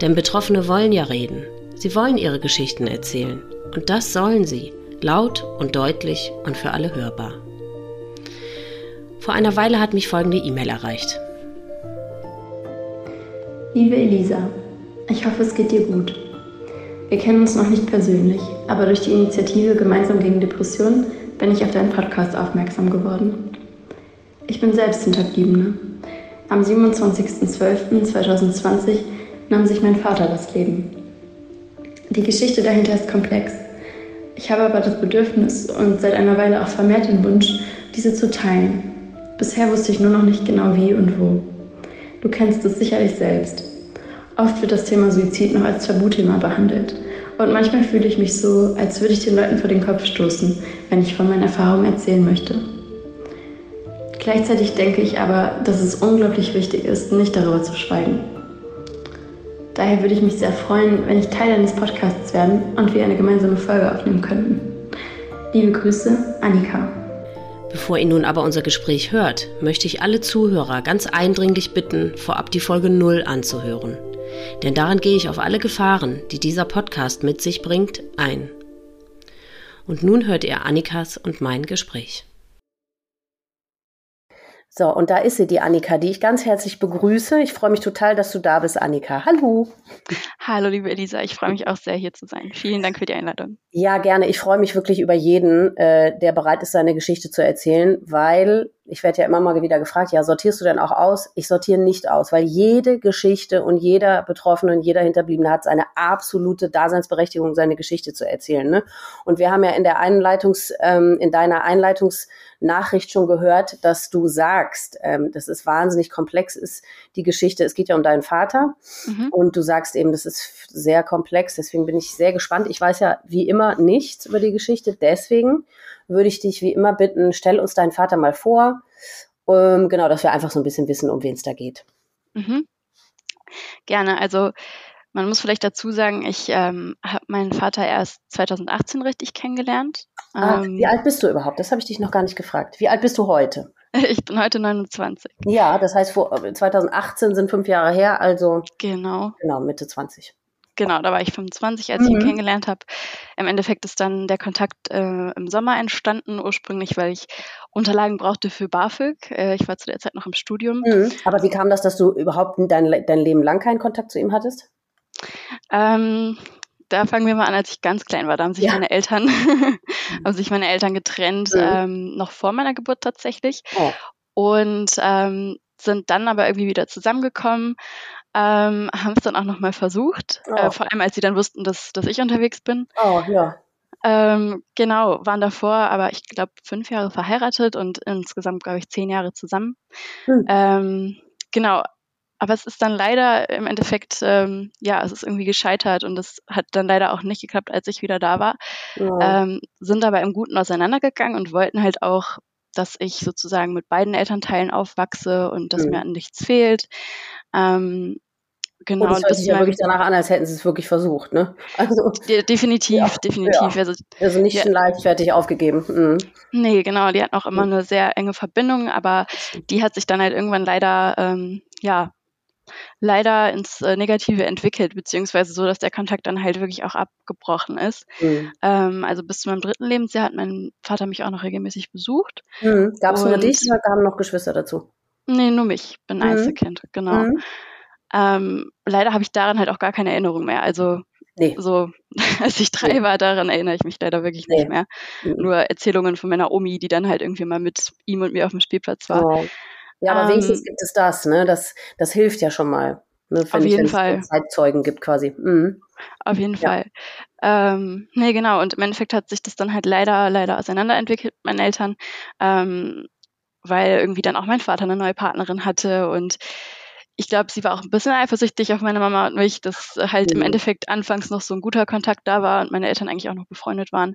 Denn Betroffene wollen ja reden. Sie wollen ihre Geschichten erzählen. Und das sollen sie. Laut und deutlich und für alle hörbar. Vor einer Weile hat mich folgende E-Mail erreicht. Liebe Elisa, ich hoffe, es geht dir gut. Wir kennen uns noch nicht persönlich, aber durch die Initiative Gemeinsam gegen Depressionen bin ich auf deinen Podcast aufmerksam geworden. Ich bin selbst Hinterbliebene. Am 27.12.2020 nahm sich mein Vater das Leben. Die Geschichte dahinter ist komplex. Ich habe aber das Bedürfnis und seit einer Weile auch vermehrt den Wunsch, diese zu teilen. Bisher wusste ich nur noch nicht genau wie und wo. Du kennst es sicherlich selbst. Oft wird das Thema Suizid noch als Tabuthema behandelt. Und manchmal fühle ich mich so, als würde ich den Leuten vor den Kopf stoßen, wenn ich von meinen Erfahrungen erzählen möchte. Gleichzeitig denke ich aber, dass es unglaublich wichtig ist, nicht darüber zu schweigen. Daher würde ich mich sehr freuen, wenn ich Teil deines Podcasts werden und wir eine gemeinsame Folge aufnehmen könnten. Liebe Grüße, Annika. Bevor ihr nun aber unser Gespräch hört, möchte ich alle Zuhörer ganz eindringlich bitten, vorab die Folge 0 anzuhören. Denn daran gehe ich auf alle Gefahren, die dieser Podcast mit sich bringt, ein. Und nun hört ihr Annikas und mein Gespräch. So, und da ist sie, die Annika, die ich ganz herzlich begrüße. Ich freue mich total, dass du da bist, Annika. Hallo. Hallo, liebe Elisa. Ich freue mich auch sehr, hier zu sein. Vielen Dank für die Einladung. Ja, gerne. Ich freue mich wirklich über jeden, äh, der bereit ist, seine Geschichte zu erzählen, weil ich werde ja immer mal wieder gefragt, ja, sortierst du denn auch aus? Ich sortiere nicht aus, weil jede Geschichte und jeder Betroffene und jeder Hinterbliebene hat eine absolute Daseinsberechtigung, seine Geschichte zu erzählen. Ne? Und wir haben ja in der Einleitungs, ähm, in deiner Einleitungsnachricht schon gehört, dass du sagst, ähm, dass es wahnsinnig komplex ist, die Geschichte. Es geht ja um deinen Vater mhm. und du sagst eben, das ist sehr komplex. Deswegen bin ich sehr gespannt. Ich weiß ja wie immer nichts über die Geschichte. Deswegen würde ich dich wie immer bitten, stell uns deinen Vater mal vor. Ähm, genau, dass wir einfach so ein bisschen wissen, um wen es da geht. Mhm. Gerne. Also man muss vielleicht dazu sagen, ich ähm, habe meinen Vater erst 2018 richtig kennengelernt. Ah, ähm, wie alt bist du überhaupt? Das habe ich dich noch gar nicht gefragt. Wie alt bist du heute? Ich bin heute 29. Ja, das heißt, vor, 2018 sind fünf Jahre her, also genau, genau Mitte 20 genau, da war ich 25, als mhm. ich ihn mhm. kennengelernt habe. Im Endeffekt ist dann der Kontakt äh, im Sommer entstanden, ursprünglich, weil ich Unterlagen brauchte für BAföG. Äh, ich war zu der Zeit noch im Studium. Mhm. Aber wie kam das, dass du überhaupt dein, dein Leben lang keinen Kontakt zu ihm hattest? Ähm, da fangen wir mal an, als ich ganz klein war. Da haben sich ja. meine Eltern, haben sich meine Eltern getrennt, mhm. ähm, noch vor meiner Geburt tatsächlich. Oh. Und ähm, sind dann aber irgendwie wieder zusammengekommen ähm, haben es dann auch nochmal versucht, äh, oh. äh, vor allem als sie dann wussten, dass, dass ich unterwegs bin. Oh, ja. Ähm, genau, waren davor aber ich glaube fünf Jahre verheiratet und insgesamt glaube ich zehn Jahre zusammen. Hm. Ähm, genau, aber es ist dann leider im Endeffekt, ähm, ja, es ist irgendwie gescheitert und es hat dann leider auch nicht geklappt, als ich wieder da war. Ja. Ähm, sind aber im Guten auseinandergegangen und wollten halt auch, dass ich sozusagen mit beiden Elternteilen aufwachse und dass mhm. mir an nichts fehlt. Ähm, Genau, und das hört sich ja wirklich danach an, als hätten sie es wirklich versucht, ne? Also, definitiv, ja, definitiv. Ja. Also, also, nicht schon leichtfertig aufgegeben. Mhm. Nee, genau, die hatten auch immer mhm. eine sehr enge Verbindung, aber die hat sich dann halt irgendwann leider, ähm, ja, leider ins äh, Negative entwickelt, beziehungsweise so, dass der Kontakt dann halt wirklich auch abgebrochen ist. Mhm. Ähm, also bis zu meinem dritten Lebensjahr hat mein Vater mich auch noch regelmäßig besucht. Mhm. Gab es nur dich oder kamen noch Geschwister dazu? Nee, nur mich. Ich bin mhm. Einzelkind, genau. Mhm. Ähm, leider habe ich daran halt auch gar keine Erinnerung mehr. Also nee. so, als ich drei nee. war, daran erinnere ich mich leider wirklich nee. nicht mehr. Mhm. Nur Erzählungen von meiner Omi, die dann halt irgendwie mal mit ihm und mir auf dem Spielplatz war. Oh. Ja, aber ähm, wenigstens gibt es das, ne? Das, das hilft ja schon mal. Ne, auf jeden ich, Fall. Es Zeitzeugen gibt quasi. Mhm. Auf jeden ja. Fall. Ähm, nee, genau. Und im Endeffekt hat sich das dann halt leider, leider auseinanderentwickelt mit meinen Eltern, ähm, weil irgendwie dann auch mein Vater eine neue Partnerin hatte und ich glaube, sie war auch ein bisschen eifersüchtig auf meine Mama und mich, dass halt mhm. im Endeffekt anfangs noch so ein guter Kontakt da war und meine Eltern eigentlich auch noch befreundet waren.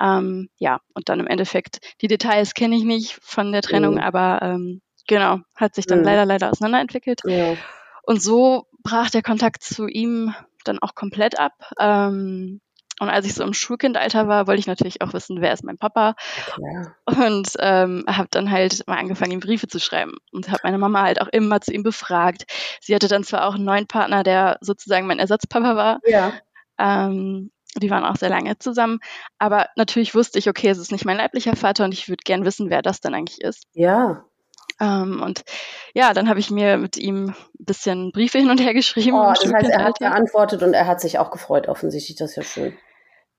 Ähm, ja, und dann im Endeffekt, die Details kenne ich nicht von der Trennung, mhm. aber ähm, genau, hat sich dann mhm. leider, leider auseinanderentwickelt. Ja. Und so brach der Kontakt zu ihm dann auch komplett ab. Ähm, und als ich so im Schulkindalter war, wollte ich natürlich auch wissen, wer ist mein Papa. Ja. Und ähm, habe dann halt mal angefangen, ihm Briefe zu schreiben und habe meine Mama halt auch immer zu ihm befragt. Sie hatte dann zwar auch einen neuen Partner, der sozusagen mein Ersatzpapa war. Ja. Ähm, die waren auch sehr lange zusammen. Aber natürlich wusste ich, okay, es ist nicht mein leiblicher Vater und ich würde gern wissen, wer das dann eigentlich ist. Ja. Ähm, und ja, dann habe ich mir mit ihm ein bisschen Briefe hin und her geschrieben. Oh, das heißt, er hat geantwortet und er hat sich auch gefreut, offensichtlich. Das ist ja schön.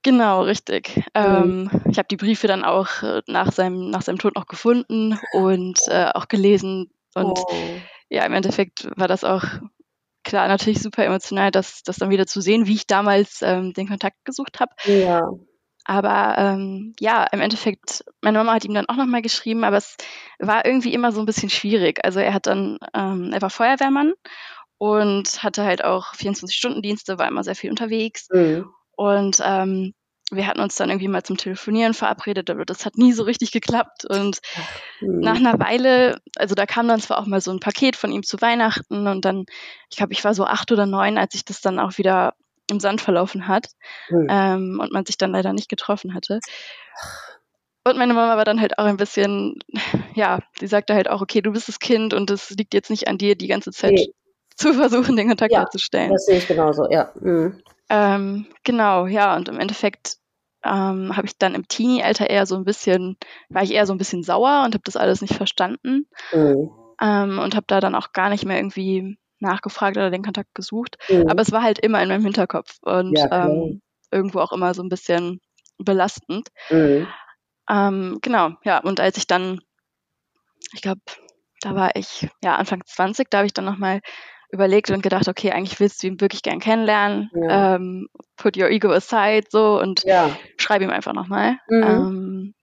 Genau, richtig. Mhm. Ähm, ich habe die Briefe dann auch äh, nach seinem, nach seinem Tod noch gefunden und äh, auch gelesen. Und oh. ja, im Endeffekt war das auch klar natürlich super emotional, das, das dann wieder zu sehen, wie ich damals ähm, den Kontakt gesucht habe. Ja. Aber ähm, ja, im Endeffekt, meine Mama hat ihm dann auch nochmal geschrieben, aber es war irgendwie immer so ein bisschen schwierig. Also er hat dann, ähm, er war Feuerwehrmann und hatte halt auch 24-Stunden-Dienste, war immer sehr viel unterwegs. Mhm. Und ähm, wir hatten uns dann irgendwie mal zum Telefonieren verabredet, aber das hat nie so richtig geklappt. Und mhm. nach einer Weile, also da kam dann zwar auch mal so ein Paket von ihm zu Weihnachten und dann, ich glaube, ich war so acht oder neun, als sich das dann auch wieder im Sand verlaufen hat mhm. ähm, und man sich dann leider nicht getroffen hatte. Und meine Mama war dann halt auch ein bisschen, ja, sie sagte halt auch, okay, du bist das Kind und es liegt jetzt nicht an dir, die ganze Zeit nee. zu versuchen, den Kontakt ja, herzustellen. Das sehe ich genauso, ja. Mhm. Ähm, genau, ja, und im Endeffekt ähm, habe ich dann im Teenie-Alter eher so ein bisschen, war ich eher so ein bisschen sauer und habe das alles nicht verstanden mhm. ähm, und habe da dann auch gar nicht mehr irgendwie nachgefragt oder den Kontakt gesucht. Mhm. Aber es war halt immer in meinem Hinterkopf und ja, ähm, irgendwo auch immer so ein bisschen belastend. Mhm. Ähm, genau, ja, und als ich dann, ich glaube, da war ich ja Anfang 20, da habe ich dann nochmal überlegt und gedacht, okay, eigentlich willst du ihn wirklich gern kennenlernen. Ja. Ähm, put your ego aside so und ja. schreib ihm einfach nochmal. Mhm. Ähm,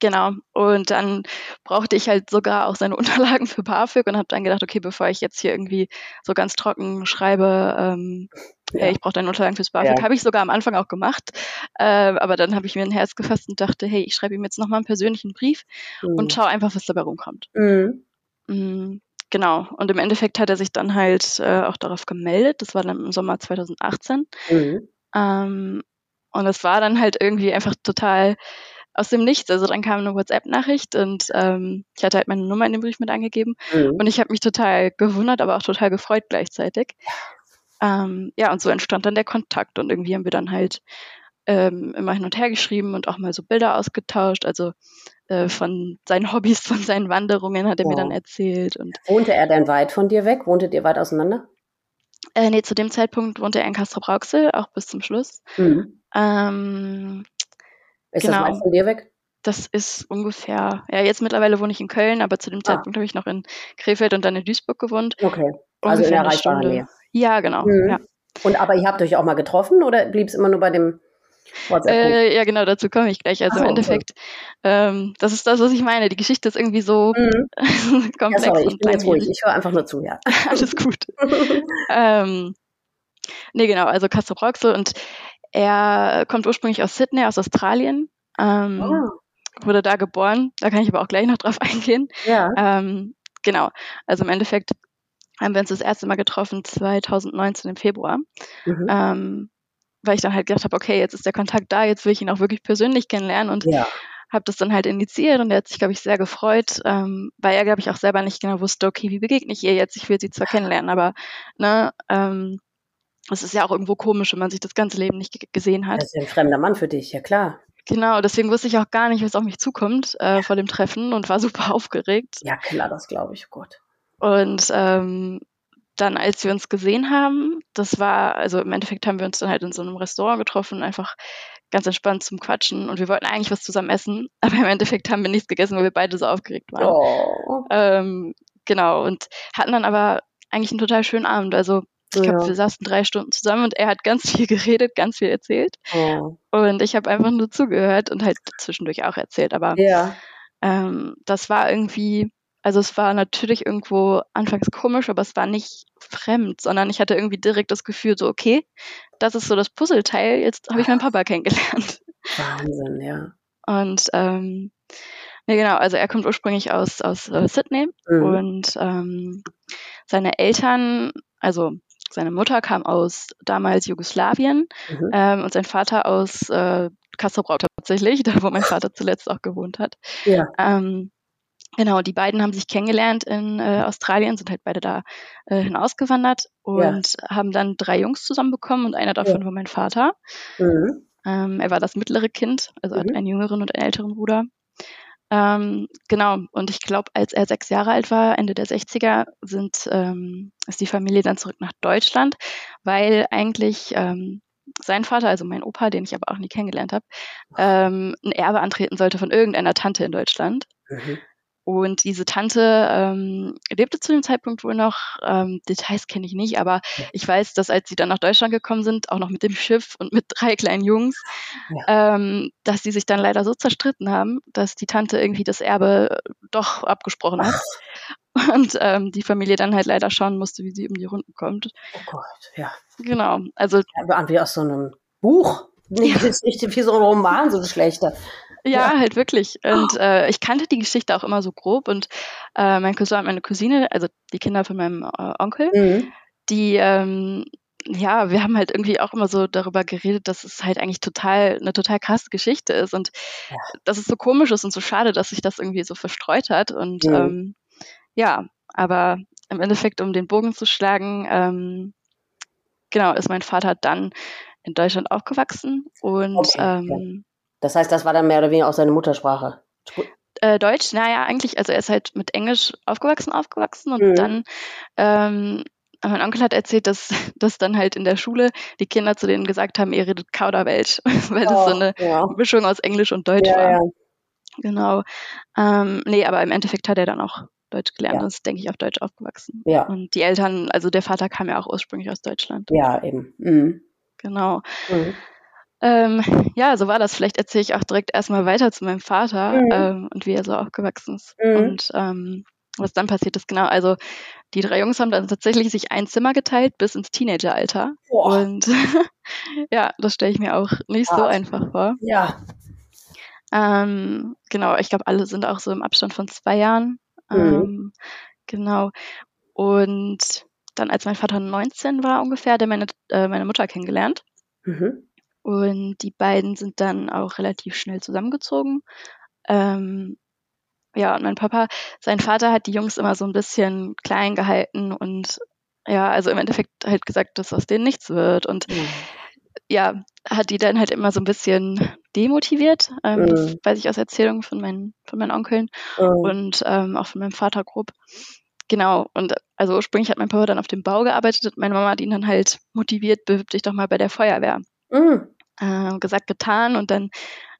genau. Und dann brauchte ich halt sogar auch seine Unterlagen für BAföG und habe dann gedacht, okay, bevor ich jetzt hier irgendwie so ganz trocken schreibe, ähm, ja. hey, ich brauche deine Unterlagen fürs BAföG, ja. habe ich sogar am Anfang auch gemacht. Äh, aber dann habe ich mir ein Herz gefasst und dachte, hey, ich schreibe ihm jetzt nochmal einen persönlichen Brief mhm. und schau einfach, was dabei rumkommt. Mhm. Mm, genau. Und im Endeffekt hat er sich dann halt äh, auch darauf gemeldet. Das war dann im Sommer 2018. Mhm. Ähm, und das war dann halt irgendwie einfach total aus dem Nichts. Also dann kam eine WhatsApp-Nachricht und ähm, ich hatte halt meine Nummer in dem Brief mit angegeben. Mhm. Und ich habe mich total gewundert, aber auch total gefreut gleichzeitig. Ähm, ja, und so entstand dann der Kontakt und irgendwie haben wir dann halt ähm, immer hin und her geschrieben und auch mal so Bilder ausgetauscht. Also äh, von seinen Hobbys, von seinen Wanderungen hat er ja. mir dann erzählt. Und Wohnte er denn weit von dir weg? Wohntet ihr weit auseinander? Äh, nee, zu dem Zeitpunkt wohnte er in Castrop-Rauxel, auch bis zum Schluss. Mhm. Ähm, ist genau. das weit von dir weg? Das ist ungefähr, ja, jetzt mittlerweile wohne ich in Köln, aber zu dem ah. Zeitpunkt habe ich noch in Krefeld und dann in Duisburg gewohnt. Okay. Also ungefähr in der Nähe. Ja, genau. Mhm. Ja. Und aber ihr habt euch auch mal getroffen oder blieb es immer nur bei dem äh, ja, genau, dazu komme ich gleich. Also oh, im Endeffekt, okay. ähm, das ist das, was ich meine. Die Geschichte ist irgendwie so mhm. komplex. Ja, sorry, ich bin jetzt ruhig. Ich höre einfach nur zu, ja. Alles gut. ähm, nee, genau, also Castro Roxel und er kommt ursprünglich aus Sydney, aus Australien. Ähm, oh. Wurde da geboren. Da kann ich aber auch gleich noch drauf eingehen. Ja. Ähm, genau. Also im Endeffekt haben wir uns das erste Mal getroffen 2019 im Februar. Mhm. Ähm, weil ich dann halt gedacht habe, okay, jetzt ist der Kontakt da, jetzt will ich ihn auch wirklich persönlich kennenlernen und ja. habe das dann halt initiiert und er hat sich, glaube ich, sehr gefreut, ähm, weil er, glaube ich, auch selber nicht genau wusste, okay, wie begegne ich ihr jetzt? Ich will sie zwar kennenlernen, aber ne, ähm, es ist ja auch irgendwo komisch, wenn man sich das ganze Leben nicht gesehen hat. Das ist ja ein fremder Mann für dich, ja klar. Genau, deswegen wusste ich auch gar nicht, was auf mich zukommt äh, vor dem Treffen und war super aufgeregt. Ja, klar, das glaube ich, oh Gott. Und ähm, dann, als wir uns gesehen haben, das war, also im Endeffekt haben wir uns dann halt in so einem Restaurant getroffen, einfach ganz entspannt zum Quatschen und wir wollten eigentlich was zusammen essen, aber im Endeffekt haben wir nichts gegessen, weil wir beide so aufgeregt waren. Oh. Ähm, genau, und hatten dann aber eigentlich einen total schönen Abend. Also ich glaube, ja. wir saßen drei Stunden zusammen und er hat ganz viel geredet, ganz viel erzählt. Oh. Und ich habe einfach nur zugehört und halt zwischendurch auch erzählt. Aber ja. ähm, das war irgendwie Also es war natürlich irgendwo anfangs komisch, aber es war nicht fremd, sondern ich hatte irgendwie direkt das Gefühl, so, okay, das ist so das Puzzleteil, jetzt habe ich meinen Papa kennengelernt. Wahnsinn, ja. Und ähm, ne, genau, also er kommt ursprünglich aus, aus äh, Sydney Mhm. und ähm, seine Eltern, also seine Mutter kam aus damals Jugoslawien Mhm. ähm, und sein Vater aus äh, Castrop tatsächlich, da wo mein Vater zuletzt auch gewohnt hat. Ja. Ähm, genau, die beiden haben sich kennengelernt in äh, Australien, sind halt beide da äh, hinausgewandert und haben dann drei Jungs zusammenbekommen und einer davon war mein Vater. Mhm. Ähm, er war das mittlere Kind, also hat Mhm. einen jüngeren und einen älteren Bruder. Ähm, genau, und ich glaube, als er sechs Jahre alt war, Ende der 60er, sind, ähm, ist die Familie dann zurück nach Deutschland, weil eigentlich ähm, sein Vater, also mein Opa, den ich aber auch nie kennengelernt habe, ähm, ein Erbe antreten sollte von irgendeiner Tante in Deutschland. Mhm. Und diese Tante ähm, lebte zu dem Zeitpunkt wohl noch. Ähm, Details kenne ich nicht, aber ich weiß, dass als sie dann nach Deutschland gekommen sind, auch noch mit dem Schiff und mit drei kleinen Jungs, ähm, dass sie sich dann leider so zerstritten haben, dass die Tante irgendwie das Erbe doch abgesprochen hat. Und ähm, die Familie dann halt leider schauen musste, wie sie um die Runden kommt. Oh Gott, ja. Genau. Also ja. Wie aus so einem Buch. Nicht, das ist nicht wie so ein Roman, so ein schlechter. Ja, ja, halt wirklich. Und äh, ich kannte die Geschichte auch immer so grob. Und äh, mein Cousin und meine Cousine, also die Kinder von meinem äh, Onkel, Mhm. die, ähm, ja, wir haben halt irgendwie auch immer so darüber geredet, dass es halt eigentlich total, eine total krasse Geschichte ist und Ja. dass es so komisch ist und so schade, dass sich das irgendwie so verstreut hat. Und Mhm. ähm, ja, aber im Endeffekt, um den Bogen zu schlagen, ähm, genau, ist mein Vater dann in Deutschland aufgewachsen und Okay, ähm, Das heißt, das war dann mehr oder weniger auch seine Muttersprache. äh, Deutsch, naja, eigentlich, also er ist halt mit Englisch aufgewachsen, aufgewachsen und Mhm. dann, ähm, mein Onkel hat erzählt, dass, dass dann halt in der Schule die Kinder zu denen gesagt haben, ihr redet Kauderwelsch, weil das so eine ja. Mischung aus Englisch und Deutsch Ja, war. ja. Genau. Ähm, nee, aber im Endeffekt hat er dann auch Deutsch gelernt und ist, denke ich, auf Deutsch aufgewachsen. Ja. Und die Eltern, also der Vater kam ja auch ursprünglich aus Deutschland. ja, eben. Mhm. Genau. Mhm. Ähm, ja, so war das. Vielleicht erzähle ich auch direkt erstmal weiter zu meinem Vater Mhm. ähm, und wie er so aufgewachsen ist. Mhm. Und ähm, was dann passiert ist, genau. Also die drei Jungs haben dann tatsächlich sich ein Zimmer geteilt bis ins Teenageralter. Boah. Und ja, das stelle ich mir auch nicht so Hart. einfach vor. Ja. Ähm, genau, ich glaube, alle sind auch so im Abstand von zwei Jahren. Mhm. Ähm, genau. Und dann, als mein Vater 19 war ungefähr, hat er meine, äh, meine Mutter kennengelernt. Mhm. Und die beiden sind dann auch relativ schnell zusammengezogen. Ähm, ja, und mein Papa, sein Vater hat die Jungs immer so ein bisschen klein gehalten und ja, also im Endeffekt halt gesagt, dass aus denen nichts wird. Und Mhm. ja, hat die dann halt immer so ein bisschen demotiviert. Ähm, Das Mhm. weiß ich aus Erzählungen von meinen, von meinen Onkeln Mhm. und ähm, auch von meinem Vater grob. Genau, und also ursprünglich hat mein Papa dann auf dem Bau gearbeitet und meine Mama hat ihn dann halt motiviert, bewirb dich doch mal bei der Feuerwehr. Mhm. Äh, gesagt, getan und dann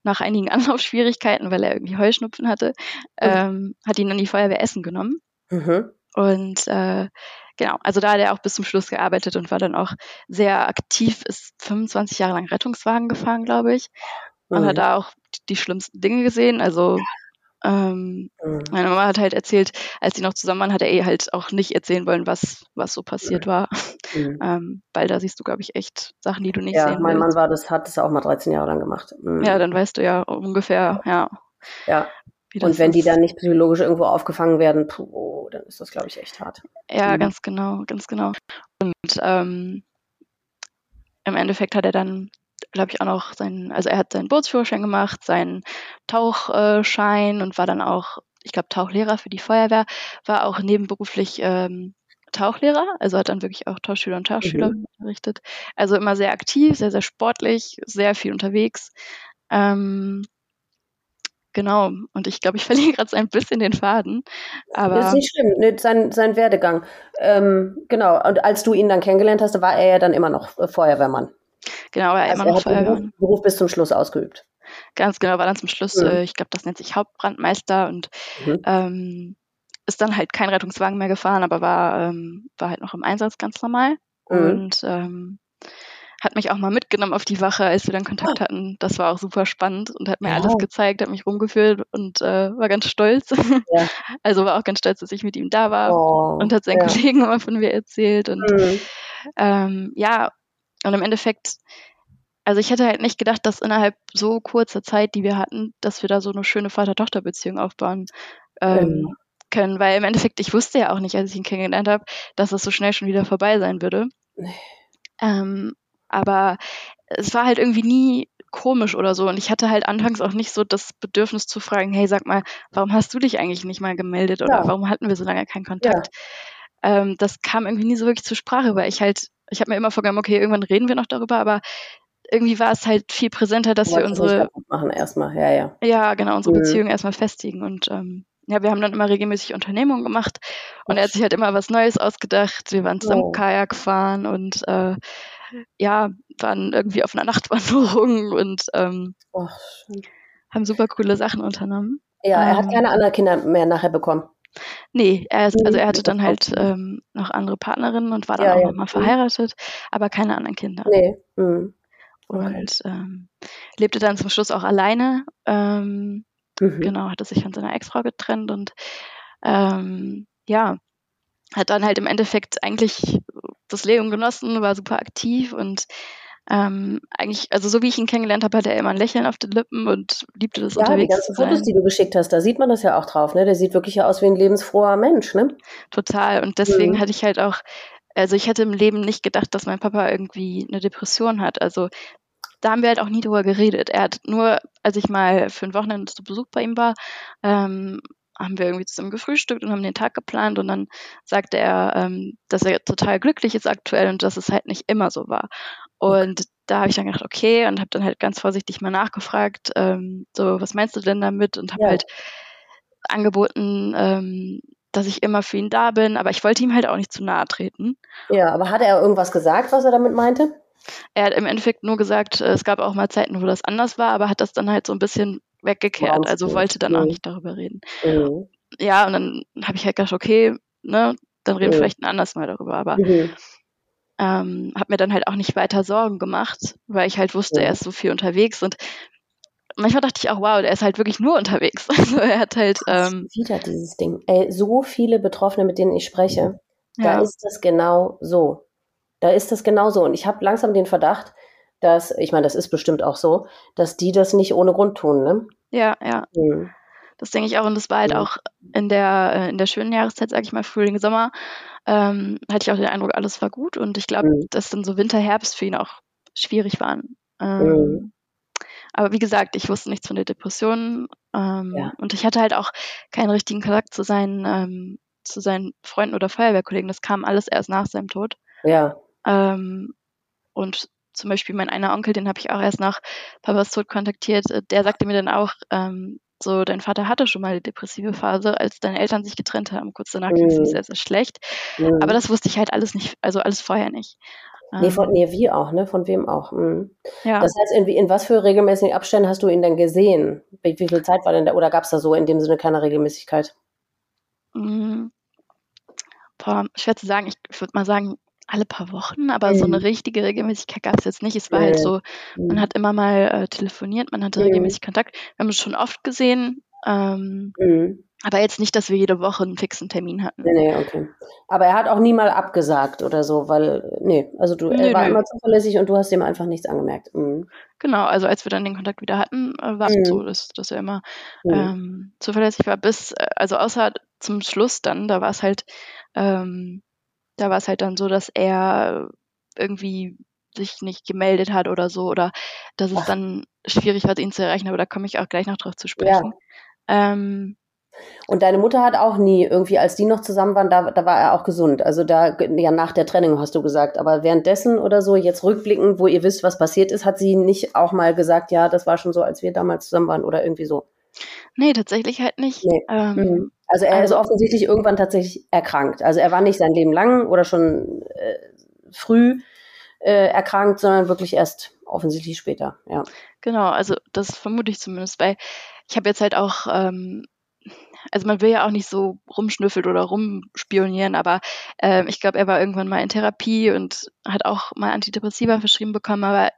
nach einigen Anlaufschwierigkeiten, weil er irgendwie Heuschnupfen hatte, ähm, hat ihn dann die Feuerwehr Essen genommen. Mhm. Und äh, genau, also da hat er auch bis zum Schluss gearbeitet und war dann auch sehr aktiv, ist 25 Jahre lang Rettungswagen gefahren, glaube ich. Und Mhm. hat da auch die schlimmsten Dinge gesehen. Also ähm, Mhm. meine Mama hat halt erzählt, als sie noch zusammen waren, hat er eh halt auch nicht erzählen wollen, was, was so passiert war. Mhm. Ähm, weil da siehst du, glaube ich, echt Sachen, die du nicht Ja, sehen mein willst. Mann war das, hat das auch mal 13 Jahre lang gemacht. Mhm. Ja, dann weißt du ja ungefähr, ja. Ja. Und wenn die ist. dann nicht psychologisch irgendwo aufgefangen werden, puh, dann ist das, glaube ich, echt hart. Ja, Mhm. ganz genau, ganz genau. Und ähm, im Endeffekt hat er dann, glaube ich, auch noch seinen, also er hat seinen Bootsführerschein gemacht, seinen Tauchschein und war dann auch, ich glaube, Tauchlehrer für die Feuerwehr, war auch nebenberuflich ähm, Tauchlehrer, also hat dann wirklich auch Tauchschüler und Tauchschüler Mhm. unterrichtet. Also immer sehr aktiv, sehr, sehr sportlich, sehr viel unterwegs. Ähm, genau, und ich glaube, ich verliere gerade so ein bisschen den Faden. Aber Das ist nicht schlimm, ne, sein, sein Werdegang. Ähm, genau, und als du ihn dann kennengelernt hast, war er ja dann immer noch äh, Feuerwehrmann. Genau, er Also immer noch er hat den. Beruf, bis zum Schluss ausgeübt. Ganz genau, war dann zum Schluss, Mhm. äh, ich glaube, das nennt sich Hauptbrandmeister und Mhm. ähm, ist dann halt kein Rettungswagen mehr gefahren, aber war, ähm, war halt noch im Einsatz ganz normal Mhm. und ähm, hat mich auch mal mitgenommen auf die Wache, als wir dann Kontakt ah. hatten. Das war auch super spannend und hat mir ja. alles gezeigt, hat mich rumgeführt und äh, war ganz stolz. Ja. Also war auch ganz stolz, dass ich mit ihm da war oh, und hat seinen ja. Kollegen immer von mir erzählt. Und mhm. ähm, ja, und im Endeffekt, also ich hätte halt nicht gedacht, dass innerhalb so kurzer Zeit, die wir hatten, dass wir da so eine schöne Vater-Tochter-Beziehung aufbauen ähm, mhm. können. Weil im Endeffekt, ich wusste ja auch nicht, als ich ihn kennengelernt habe, dass das so schnell schon wieder vorbei sein würde. Nee. Ähm, aber es war halt irgendwie nie komisch oder so. Und ich hatte halt anfangs auch nicht so das Bedürfnis zu fragen, hey, sag mal, warum hast du dich eigentlich nicht mal gemeldet oder ja. warum hatten wir so lange keinen Kontakt? Ja. Ähm, das kam irgendwie nie so wirklich zur Sprache, weil ich halt, ich habe mir immer vorgenommen, okay, irgendwann reden wir noch darüber, aber irgendwie war es halt viel präsenter, dass wir unsere machen erstmal, ja, ja. Ja, genau, unsere mhm. Beziehung erstmal festigen und ähm, ja, wir haben dann immer regelmäßig Unternehmungen gemacht und er hat sich halt immer was Neues ausgedacht. Wir waren zusammen oh. Kajak fahren und äh, ja, waren irgendwie auf einer Nachtwanderung und ähm, oh, haben super coole Sachen unternommen. Ja, er hat ähm, keine anderen Kinder mehr nachher bekommen. Nee, er ist, also er hatte dann halt ähm, noch andere Partnerinnen und war dann ja, auch ja. nochmal mhm. verheiratet, aber keine anderen Kinder. Nee. Mhm. Okay. Und ähm, lebte dann zum Schluss auch alleine. Ähm, mhm. Genau, hatte sich von seiner Ex-Frau getrennt und ähm, ja, hat dann halt im Endeffekt eigentlich das Leben genossen, war super aktiv und ähm, eigentlich, also so wie ich ihn kennengelernt habe, hat er immer ein Lächeln auf den Lippen und liebte das ja, unterwegs die ganzen Fotos, die du geschickt hast, da sieht man das ja auch drauf, ne? Der sieht wirklich aus wie ein lebensfroher Mensch, ne? Total. Und deswegen mhm. hatte ich halt auch, also ich hätte im Leben nicht gedacht, dass mein Papa irgendwie eine Depression hat. Also da haben wir halt auch nie drüber geredet. Er hat nur, als ich mal für ein Wochenende zu Besuch bei ihm war, ähm, haben wir irgendwie zusammen gefrühstückt und haben den Tag geplant und dann sagte er, ähm, dass er total glücklich ist aktuell und dass es halt nicht immer so war. Und okay. da habe ich dann gedacht, okay, und habe dann halt ganz vorsichtig mal nachgefragt, ähm, so, was meinst du denn damit? Und habe ja. halt angeboten, ähm, dass ich immer für ihn da bin, aber ich wollte ihm halt auch nicht zu nahe treten. Ja, aber hat er irgendwas gesagt, was er damit meinte? Er hat im Endeffekt nur gesagt, äh, es gab auch mal Zeiten, wo das anders war, aber hat das dann halt so ein bisschen weggekehrt, also wollte dann mhm. auch nicht darüber reden. Mhm. Ja, und dann habe ich halt gedacht, okay, ne, dann reden wir mhm. vielleicht ein anderes Mal darüber, aber mhm. Ähm, habe mir dann halt auch nicht weiter Sorgen gemacht, weil ich halt wusste, er ist so viel unterwegs und manchmal dachte ich auch, wow, der ist halt wirklich nur unterwegs. Also er hat halt. Ähm, wieder dieses Ding. Ey, so viele Betroffene, mit denen ich spreche, ja. da ist das genau so. Da ist das genauso. Und ich habe langsam den Verdacht, dass, ich meine, das ist bestimmt auch so, dass die das nicht ohne Grund tun, ne? Ja, ja. Mhm. Das denke ich auch. Und das war halt auch in der, äh, in der schönen Jahreszeit, sage ich mal, Frühling, Sommer, ähm, hatte ich auch den Eindruck, alles war gut. Und ich glaube, mhm. dass dann so Winter, Herbst für ihn auch schwierig waren. Ähm, mhm. aber wie gesagt, ich wusste nichts von der Depression. Ähm, ja. Und ich hatte halt auch keinen richtigen Kontakt zu seinen, ähm, zu seinen Freunden oder Feuerwehrkollegen. Das kam alles erst nach seinem Tod. Ja. Ähm, und zum Beispiel mein einer Onkel, den habe ich auch erst nach Papas Tod kontaktiert, äh, der sagte mir dann auch, ähm, so, dein Vater hatte schon mal eine depressive Phase, als deine Eltern sich getrennt haben. Kurz danach mhm. ging es ihm sehr, sehr schlecht. Mhm. Aber das wusste ich halt alles nicht, also alles vorher nicht. Nee, von nee, wie auch, ne? Von wem auch. Mhm. Ja. Das heißt, in, in was für regelmäßigen Abständen hast du ihn denn gesehen? Wie, wie viel Zeit war denn da? Oder gab es da so in dem Sinne keine Regelmäßigkeit? Mhm. Boah, schwer zu sagen. Ich würde mal sagen, alle paar Wochen, aber mhm. so eine richtige Regelmäßigkeit gab es jetzt nicht. Es war halt so, man mhm. hat immer mal äh, telefoniert, man hatte mhm. regelmäßig Kontakt. Wir haben es schon oft gesehen, ähm, mhm. aber jetzt nicht, dass wir jede Woche einen fixen Termin hatten. Nee, nee, okay. Aber er hat auch nie mal abgesagt oder so, weil, nee, also du, nee, er war nee. immer zuverlässig und du hast ihm einfach nichts angemerkt. Mhm. Genau, also als wir dann den Kontakt wieder hatten, äh, war es mhm. so, dass, dass er immer ähm, zuverlässig war, bis, äh, also außer zum Schluss dann, da war es halt, ähm, da war es halt dann so, dass er irgendwie sich nicht gemeldet hat oder so oder dass es Ach. dann schwierig war, ihn zu erreichen, aber da komme ich auch gleich noch drauf zu sprechen. Ja. Ähm, und deine Mutter hat auch nie irgendwie, als die noch zusammen waren, da, da war er auch gesund. Also da, ja, nach der Trennung hast du gesagt. Aber währenddessen oder so, jetzt rückblickend, wo ihr wisst, was passiert ist, hat sie nicht auch mal gesagt, ja, das war schon so, als wir damals zusammen waren oder irgendwie so. Nee, tatsächlich halt nicht. Nee. Ähm, mhm. Also er also, ist offensichtlich irgendwann tatsächlich erkrankt. Also er war nicht sein Leben lang oder schon äh, früh äh, erkrankt, sondern wirklich erst offensichtlich später, ja. Genau, also das vermute ich zumindest, weil ich habe jetzt halt auch ähm, also man will ja auch nicht so rumschnüffelt oder rumspionieren, aber äh, ich glaube, er war irgendwann mal in Therapie und hat auch mal Antidepressiva verschrieben bekommen, aber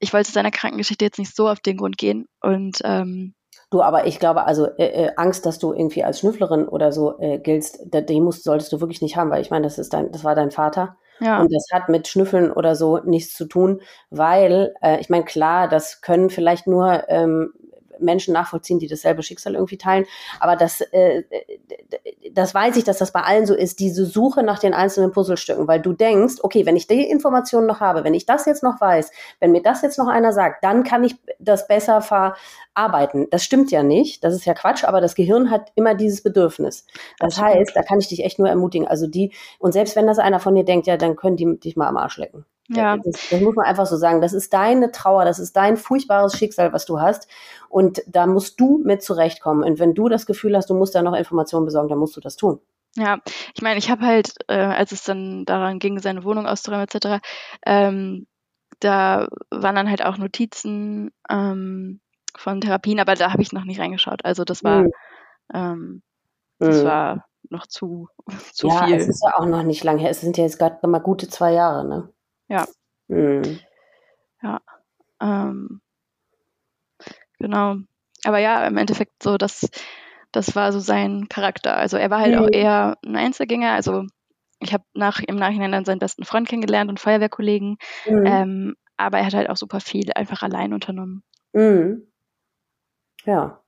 ich wollte seiner Krankengeschichte jetzt nicht so auf den Grund gehen und ähm, Du, aber ich glaube, also äh, äh, Angst, dass du irgendwie als Schnüfflerin oder so äh, giltst, die musst, solltest du wirklich nicht haben, weil ich meine, das ist dein, das war dein Vater. Ja. Und das hat mit Schnüffeln oder so nichts zu tun, weil, äh, ich meine, klar, das können vielleicht nur ähm, Menschen nachvollziehen, die dasselbe Schicksal irgendwie teilen. Aber das, äh, das weiß ich, dass das bei allen so ist, diese Suche nach den einzelnen Puzzlestücken, weil du denkst, okay, wenn ich die Informationen noch habe, wenn ich das jetzt noch weiß, wenn mir das jetzt noch einer sagt, dann kann ich das besser verarbeiten. Das stimmt ja nicht, das ist ja Quatsch, aber das Gehirn hat immer dieses Bedürfnis. Das, das heißt, da kann ich dich echt nur ermutigen. Also die, und selbst wenn das einer von dir denkt, ja, dann können die dich mal am Arsch lecken. Ja. Das, das, muss man einfach so sagen. Das ist deine Trauer, das ist dein furchtbares Schicksal, was du hast. Und da musst du mit zurechtkommen. Und wenn du das Gefühl hast, du musst da noch Informationen besorgen, dann musst du das tun. Ja, ich meine, ich habe halt, äh, als es dann daran ging, seine Wohnung auszuräumen etc., ähm, da waren dann halt auch Notizen ähm, von Therapien, aber da habe ich noch nicht reingeschaut. Also das war, mhm. ähm, das mhm. war noch zu, zu ja, viel. Ja, es ist ja auch noch nicht lange her. Es sind ja jetzt gerade mal gute zwei Jahre, ne? Ja. Mhm. Ja. Ähm, genau. Aber ja, im Endeffekt so, das, das war so sein Charakter. Also er war halt mhm. auch eher ein Einzelgänger. Also ich habe nach, im Nachhinein dann seinen besten Freund kennengelernt und Feuerwehrkollegen. Mhm. Ähm, aber er hat halt auch super viel einfach allein unternommen. Mhm. Ja.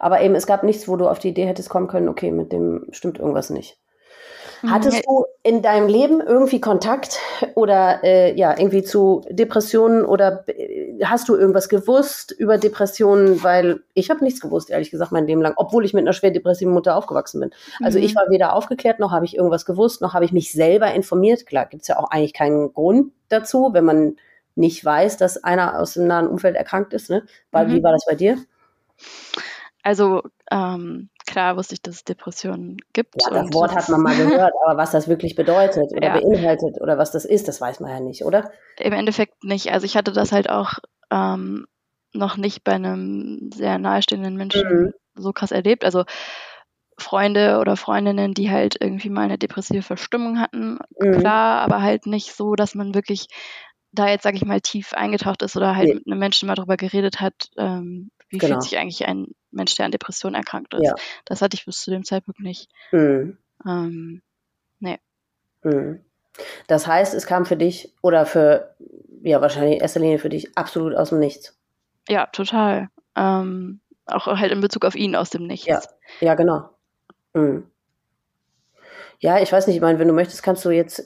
Aber eben, es gab nichts, wo du auf die Idee hättest kommen können, okay, mit dem stimmt irgendwas nicht. Hattest du in deinem Leben irgendwie Kontakt oder äh, ja irgendwie zu Depressionen oder äh, hast du irgendwas gewusst über Depressionen? Weil ich habe nichts gewusst, ehrlich gesagt, mein Leben lang, obwohl ich mit einer schwer depressiven Mutter aufgewachsen bin. Also mhm. ich war weder aufgeklärt, noch habe ich irgendwas gewusst, noch habe ich mich selber informiert. Klar, gibt es ja auch eigentlich keinen Grund dazu, wenn man nicht weiß, dass einer aus dem nahen Umfeld erkrankt ist. Ne? Weil, mhm. Wie war das bei dir? Also ähm, klar wusste ich, dass es Depressionen gibt. Ja, das Wort hat man mal gehört, aber was das wirklich bedeutet oder ja. beinhaltet oder was das ist, das weiß man ja nicht, oder? Im Endeffekt nicht. Also ich hatte das halt auch ähm, noch nicht bei einem sehr nahestehenden Menschen mhm. so krass erlebt. Also Freunde oder Freundinnen, die halt irgendwie mal eine depressive Verstimmung hatten, mhm. klar, aber halt nicht so, dass man wirklich da jetzt, sage ich mal, tief eingetaucht ist oder halt nee. mit einem Menschen mal drüber geredet hat, ähm, wie genau. fühlt sich eigentlich ein Mensch, der an Depressionen erkrankt ist. Ja. Das hatte ich bis zu dem Zeitpunkt nicht. Mhm. Ähm, nee. Mhm. Das heißt, es kam für dich oder für, ja, wahrscheinlich in erster Linie für dich absolut aus dem Nichts. Ja, total. Ähm, auch halt in Bezug auf ihn aus dem Nichts. Ja, ja genau. Mhm. Ja, ich weiß nicht, ich meine, wenn du möchtest, kannst du jetzt,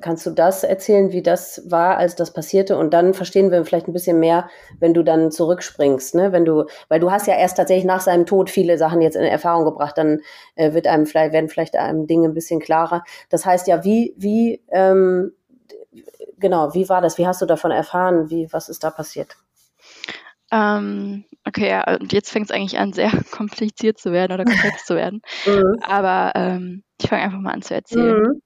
kannst du das erzählen, wie das war, als das passierte und dann verstehen wir vielleicht ein bisschen mehr, wenn du dann zurückspringst, ne? Wenn du, weil du hast ja erst tatsächlich nach seinem Tod viele Sachen jetzt in Erfahrung gebracht, dann äh, wird einem vielleicht, werden vielleicht einem Dinge ein bisschen klarer. Das heißt ja, wie, wie, ähm, genau, wie war das? Wie hast du davon erfahren? Wie, was ist da passiert? Ähm, okay, ja, und jetzt fängt es eigentlich an, sehr kompliziert zu werden oder komplex zu werden. Mhm. Aber ähm, ich fange einfach mal an zu erzählen.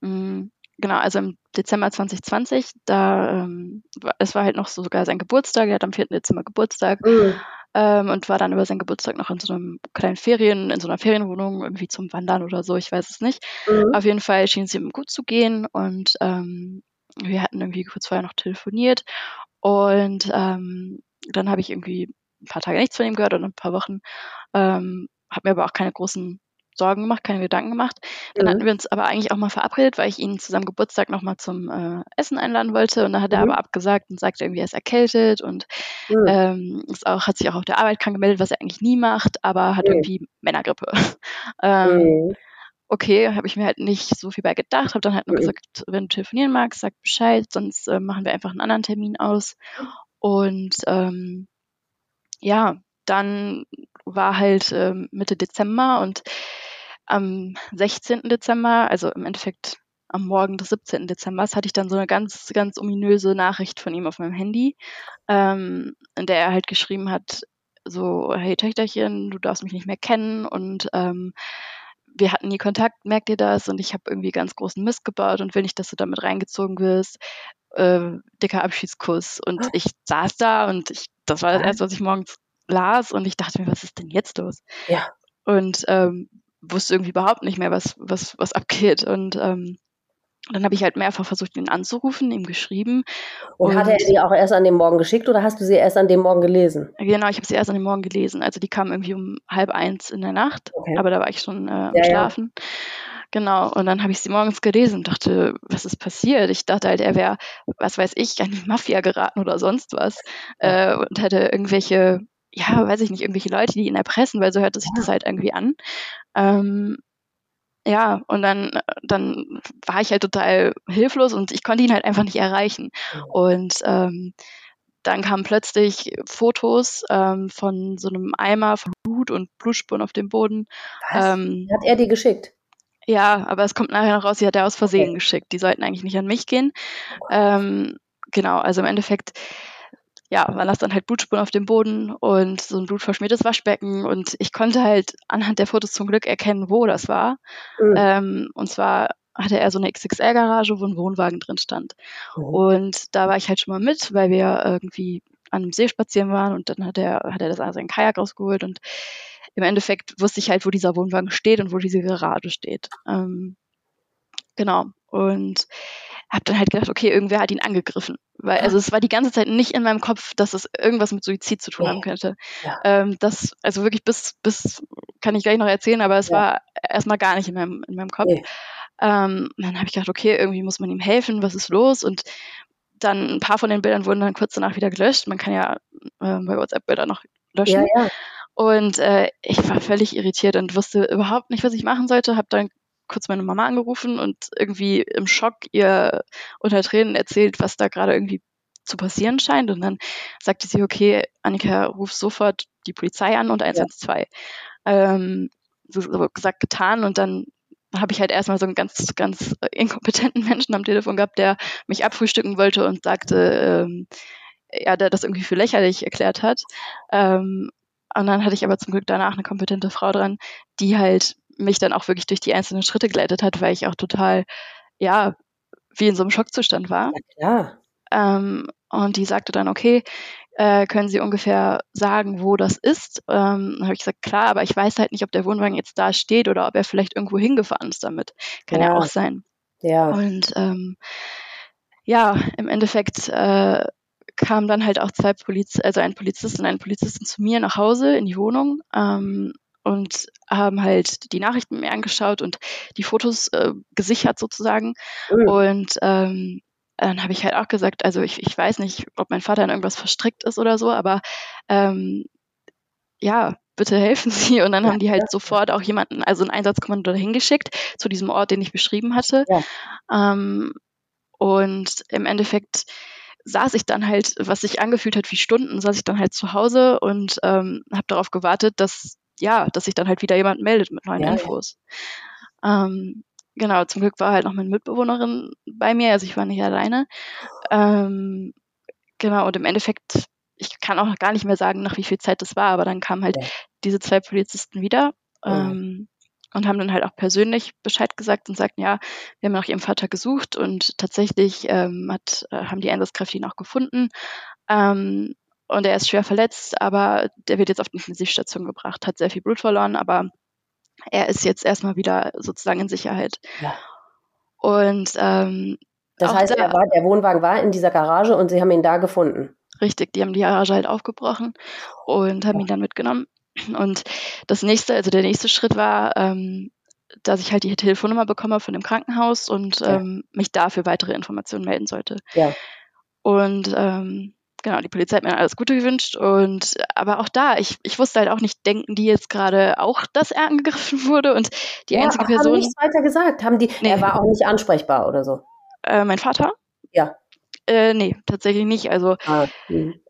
Mhm. Mm, genau, also im Dezember 2020, da ähm, es war halt noch so sogar sein Geburtstag, er hat am 4. Dezember Geburtstag mhm. ähm, und war dann über seinen Geburtstag noch in so einem kleinen Ferien, in so einer Ferienwohnung, irgendwie zum Wandern oder so, ich weiß es nicht. Mhm. Auf jeden Fall schien es ihm gut zu gehen und ähm, wir hatten irgendwie kurz vorher noch telefoniert und ähm, dann habe ich irgendwie ein paar Tage nichts von ihm gehört und ein paar Wochen. Ähm, habe mir aber auch keine großen Sorgen gemacht, keine Gedanken gemacht. Dann mhm. hatten wir uns aber eigentlich auch mal verabredet, weil ich ihn zu seinem Geburtstag nochmal zum äh, Essen einladen wollte. Und dann hat er mhm. aber abgesagt und sagte irgendwie, er ist erkältet und mhm. ähm, ist auch, hat sich auch auf der Arbeit krank gemeldet, was er eigentlich nie macht, aber hat irgendwie Männergrippe. ähm, mhm. okay, habe ich mir halt nicht so viel bei gedacht, habe dann halt nur mhm. gesagt, wenn du telefonieren magst, sag Bescheid, sonst äh, machen wir einfach einen anderen Termin aus. Und ähm, ja, dann war halt ähm, Mitte Dezember und am 16. Dezember, also im Endeffekt am Morgen des 17. Dezember, hatte ich dann so eine ganz, ganz ominöse Nachricht von ihm auf meinem Handy, ähm, in der er halt geschrieben hat, so, hey Töchterchen, du darfst mich nicht mehr kennen und ähm, wir hatten nie Kontakt, merkt ihr das? Und ich habe irgendwie ganz großen Mist gebaut und will nicht, dass du damit reingezogen wirst. Äh, dicker Abschiedskuss. Und ich saß da und ich, das war das erste, was ich morgens las und ich dachte mir, was ist denn jetzt los? Ja. und ähm, wusste irgendwie überhaupt nicht mehr, was, was, was abgeht. Und ähm, dann habe ich halt mehrfach versucht, ihn anzurufen, ihm geschrieben. Und, und hat er sie auch erst an dem Morgen geschickt oder hast du sie erst an dem Morgen gelesen? Genau, ich habe sie erst an dem Morgen gelesen. Also die kam irgendwie um halb eins in der Nacht, okay. aber da war ich schon äh, am ja, Schlafen. Ja. Genau, und dann habe ich sie morgens gelesen und dachte, was ist passiert? Ich dachte halt, er wäre, was weiß ich, an die Mafia geraten oder sonst was äh, und hätte irgendwelche, ja, weiß ich nicht, irgendwelche Leute, die ihn erpressen, weil so hört sich das halt irgendwie an. Ähm, ja, und dann, dann war ich halt total hilflos und ich konnte ihn halt einfach nicht erreichen. Und ähm, dann kamen plötzlich Fotos ähm, von so einem Eimer von Blut und Blutspuren auf dem Boden. Was? Ähm, hat er die geschickt? Ja, aber es kommt nachher noch raus, sie hat er aus Versehen okay. geschickt. Die sollten eigentlich nicht an mich gehen. Ähm, genau, also im Endeffekt ja, man lasst dann halt Blutspuren auf dem Boden und so ein blutverschmiertes Waschbecken und ich konnte halt anhand der Fotos zum Glück erkennen, wo das war. Mhm. Ähm, und zwar hatte er so eine XXL-Garage, wo ein Wohnwagen drin stand. Mhm. Und da war ich halt schon mal mit, weil wir irgendwie an einem See spazieren waren und dann hat er, hat er das also ein Kajak rausgeholt und im Endeffekt wusste ich halt, wo dieser Wohnwagen steht und wo diese Garage steht. Ähm, genau. Und habe dann halt gedacht, okay, irgendwer hat ihn angegriffen. Weil, also es war die ganze Zeit nicht in meinem Kopf, dass es irgendwas mit Suizid zu tun haben könnte. Ja. Ähm, das, also wirklich bis, bis, kann ich gleich noch erzählen, aber es ja. war erstmal gar nicht in meinem, in meinem Kopf. Nee. Ähm, dann habe ich gedacht, okay, irgendwie muss man ihm helfen, was ist los? Und dann ein paar von den Bildern wurden dann kurz danach wieder gelöscht. Man kann ja äh, bei WhatsApp Bilder noch löschen. Ja, ja. Und äh, ich war völlig irritiert und wusste überhaupt nicht, was ich machen sollte. Habe dann kurz meine Mama angerufen und irgendwie im Schock ihr unter Tränen erzählt, was da gerade irgendwie zu passieren scheint. Und dann sagte sie, okay, Annika, ruf sofort die Polizei an und 112. Ja. Ähm, so, so gesagt, getan. Und dann habe ich halt erstmal so einen ganz, ganz inkompetenten Menschen am Telefon gehabt, der mich abfrühstücken wollte und sagte, ähm, ja, der das irgendwie für lächerlich erklärt hat. Ähm, und dann hatte ich aber zum Glück danach eine kompetente Frau dran, die halt mich dann auch wirklich durch die einzelnen Schritte geleitet hat, weil ich auch total, ja, wie in so einem Schockzustand war. Ja, ähm, und die sagte dann, okay, äh, können Sie ungefähr sagen, wo das ist? Ähm, dann habe ich gesagt, klar, aber ich weiß halt nicht, ob der Wohnwagen jetzt da steht oder ob er vielleicht irgendwo hingefahren ist damit. Kann ja, ja auch sein. Ja. Und ähm, ja, im Endeffekt äh, kamen dann halt auch zwei Poliz also ein Polizist und eine Polizistin zu mir nach Hause in die Wohnung ähm, und haben halt die Nachrichten mir angeschaut und die Fotos äh, gesichert sozusagen. Mhm. Und ähm, dann habe ich halt auch gesagt, also ich, ich weiß nicht, ob mein Vater in irgendwas verstrickt ist oder so, aber ähm, ja, bitte helfen Sie. Und dann ja, haben die halt ja. sofort auch jemanden, also ein Einsatzkommando dahin geschickt, zu diesem Ort, den ich beschrieben hatte. Ja. Ähm, und im Endeffekt saß ich dann halt, was sich angefühlt hat wie Stunden, saß ich dann halt zu Hause und ähm, habe darauf gewartet, dass ja, dass sich dann halt wieder jemand meldet mit neuen ja, Infos. Ja. Ähm, genau, zum Glück war halt noch meine Mitbewohnerin bei mir, also ich war nicht alleine. Ähm, genau, und im Endeffekt, ich kann auch gar nicht mehr sagen, nach wie viel Zeit das war, aber dann kamen halt ja. diese zwei Polizisten wieder. Ähm, und haben dann halt auch persönlich Bescheid gesagt und sagten, ja, wir haben nach ihrem Vater gesucht und tatsächlich ähm, hat, äh, haben die Einsatzkräfte ihn auch gefunden. Ähm, und er ist schwer verletzt, aber der wird jetzt auf die Intensivstation gebracht, hat sehr viel Blut verloren, aber er ist jetzt erstmal wieder sozusagen in Sicherheit. Ja. Und ähm, das heißt, da, war, der Wohnwagen war in dieser Garage und sie haben ihn da gefunden. Richtig, die haben die Garage halt aufgebrochen und haben ihn dann mitgenommen. Und das nächste, also der nächste Schritt war, ähm, dass ich halt die Telefonnummer bekomme von dem Krankenhaus und ja. ähm, mich dafür weitere Informationen melden sollte. Ja. Und ähm, genau, die Polizei hat mir alles Gute gewünscht und aber auch da, ich, ich wusste halt auch nicht, denken die jetzt gerade auch, dass er angegriffen wurde und die ja, einzige Person. Haben nichts weiter gesagt, haben die, nee. er war auch nicht ansprechbar oder so. Äh, mein Vater? Ja. Äh, nee, tatsächlich nicht. Also ah, hm.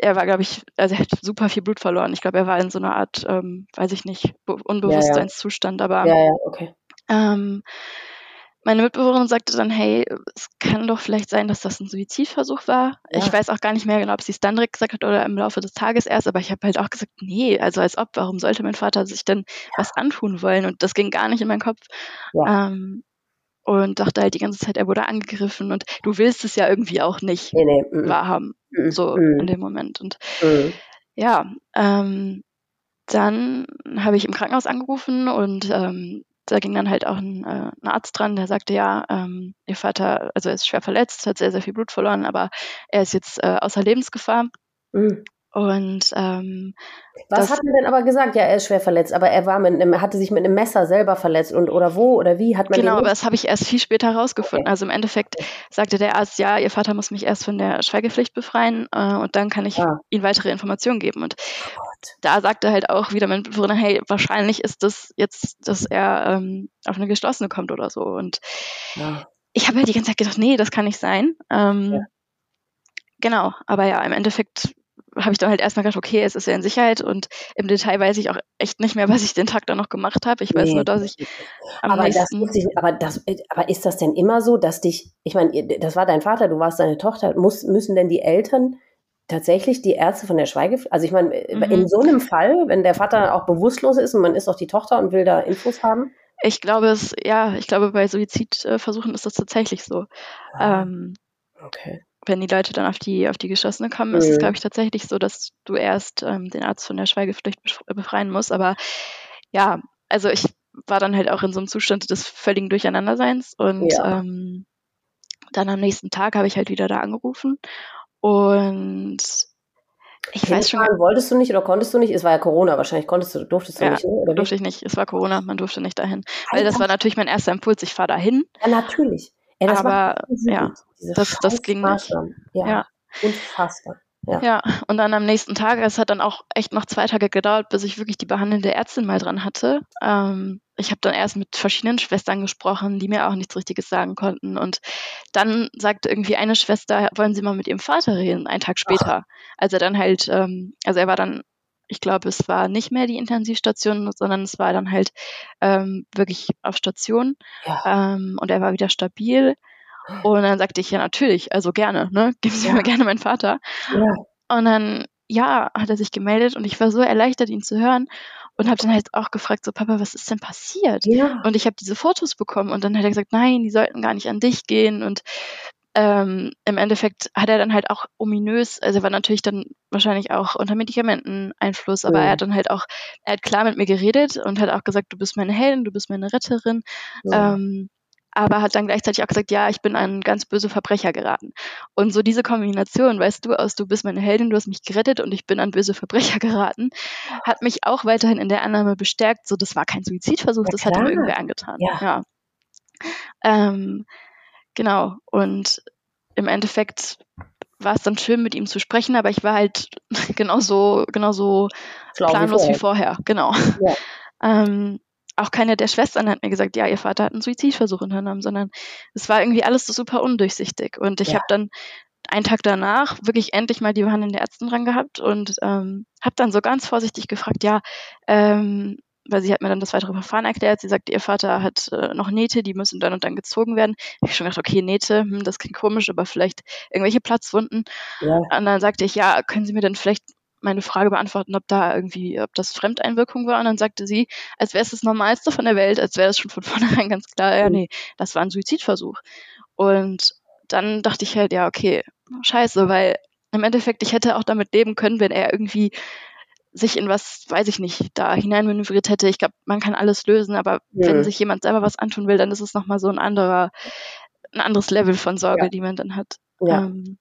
Er war, glaube ich, also er hat super viel Blut verloren. Ich glaube, er war in so einer Art, ähm, weiß ich nicht, Unbewusstseinszustand, aber ja, okay. Ähm, meine Mitbewohnerin sagte dann, hey, es kann doch vielleicht sein, dass das ein Suizidversuch war. Ja. Ich weiß auch gar nicht mehr genau, ob sie es dann direkt gesagt hat oder im Laufe des Tages erst, aber ich habe halt auch gesagt, nee, also als ob, warum sollte mein Vater sich denn ja. was antun wollen? Und das ging gar nicht in meinen Kopf. Ja. Ähm, und dachte halt die ganze Zeit, er wurde angegriffen und du willst es ja irgendwie auch nicht nee, nee, mm, wahrhaben, mm, so mm. in dem Moment. Und mm. ja, ähm, dann habe ich im Krankenhaus angerufen und ähm, da ging dann halt auch ein, äh, ein Arzt dran, der sagte, ja, ähm, ihr Vater, also er ist schwer verletzt, hat sehr, sehr viel Blut verloren, aber er ist jetzt äh, außer Lebensgefahr. Mhm. Und ähm, was hat er denn aber gesagt? Ja, er ist schwer verletzt, aber er war mit einem, hatte sich mit einem Messer selber verletzt und oder wo oder wie hat man Genau, aber das habe ich erst viel später herausgefunden. Okay. Also im Endeffekt sagte der Arzt, ja, ihr Vater muss mich erst von der Schweigepflicht befreien äh, und dann kann ich ah. ihm weitere Informationen geben. Und oh da sagte halt auch wieder mein Bewohner, hey, wahrscheinlich ist das jetzt, dass er ähm, auf eine geschlossene kommt oder so. Und ja. ich habe halt die ganze Zeit gedacht, nee, das kann nicht sein. Ähm, ja. Genau, aber ja, im Endeffekt habe ich dann halt erstmal gedacht, okay, es ist ja in Sicherheit und im Detail weiß ich auch echt nicht mehr, was ich den Tag dann noch gemacht habe. Ich weiß nee, nur, dass ich am aber nächsten das ich, aber das aber ist das denn immer so, dass dich, ich meine, das war dein Vater, du warst deine Tochter, muss, müssen denn die Eltern tatsächlich die Ärzte von der Schweigepflicht, also ich meine, mhm. in so einem Fall, wenn der Vater auch bewusstlos ist und man ist auch die Tochter und will da Infos haben? Ich glaube es, ja, ich glaube bei Suizidversuchen ist das tatsächlich so. Ah, ähm, okay wenn die Leute dann auf die, auf die Geschossene kommen, mhm. ist es, glaube ich, tatsächlich so, dass du erst ähm, den Arzt von der Schweigepflicht befreien musst. Aber ja, also ich war dann halt auch in so einem Zustand des völligen Durcheinanderseins und ja. ähm, dann am nächsten Tag habe ich halt wieder da angerufen und ich weiß schon. Wolltest du nicht oder konntest du nicht? Es war ja Corona, wahrscheinlich konntest du, durftest du ja, nicht, ne? Oder durfte ich nicht. Es war Corona, man durfte nicht dahin. Weil das war natürlich mein erster Impuls, ich fahre dahin. Ja, natürlich. Ja, aber ja, das, das ging nicht. Ja, ja. unfassbar. Ja. ja, und dann am nächsten Tag, es hat dann auch echt noch zwei Tage gedauert, bis ich wirklich die behandelnde Ärztin mal dran hatte. Ähm, ich habe dann erst mit verschiedenen Schwestern gesprochen, die mir auch nichts Richtiges sagen konnten. Und dann sagte irgendwie eine Schwester, wollen Sie mal mit Ihrem Vater reden, einen Tag später. Ach. Als er dann halt, ähm, also er war dann ich glaube, es war nicht mehr die Intensivstation, sondern es war dann halt ähm, wirklich auf Station. Ja. Ähm, und er war wieder stabil. Und dann sagte ich, ja, natürlich, also gerne, ne? Geben Sie ja. mir gerne meinen Vater. Ja. Und dann, ja, hat er sich gemeldet und ich war so erleichtert, ihn zu hören und habe dann halt auch gefragt, so Papa, was ist denn passiert? Ja. Und ich habe diese Fotos bekommen und dann hat er gesagt, nein, die sollten gar nicht an dich gehen und ähm, im Endeffekt hat er dann halt auch ominös, also er war natürlich dann wahrscheinlich auch unter Medikamenteneinfluss, aber ja. er hat dann halt auch, er hat klar mit mir geredet und hat auch gesagt, du bist meine Heldin, du bist meine Retterin. Ja. Ähm, aber hat dann gleichzeitig auch gesagt, ja, ich bin ein ganz böse Verbrecher geraten. Und so diese Kombination, weißt du, aus du bist meine Heldin, du hast mich gerettet und ich bin ein böse Verbrecher geraten, hat mich auch weiterhin in der Annahme bestärkt, so das war kein Suizidversuch, ja, das hat ihm irgendwer angetan. Ja. ja. Ähm, Genau. Und im Endeffekt war es dann schön, mit ihm zu sprechen, aber ich war halt genauso, genauso planlos wie vorher. Wie vorher. Genau. Ja. Ähm, auch keine der Schwestern hat mir gesagt, ja, ihr Vater hat einen Suizidversuch unternommen, sondern es war irgendwie alles so super undurchsichtig. Und ich ja. habe dann einen Tag danach wirklich endlich mal die behandelnde Ärztin dran gehabt und ähm, habe dann so ganz vorsichtig gefragt, ja, ähm, weil sie hat mir dann das weitere Verfahren erklärt. Sie sagte, ihr Vater hat äh, noch Nähte, die müssen dann und dann gezogen werden. Ich habe schon gedacht, okay, Nähte, hm, das klingt komisch, aber vielleicht irgendwelche Platzwunden. Ja. Und dann sagte ich, ja, können Sie mir denn vielleicht meine Frage beantworten, ob da irgendwie, ob das Fremdeinwirkung war. Und dann sagte sie, als wäre es das Normalste von der Welt, als wäre es schon von vornherein ganz klar, ja, mhm. nee, das war ein Suizidversuch. Und dann dachte ich halt, ja, okay, scheiße, weil im Endeffekt, ich hätte auch damit leben können, wenn er irgendwie sich in was, weiß ich nicht, da hineinmanövriert hätte. Ich glaube, man kann alles lösen, aber ja. wenn sich jemand selber was antun will, dann ist es nochmal so ein anderer, ein anderes Level von Sorge, ja. die man dann hat. Ja. Ähm,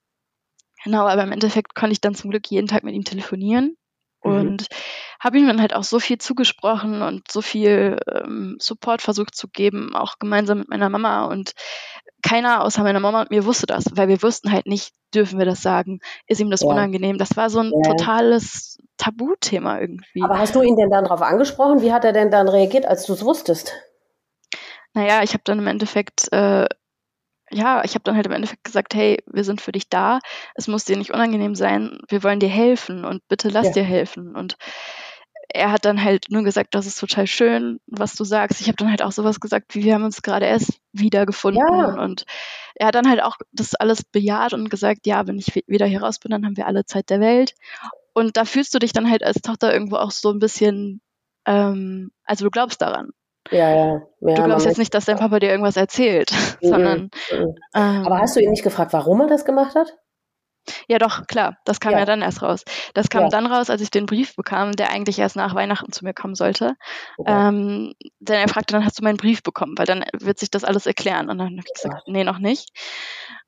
genau, aber im Endeffekt konnte ich dann zum Glück jeden Tag mit ihm telefonieren mhm. und habe ihm dann halt auch so viel zugesprochen und so viel ähm, Support versucht zu geben, auch gemeinsam mit meiner Mama und keiner außer meiner Mama und mir wusste das, weil wir wussten halt nicht, dürfen wir das sagen, ist ihm das ja. unangenehm. Das war so ein ja. totales Tabuthema irgendwie. Aber hast du ihn denn dann darauf angesprochen? Wie hat er denn dann reagiert, als du es wusstest? Naja, ich habe dann im Endeffekt, äh, ja, ich habe dann halt im Endeffekt gesagt, hey, wir sind für dich da, es muss dir nicht unangenehm sein, wir wollen dir helfen und bitte lass ja. dir helfen. Und er hat dann halt nur gesagt, das ist total schön, was du sagst. Ich habe dann halt auch sowas gesagt, wie wir haben uns gerade erst wiedergefunden. Ja. Und er hat dann halt auch das alles bejaht und gesagt, ja, wenn ich wieder hier raus bin, dann haben wir alle Zeit der Welt. Und da fühlst du dich dann halt als Tochter irgendwo auch so ein bisschen, ähm, also du glaubst daran. Ja, ja. ja du glaubst jetzt nicht, dass dein Papa dir irgendwas erzählt, mhm. sondern. Mhm. Ähm, Aber hast du ihn nicht gefragt, warum er das gemacht hat? Ja, doch, klar. Das kam ja, ja dann erst raus. Das kam ja. dann raus, als ich den Brief bekam, der eigentlich erst nach Weihnachten zu mir kommen sollte. Okay. Ähm, denn er fragte dann, hast du meinen Brief bekommen? Weil dann wird sich das alles erklären. Und dann habe ich gesagt, nee, noch nicht.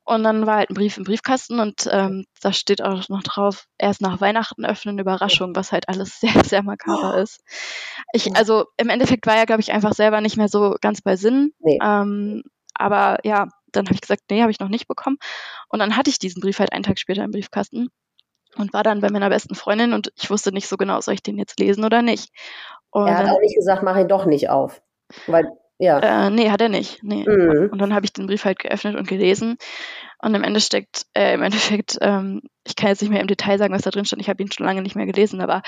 Und dann war halt ein Brief im Briefkasten und ähm, da steht auch noch drauf, erst nach Weihnachten öffnen, Überraschung, was halt alles sehr, sehr makaber ist. Ich, also im Endeffekt war er, glaube ich, einfach selber nicht mehr so ganz bei Sinn. Nee. Ähm, aber ja, dann habe ich gesagt, nee, habe ich noch nicht bekommen. Und dann hatte ich diesen Brief halt einen Tag später im Briefkasten und war dann bei meiner besten Freundin und ich wusste nicht so genau, soll ich den jetzt lesen oder nicht. Und er hat dann, auch nicht gesagt, mach ihn doch nicht auf. Weil ja. Äh, nee, hat er nicht. Nee. Mhm. Und dann habe ich den Brief halt geöffnet und gelesen. Und im Endeffekt, äh, im Endeffekt, ähm, ich kann jetzt nicht mehr im Detail sagen, was da drin stand. Ich habe ihn schon lange nicht mehr gelesen, aber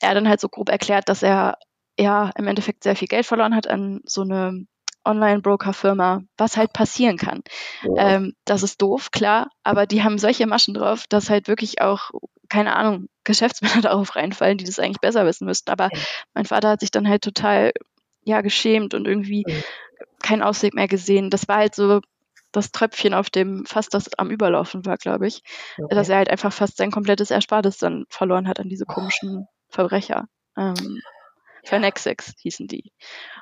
er hat dann halt so grob erklärt, dass er ja im Endeffekt sehr viel Geld verloren hat an so eine Online-Broker-Firma, was halt passieren kann. Ja. Ähm, das ist doof, klar, aber die haben solche Maschen drauf, dass halt wirklich auch, keine Ahnung, Geschäftsmänner darauf reinfallen, die das eigentlich besser wissen müssten. Aber ja. mein Vater hat sich dann halt total ja, geschämt und irgendwie keinen Ausweg mehr gesehen. Das war halt so das Tröpfchen auf dem Fass, das am Überlaufen war, glaube ich. Okay. Dass er halt einfach fast sein komplettes Erspartes dann verloren hat an diese komischen Verbrecher. Ähm, Phernexex hießen die.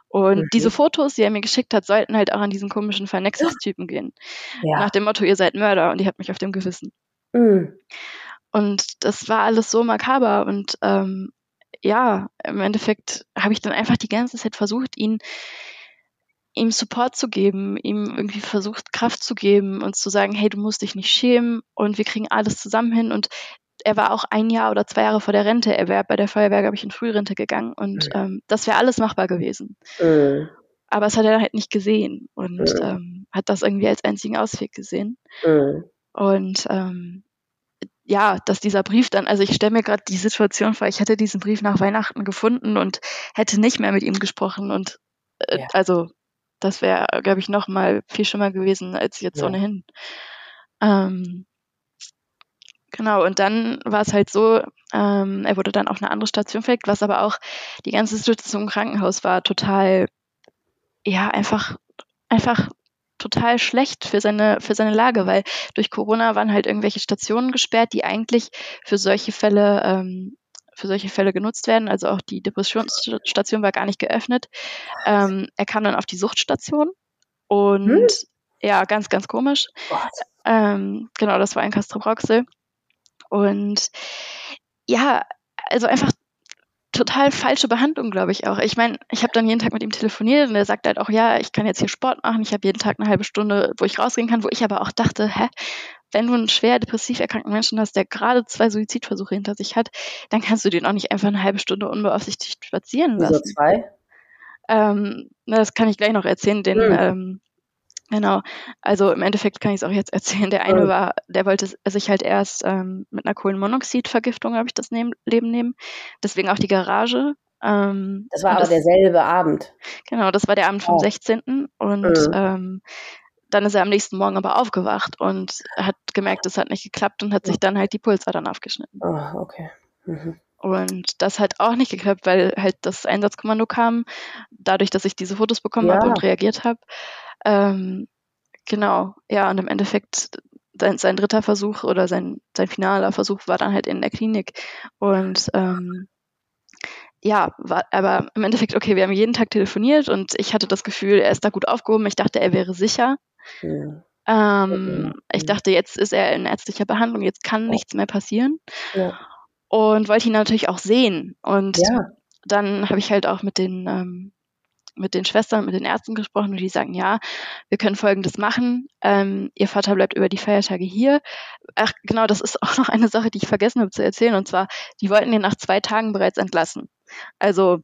Und mhm. diese Fotos, die er mir geschickt hat, sollten halt auch an diesen komischen Phernexex-Typen gehen. Ja. Nach dem Motto, ihr seid Mörder und ihr habt mich auf dem Gewissen. Mhm. Und das war alles so makaber und ähm, ja, im Endeffekt habe ich dann einfach die ganze Zeit versucht, ihn ihm Support zu geben, ihm irgendwie versucht, Kraft zu geben und zu sagen, hey, du musst dich nicht schämen und wir kriegen alles zusammen hin. Und er war auch ein Jahr oder zwei Jahre vor der Rente. Er wäre bei der Feuerwehr, glaube ich, in Frührente gegangen und mhm. ähm, das wäre alles machbar gewesen. Mhm. Aber es hat er halt nicht gesehen und mhm. ähm, hat das irgendwie als einzigen Ausweg gesehen. Und ähm, ja, dass dieser Brief dann, also ich stelle mir gerade die Situation vor, ich hätte diesen Brief nach Weihnachten gefunden und hätte nicht mehr mit ihm gesprochen und äh, ja. also das wäre, glaube ich, noch mal viel schlimmer gewesen als jetzt ja. ohnehin. Ähm, genau, und dann war es halt so, ähm, er wurde dann auf eine andere Station verlegt, was aber auch die ganze Situation im Krankenhaus war total, ja, einfach, einfach total schlecht für seine, für seine Lage, weil durch Corona waren halt irgendwelche Stationen gesperrt, die eigentlich für solche Fälle, ähm, für solche Fälle genutzt werden. Also auch die Depressionsstation war gar nicht geöffnet. Ähm, er kam dann auf die Suchtstation und hm? ja, ganz, ganz komisch. Ähm, genau, das war ein Castrobroxel. Und ja, also einfach total falsche Behandlung, glaube ich auch. Ich meine, ich habe dann jeden Tag mit ihm telefoniert und er sagt halt auch, ja, ich kann jetzt hier Sport machen, ich habe jeden Tag eine halbe Stunde, wo ich rausgehen kann, wo ich aber auch dachte, hä, wenn du einen schwer depressiv erkrankten Menschen hast, der gerade zwei Suizidversuche hinter sich hat, dann kannst du den auch nicht einfach eine halbe Stunde unbeaufsichtigt spazieren lassen. Wieso zwei? Ähm, das kann ich gleich noch erzählen. Den, hm. ähm, Genau. Also im Endeffekt kann ich es auch jetzt erzählen. Der eine war, der wollte sich halt erst ähm, mit einer Kohlenmonoxidvergiftung, habe ich das nehm, Leben nehmen. Deswegen auch die Garage. Ähm, das war aber das, derselbe Abend. Genau, das war der Abend vom oh. 16. Und mhm. ähm, dann ist er am nächsten Morgen aber aufgewacht und hat gemerkt, es hat nicht geklappt und hat sich dann halt die Pulsadern aufgeschnitten. Oh, okay. Mhm. Und das hat auch nicht geklappt, weil halt das Einsatzkommando kam, dadurch, dass ich diese Fotos bekommen ja. habe und reagiert habe. Ähm, genau, ja, und im Endeffekt sein, sein dritter Versuch oder sein, sein finaler Versuch war dann halt in der Klinik. Und ähm, ja, war, aber im Endeffekt, okay, wir haben jeden Tag telefoniert und ich hatte das Gefühl, er ist da gut aufgehoben. Ich dachte, er wäre sicher. Ja. Ähm, okay. Ich dachte, jetzt ist er in ärztlicher Behandlung, jetzt kann ja. nichts mehr passieren. Ja. Und wollte ihn natürlich auch sehen. Und dann habe ich halt auch mit den ähm, mit den Schwestern, mit den Ärzten gesprochen und die sagen, ja, wir können Folgendes machen. Ähm, ihr Vater bleibt über die Feiertage hier. Ach, genau, das ist auch noch eine Sache, die ich vergessen habe zu erzählen. Und zwar, die wollten ihn nach zwei Tagen bereits entlassen. Also,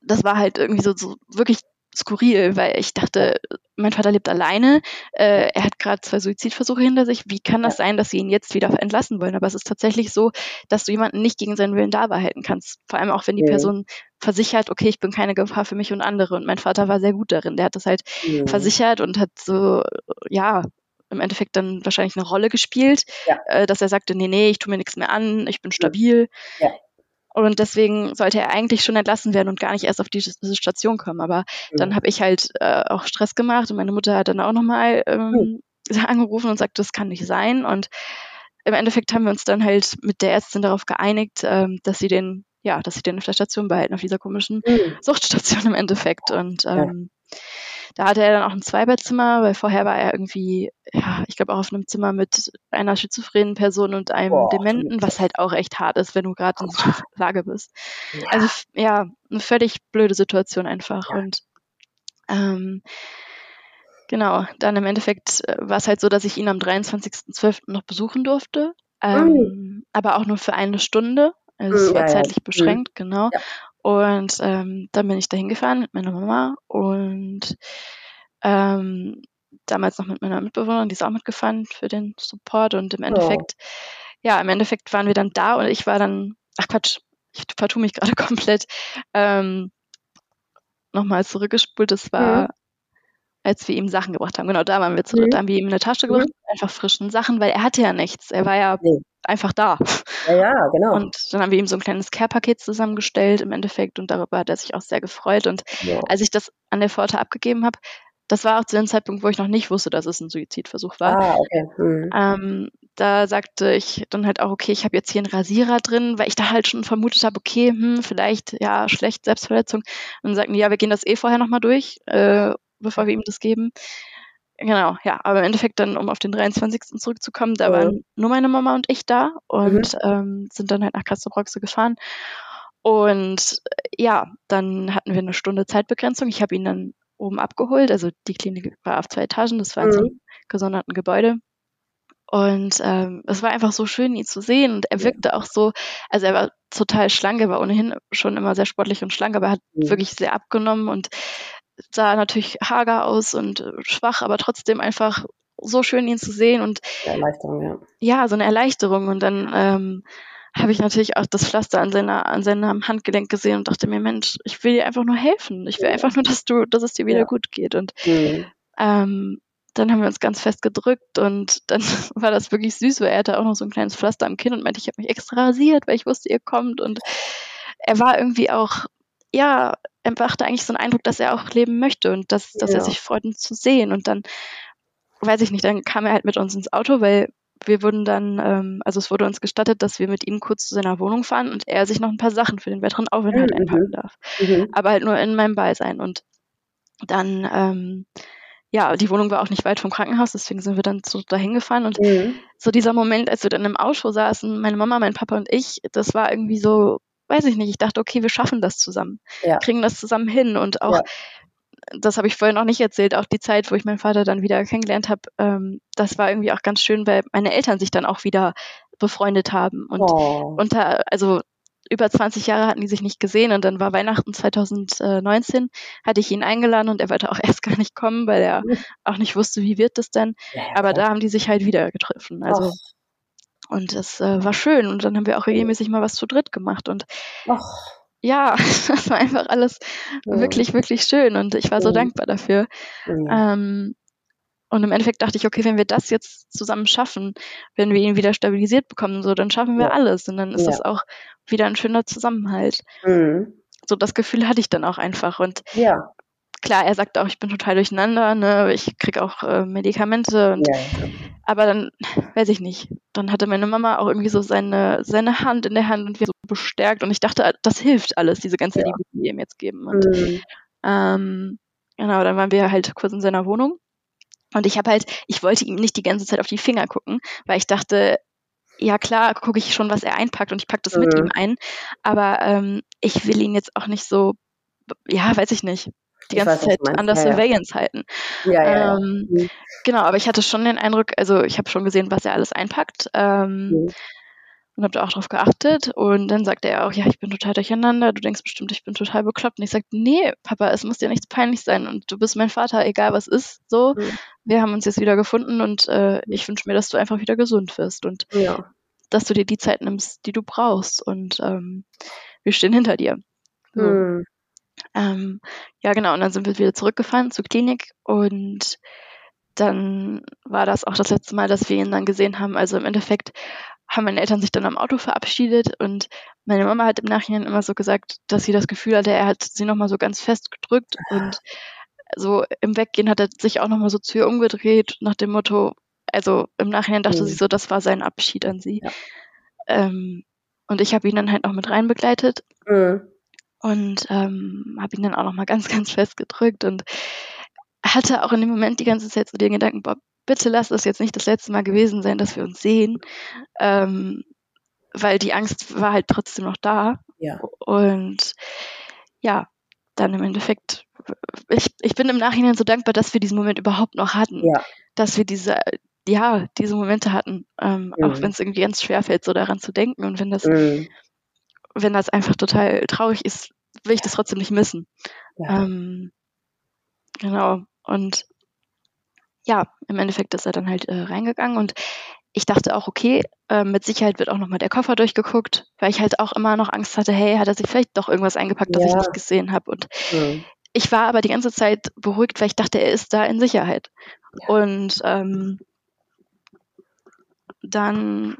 das war halt irgendwie so, so wirklich skurril, weil ich dachte, mein Vater lebt alleine, äh, er hat gerade zwei Suizidversuche hinter sich. Wie kann das sein, dass sie ihn jetzt wieder entlassen wollen? Aber es ist tatsächlich so, dass du jemanden nicht gegen seinen Willen da behalten kannst. Vor allem auch, wenn die ja. Person versichert, okay, ich bin keine Gefahr für mich und andere. Und mein Vater war sehr gut darin. Der hat das halt ja. versichert und hat so, ja, im Endeffekt dann wahrscheinlich eine Rolle gespielt, ja. äh, dass er sagte, nee, nee, ich tue mir nichts mehr an, ich bin stabil. Ja. Und deswegen sollte er eigentlich schon entlassen werden und gar nicht erst auf diese Station kommen. Aber mhm. dann habe ich halt äh, auch Stress gemacht und meine Mutter hat dann auch nochmal ähm, mhm. angerufen und sagt, das kann nicht sein. Und im Endeffekt haben wir uns dann halt mit der Ärztin darauf geeinigt, ähm, dass sie den, ja, dass sie den auf der Station behalten, auf dieser komischen mhm. Suchtstation im Endeffekt. Und ähm. Da hatte er dann auch ein Zweibettzimmer, weil vorher war er irgendwie, ja, ich glaube auch auf einem Zimmer mit einer schizophrenen Person und einem Boah, Dementen, was halt auch echt hart ist, wenn du gerade in so einer Lage bist. Ja. Also ja, eine völlig blöde Situation einfach. Ja. Und ähm, Genau, dann im Endeffekt äh, war es halt so, dass ich ihn am 23.12. noch besuchen durfte, ähm, mhm. aber auch nur für eine Stunde. Also es mhm, war zeitlich. Mhm. beschränkt, genau. Ja. Und ähm, dann bin ich da hingefahren mit meiner Mama und ähm, damals noch mit meiner Mitbewohnerin, die ist auch mitgefahren für den Support und im Endeffekt, oh. ja, im Endeffekt waren wir dann da und ich war dann, ach Quatsch, ich vertue mich gerade komplett, ähm, nochmal zurückgespult, das war mhm als wir ihm Sachen gebracht haben. Genau, da waren wir zurück. Mhm. Da haben wir ihm eine Tasche gebracht, mhm. einfach frischen Sachen, weil er hatte ja nichts. Er war ja nee. einfach da. Ja, ja, genau. Und dann haben wir ihm so ein kleines Care-Paket zusammengestellt im Endeffekt und darüber hat er sich auch sehr gefreut. Und ja. als ich das an der Pforte abgegeben habe, das war auch zu dem Zeitpunkt, wo ich noch nicht wusste, dass es ein Suizidversuch war. Ah, okay. Mhm. Ähm, da sagte ich dann halt auch, okay, ich habe jetzt hier einen Rasierer drin, weil ich da halt schon vermutet habe, okay, hm, vielleicht, ja, schlecht, Selbstverletzung. Und dann sagten die, ja, wir gehen das eh vorher nochmal durch äh, bevor wir ihm das geben. Genau, ja, aber im Endeffekt dann, um auf den 23. zurückzukommen, da oh. waren nur meine Mama und ich da und mhm. ähm, sind dann halt nach Kassel-Broxe gefahren. Und äh, ja, dann hatten wir eine Stunde Zeitbegrenzung. Ich habe ihn dann oben abgeholt. Also die Klinik war auf zwei Etagen, das war in so einem mhm. gesonderten Gebäude. Und ähm, es war einfach so schön, ihn zu sehen. Und er wirkte auch so, also er war total schlank, er war ohnehin schon immer sehr sportlich und schlank, aber er hat mhm. wirklich sehr abgenommen und sah natürlich hager aus und äh, schwach, aber trotzdem einfach so schön, ihn zu sehen und Erleichterung, ja. Ja, so eine Erleichterung. Und dann ähm, habe ich natürlich auch das Pflaster an seiner, an seinem Handgelenk gesehen und dachte mir, Mensch, ich will dir einfach nur helfen. Ich will ja. einfach nur, dass du, dass es dir wieder ja. gut geht. Und mhm. ähm, dann haben wir uns ganz fest gedrückt und dann war das wirklich süß, weil er hatte auch noch so ein kleines Pflaster am Kinn und meinte, ich habe mich extra rasiert, weil ich wusste, ihr kommt. Und er war irgendwie auch, er machte eigentlich so einen Eindruck, dass er auch leben möchte und dass, dass ja. er sich freut, uns zu sehen. Und dann, weiß ich nicht, dann kam er halt mit uns ins Auto, weil wir wurden dann, ähm, also es wurde uns gestattet, dass wir mit ihm kurz zu seiner Wohnung fahren und er sich noch ein paar Sachen für den weiteren Aufenthalt mhm. einpacken darf. Mhm. Aber halt nur in meinem Beisein. Und dann, ähm, ja, die Wohnung war auch nicht weit vom Krankenhaus, deswegen sind wir dann so dahin gefahren. Und mhm. so dieser Moment, als wir dann im Auto saßen, meine Mama, mein Papa und ich, das war irgendwie so, weiß ich nicht, ich dachte, okay, wir schaffen das zusammen, ja. kriegen das zusammen hin und auch, ja. das habe ich vorhin noch nicht erzählt, auch die Zeit, wo ich meinen Vater dann wieder kennengelernt habe, ähm, das war irgendwie auch ganz schön, weil meine Eltern sich dann auch wieder befreundet haben und oh. unter, also über 20 Jahre hatten die sich nicht gesehen und dann war Weihnachten 2019, hatte ich ihn eingeladen und er wollte auch erst gar nicht kommen, weil er auch nicht wusste, wie wird das denn. Ja, Aber da haben die sich halt wieder getroffen. Also Och. Und das äh, war schön. Und dann haben wir auch regelmäßig mal was zu dritt gemacht. Und Och. ja, das war einfach alles ja. wirklich, wirklich schön. Und ich war so dankbar dafür. Ja. Ähm, und im Endeffekt dachte ich, okay, wenn wir das jetzt zusammen schaffen, wenn wir ihn wieder stabilisiert bekommen, so, dann schaffen wir ja. alles. Und dann ist das auch wieder ein schöner Zusammenhalt. Mhm. So das Gefühl hatte ich dann auch einfach. Und ja klar, er sagt auch, ich bin total durcheinander, ne? ich kriege auch äh, Medikamente. Und, ja. Aber dann, weiß ich nicht, dann hatte meine Mama auch irgendwie so seine, seine Hand in der Hand und wir so bestärkt. Und ich dachte, das hilft alles, diese ganze ja. Liebe, die wir ihm jetzt geben. Und, mhm. ähm, genau, dann waren wir halt kurz in seiner Wohnung. Und ich habe halt, ich wollte ihm nicht die ganze Zeit auf die Finger gucken, weil ich dachte, ja klar, gucke ich schon, was er einpackt und ich packe das mhm. mit ihm ein. Aber ähm, ich will ihn jetzt auch nicht so, ja, weiß ich nicht, die ganze weiß, Zeit under ja, Surveillance ja. halten. Ja, ja, ähm. Mhm. Genau, aber ich hatte schon den Eindruck, also ich habe schon gesehen, was er alles einpackt. Ähm, mhm. Und habe da auch drauf geachtet. Und dann sagte er auch, ja, ich bin total durcheinander, du denkst bestimmt, ich bin total bekloppt. Und ich sagte, nee, Papa, es muss dir nichts peinlich sein. Und du bist mein Vater, egal was ist. So, mhm. wir haben uns jetzt wieder gefunden und äh, ich wünsche mir, dass du einfach wieder gesund wirst und dass du dir die Zeit nimmst, die du brauchst. Und ähm, wir stehen hinter dir. So. Mhm. Ähm, ja, genau. Und dann sind wir wieder zurückgefahren zur Klinik und dann war das auch das letzte Mal, dass wir ihn dann gesehen haben. Also im Endeffekt haben meine Eltern sich dann am Auto verabschiedet und meine Mama hat im Nachhinein immer so gesagt, dass sie das Gefühl hatte, er hat sie nochmal so ganz fest gedrückt und so im Weggehen hat er sich auch nochmal so zu ihr umgedreht nach dem Motto, also im Nachhinein dachte mhm. sie so, das war sein Abschied an sie. Ja. Ähm, und ich habe ihn dann halt noch mit rein begleitet mhm. Und ähm, habe ihn dann auch noch mal ganz, ganz fest gedrückt und hatte auch in dem Moment die ganze Zeit so den Gedanken, boah, bitte lass es jetzt nicht das letzte Mal gewesen sein, dass wir uns sehen, ähm, weil die Angst war halt trotzdem noch da. Ja. Und ja, dann im Endeffekt, ich, ich bin im Nachhinein so dankbar, dass wir diesen Moment überhaupt noch hatten. Ja. Dass wir diese, ja, diese Momente hatten, ähm, mhm. auch wenn es irgendwie ganz schwer fällt, so daran zu denken. Und wenn das, mhm. Wenn das einfach total traurig ist, will ich das trotzdem nicht missen. Ja. Ähm, genau. Und ja, im Endeffekt ist er dann halt äh, reingegangen und ich dachte auch, okay, äh, mit Sicherheit wird auch nochmal der Koffer durchgeguckt, weil ich halt auch immer noch Angst hatte, hey, hat er sich vielleicht doch irgendwas eingepackt, das ja. ich nicht gesehen habe. Und mhm. ich war aber die ganze Zeit beruhigt, weil ich dachte, er ist da in Sicherheit. Ja. Und ähm, dann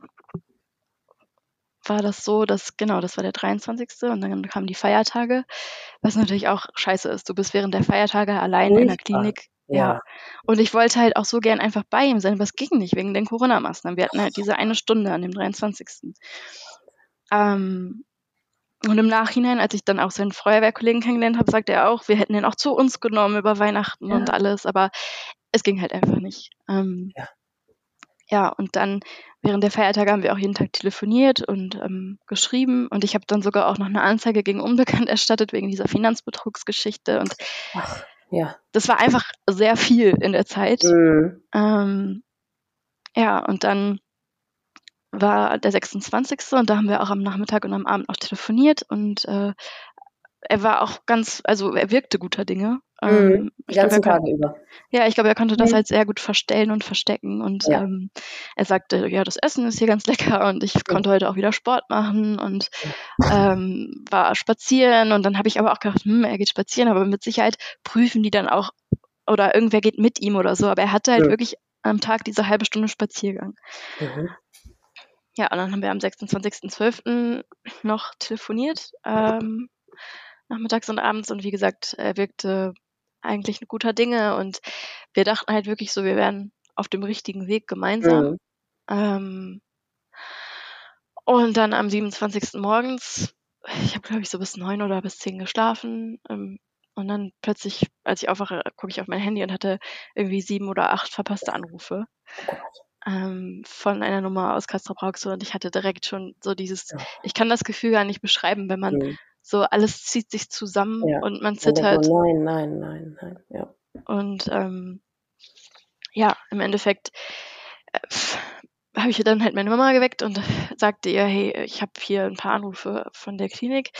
war das so, dass, genau, das war der 23. und dann kamen die Feiertage, was natürlich auch scheiße ist. Du bist während der Feiertage allein in der Klinik ja. Und ich wollte halt auch so gern einfach bei ihm sein, aber es ging nicht wegen den Corona-Maßnahmen. Wir hatten halt diese eine Stunde an dem 23. Ähm, und im Nachhinein, als ich dann auch seinen Feuerwehrkollegen kennengelernt habe, sagte er auch, wir hätten ihn auch zu uns genommen über Weihnachten ja. und alles, aber es ging halt einfach nicht. Ähm, ja. Ja, und dann während der Feiertage haben wir auch jeden Tag telefoniert und ähm, geschrieben und ich habe dann sogar auch noch eine Anzeige gegen Unbekannt erstattet wegen dieser Finanzbetrugsgeschichte und Ach. Ja. Das war einfach sehr viel in der Zeit. Mhm. Ähm, ja, und dann war der 26. und da haben wir auch am Nachmittag und am Abend noch telefoniert und äh, er war auch ganz, also er wirkte guter Dinge. Mhm, ähm, die ganzen glaub, Tage über. Ja, ich glaube, er konnte das mhm. halt sehr gut verstellen und verstecken. Und ja. ähm, er sagte, ja, das Essen ist hier ganz lecker und ich ja. konnte heute auch wieder Sport machen und ähm, war spazieren. Und dann habe ich aber auch gedacht, hm, er geht spazieren, aber mit Sicherheit prüfen die dann auch, oder irgendwer geht mit ihm oder so. Aber er hatte halt ja. wirklich am Tag diese halbe Stunde Spaziergang. Mhm. Ja, und dann haben wir am 26.12. noch telefoniert. Ähm, nachmittags und abends und wie gesagt, er wirkte eigentlich ein guter Dinge und wir dachten halt wirklich so, wir wären auf dem richtigen Weg gemeinsam. Mhm. Ähm, und dann am 27. morgens, ich habe glaube ich so bis neun oder bis zehn geschlafen. Ähm, und dann plötzlich, als ich aufwache, gucke ich auf mein Handy und hatte irgendwie sieben oder acht verpasste Anrufe. Ähm, von einer Nummer aus Castro Brauxel und ich hatte direkt schon so dieses, ja. ich kann das Gefühl gar nicht beschreiben, wenn man mhm so alles zieht sich zusammen ja. und man zittert. Nein, nein, nein, nein, ja. Und ähm, ja, im Endeffekt äh, habe ich dann halt meine Mama geweckt und sagte ihr, hey, ich habe hier ein paar Anrufe von der Klinik.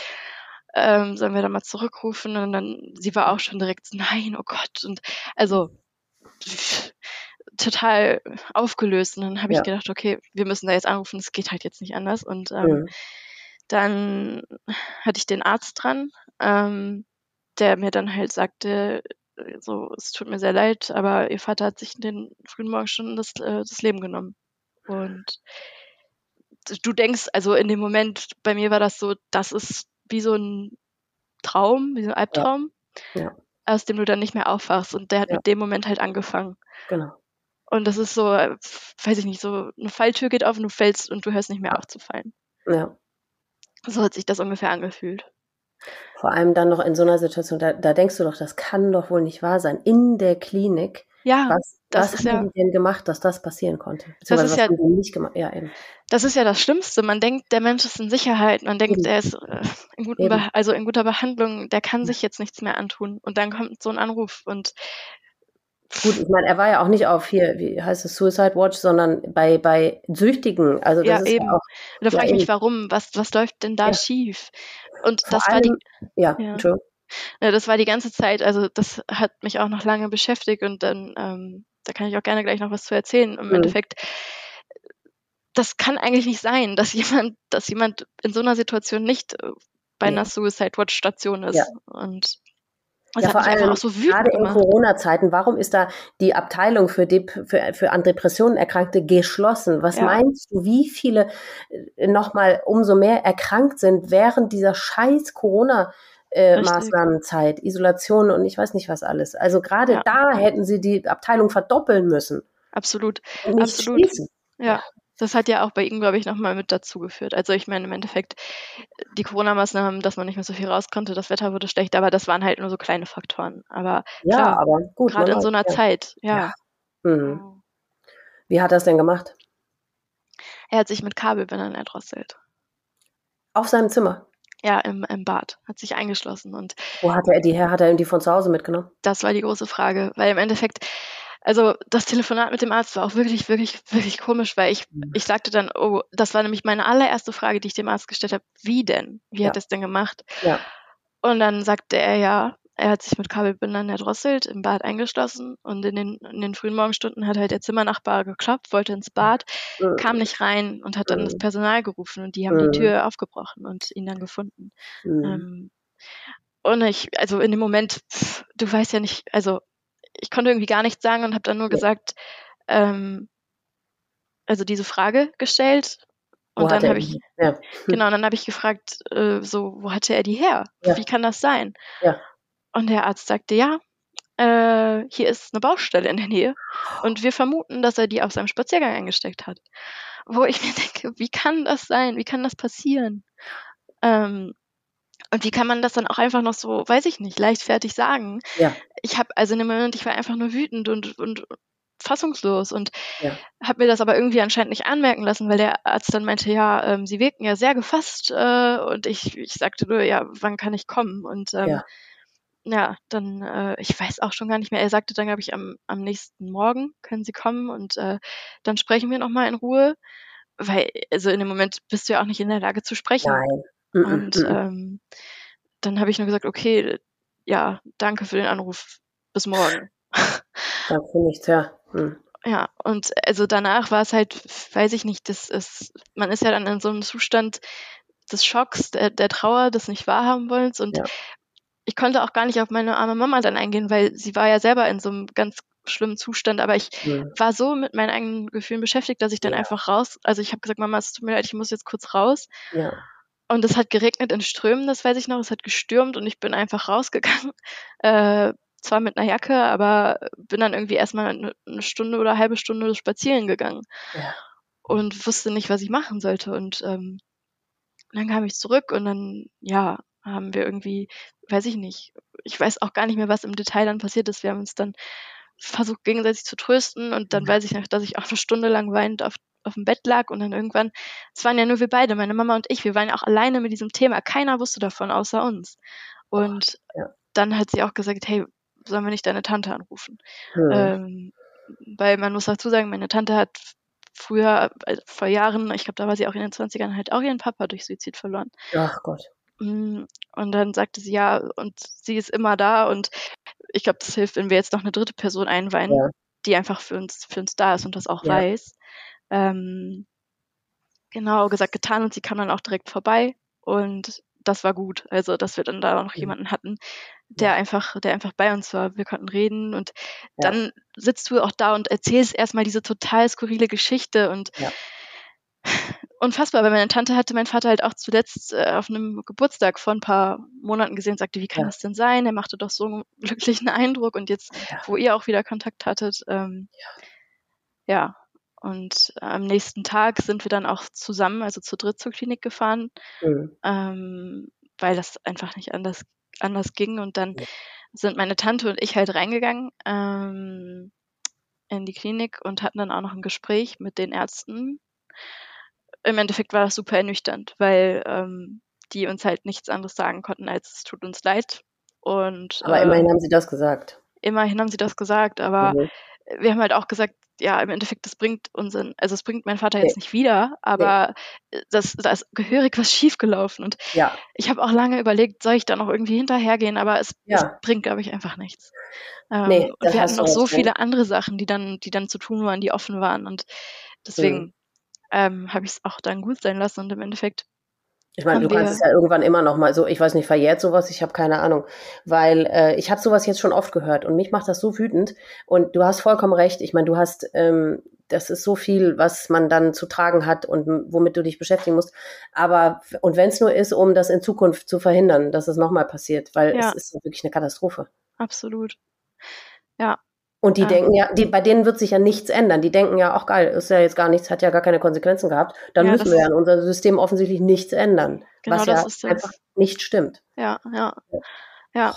Ähm, sollen wir da mal zurückrufen? Und dann, sie war auch schon direkt nein, oh Gott. Und also total aufgelöst. Und dann habe ja. ich gedacht, okay, wir müssen da jetzt anrufen, es geht halt jetzt nicht anders. Und ähm, mhm. Dann hatte ich den Arzt dran, ähm, der mir dann halt sagte, so, es tut mir sehr leid, aber ihr Vater hat sich in den frühen Morgenstunden das, äh, das Leben genommen. Und du denkst, also in dem Moment, bei mir war das so, das ist wie so ein Traum, wie so ein Albtraum, ja. Ja. aus dem du dann nicht mehr aufwachst. Und der hat ja. mit dem Moment halt angefangen. Genau. Und das ist so, weiß ich nicht, so eine Falltür geht auf und du fällst und du hörst nicht mehr auf zu fallen. Ja. So hat sich das ungefähr angefühlt. Vor allem dann noch in so einer Situation, da, da denkst du doch, das kann doch wohl nicht wahr sein. In der Klinik. Ja. Was, das was haben ja, die denn gemacht, dass das passieren konnte? Das ist ja, nicht gemacht? Ja, eben. das ist ja das Schlimmste. Man denkt, der Mensch ist in Sicherheit. Man denkt, eben. er ist äh, in, guten also in guter Behandlung. Der kann sich jetzt nichts mehr antun. Und dann kommt so ein Anruf und Gut, ich meine, er war ja auch nicht auf hier, wie heißt es, Suicide Watch, sondern bei, bei Süchtigen. Also das ja, ist eben. ja auch. Da frage ich mich, warum? Was, was läuft denn da ja. schief? Und Vor das allem, war die. Ja, ja. Ja, das war die ganze Zeit, also das hat mich auch noch lange beschäftigt und dann, ähm, da kann ich auch gerne gleich noch was zu erzählen. Im mhm. Endeffekt, das kann eigentlich nicht sein, dass jemand, dass jemand in so einer Situation nicht äh, bei einer Suicide Watch Station ist. Ja. Und das ja, vor allem so gerade in Corona-Zeiten, warum ist da die Abteilung für, Dep für, für an Depressionen Erkrankte geschlossen? Was ja. meinst du, wie viele äh, nochmal umso mehr erkrankt sind während dieser scheiß Corona- äh, Maßnahmenzeit, Isolation und ich weiß nicht was alles. Also gerade ja. da hätten sie die Abteilung verdoppeln müssen. Absolut. Absolut. Ja. Das hat ja auch bei ihm, glaube ich, nochmal mit dazu geführt. Also ich meine, im Endeffekt, die Corona-Maßnahmen, dass man nicht mehr so viel raus konnte, das Wetter wurde schlecht, aber das waren halt nur so kleine Faktoren. Aber ja, klar, aber gut. Gerade in so einer ja. Zeit, ja. ja. Mhm. Wie hat er es denn gemacht? Er hat sich mit Kabelbindern erdrosselt. Auf seinem Zimmer? Ja, im, im Bad. Hat sich eingeschlossen. Und Wo hat er die her? Hat er ihm die von zu Hause mitgenommen? Das war die große Frage. Weil im Endeffekt, also das Telefonat mit dem Arzt war auch wirklich, wirklich, wirklich komisch, weil ich, mhm. ich sagte dann, oh, das war nämlich meine allererste Frage, die ich dem Arzt gestellt habe. Wie denn? Wie ja. hat er es denn gemacht? Ja. Und dann sagte er ja, er hat sich mit Kabelbindern erdrosselt, im Bad eingeschlossen und in den, in den frühen Morgenstunden hat halt der Zimmernachbar geklopft, wollte ins Bad, mhm. kam nicht rein und hat dann das mhm. Personal gerufen und die haben mhm. die Tür aufgebrochen und ihn dann gefunden. Mhm. Ähm, und ich, also in dem Moment, pff, du weißt ja nicht, also ich konnte irgendwie gar nichts sagen und habe dann nur gesagt, ähm, also diese Frage gestellt und dann habe ich, ja. genau, dann habe ich gefragt, äh, so, wo hatte er die her? Ja. Wie kann das sein? Ja. Und der Arzt sagte, ja, äh, hier ist eine Baustelle in der Nähe und wir vermuten, dass er die auf seinem Spaziergang eingesteckt hat. Wo ich mir denke, wie kann das sein? Wie kann das passieren? Ähm, und wie kann man das dann auch einfach noch so, weiß ich nicht, leichtfertig sagen? Ja. Ich habe, also in dem Moment, ich war einfach nur wütend und, und fassungslos und ja. habe mir das aber irgendwie anscheinend nicht anmerken lassen, weil der Arzt dann meinte, ja, ähm, sie wirken ja sehr gefasst äh, und ich, ich sagte nur, ja, wann kann ich kommen? Und ähm, ja ja, dann, äh, ich weiß auch schon gar nicht mehr. Er sagte dann, glaube ich, am, am nächsten Morgen können Sie kommen und äh, dann sprechen wir nochmal in Ruhe. Weil, also in dem Moment bist du ja auch nicht in der Lage zu sprechen. Nein. Und ähm, dann habe ich nur gesagt, okay, ja, danke für den Anruf. Bis morgen. Danke nichts, ja. Hm. Ja, und also danach war es halt, weiß ich nicht, das ist, man ist ja dann in so einem Zustand des Schocks, der, der Trauer, des nicht wahrhaben wollens und ja ich konnte auch gar nicht auf meine arme Mama dann eingehen, weil sie war ja selber in so einem ganz schlimmen Zustand, aber ich ja. war so mit meinen eigenen Gefühlen beschäftigt, dass ich dann ja. einfach raus, also ich habe gesagt, Mama, es tut mir leid, ich muss jetzt kurz raus. Ja. Und es hat geregnet in Strömen, das weiß ich noch, es hat gestürmt und ich bin einfach rausgegangen. Äh, zwar mit einer Jacke, aber bin dann irgendwie erstmal eine Stunde oder eine halbe Stunde spazieren gegangen. Ja. Und wusste nicht, was ich machen sollte. Und ähm, dann kam ich zurück und dann, ja, haben wir irgendwie, weiß ich nicht, ich weiß auch gar nicht mehr, was im Detail dann passiert ist. Wir haben uns dann versucht, gegenseitig zu trösten und dann mhm. weiß ich noch, dass ich auch eine Stunde lang weinend auf, auf dem Bett lag und dann irgendwann, es waren ja nur wir beide, meine Mama und ich, wir waren ja auch alleine mit diesem Thema. Keiner wusste davon außer uns. Und oh, ja. dann hat sie auch gesagt, hey, sollen wir nicht deine Tante anrufen? Mhm. Ähm, weil man muss dazu sagen, meine Tante hat früher, also vor Jahren, ich glaube, da war sie auch in den 20ern, halt auch ihren Papa durch Suizid verloren. Ach Gott. Mm, und dann sagte sie, ja, und sie ist immer da und ich glaube, das hilft, wenn wir jetzt noch eine dritte Person einweihen, ja. die einfach für uns, für uns da ist und das auch ja. weiß. Ähm, genau, gesagt, getan und sie kam dann auch direkt vorbei und das war gut. Also, dass wir dann da noch mhm. jemanden hatten, der ja. einfach, der einfach bei uns war. Wir konnten reden und dann sitzt du auch da und erzählst erstmal diese total skurrile Geschichte und unfassbar, weil meine Tante hatte mein Vater halt auch zuletzt äh, auf einem Geburtstag vor ein paar Monaten gesehen und sagte, wie kann ja. das denn sein? Er machte doch so einen glücklichen Eindruck und jetzt, ja. wo ihr auch wieder Kontakt hattet, ähm, ja. Und am nächsten Tag sind wir dann auch zusammen, also zu dritt zur Klinik gefahren, mhm. ähm, weil das einfach nicht anders, anders ging. Und dann ja. sind meine Tante und ich halt reingegangen ähm, in die Klinik und hatten dann auch noch ein Gespräch mit den Ärzten im Endeffekt war das super ernüchternd, weil ähm, die uns halt nichts anderes sagen konnten, als es tut uns leid. Und, aber immerhin ähm, haben sie das gesagt. Immerhin haben sie das gesagt, aber mhm. wir haben halt auch gesagt, ja, im Endeffekt, das bringt unseren, also es bringt meinen Vater jetzt nicht wieder, aber nee. das, da ist gehörig was schiefgelaufen. Und ja. ich habe auch lange überlegt, soll ich da noch irgendwie hinterhergehen, aber es, ja. es bringt, glaube ich, einfach nichts. Ähm, nee, und wir hatten noch so viele andere Sachen, die dann, die dann zu tun waren, die offen waren. Und deswegen, mhm ähm, habe ich es auch dann gut sein lassen und im Endeffekt. Ich meine, du kannst es ja irgendwann immer noch mal so, ich weiß nicht, verjährt sowas, ich habe keine Ahnung, weil äh, ich habe sowas jetzt schon oft gehört und mich macht das so wütend und du hast vollkommen recht. Ich meine, du hast, ähm, das ist so viel, was man dann zu tragen hat und womit du dich beschäftigen musst. Aber und wenn es nur ist, um das in Zukunft zu verhindern, dass es nochmal passiert, weil ja. es ist wirklich eine Katastrophe. Absolut. Ja, Und die ah. denken ja, die, bei denen wird sich ja nichts ändern. Die denken ja, auch geil, ist ja jetzt gar nichts, hat ja gar keine Konsequenzen gehabt. Dann ja, müssen wir ja in unserem System offensichtlich nichts ändern. Genau, was ja einfach nicht stimmt. Ja, ja. Ja.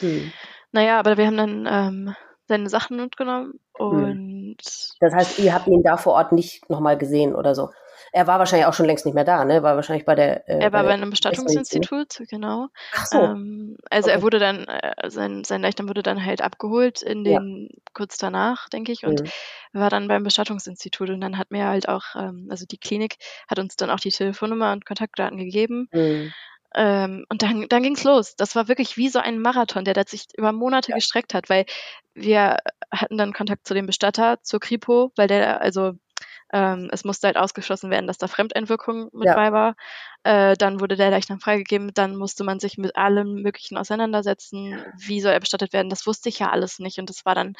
Hm. Naja, aber wir haben dann ähm, seine Sachen mitgenommen hm. und. Das heißt, ihr habt ihn da vor Ort nicht nochmal gesehen oder so? Er war wahrscheinlich auch schon längst nicht mehr da, ne? War wahrscheinlich bei der. Äh, er war bei, bei einem Bestattungsinstitut, genau. Ach so. Ähm, also okay. er wurde dann, äh, sein, sein Leichnam wurde dann halt abgeholt in den ja. kurz danach, denke ich, und mhm. war dann beim Bestattungsinstitut und dann hat mir halt auch, ähm, also die Klinik hat uns dann auch die Telefonnummer und Kontaktdaten gegeben. Mhm. Ähm, und dann, dann ging es los. Das war wirklich wie so ein Marathon, der, der sich über Monate ja. gestreckt hat, weil wir hatten dann Kontakt zu dem Bestatter, zur Kripo, weil der, also ähm, es musste halt ausgeschlossen werden, dass da Fremdeinwirkung mit ja. bei war. Äh, dann wurde der Leichnam freigegeben. Dann musste man sich mit allem Möglichen auseinandersetzen. Wie soll er bestattet werden? Das wusste ich ja alles nicht. Und das war dann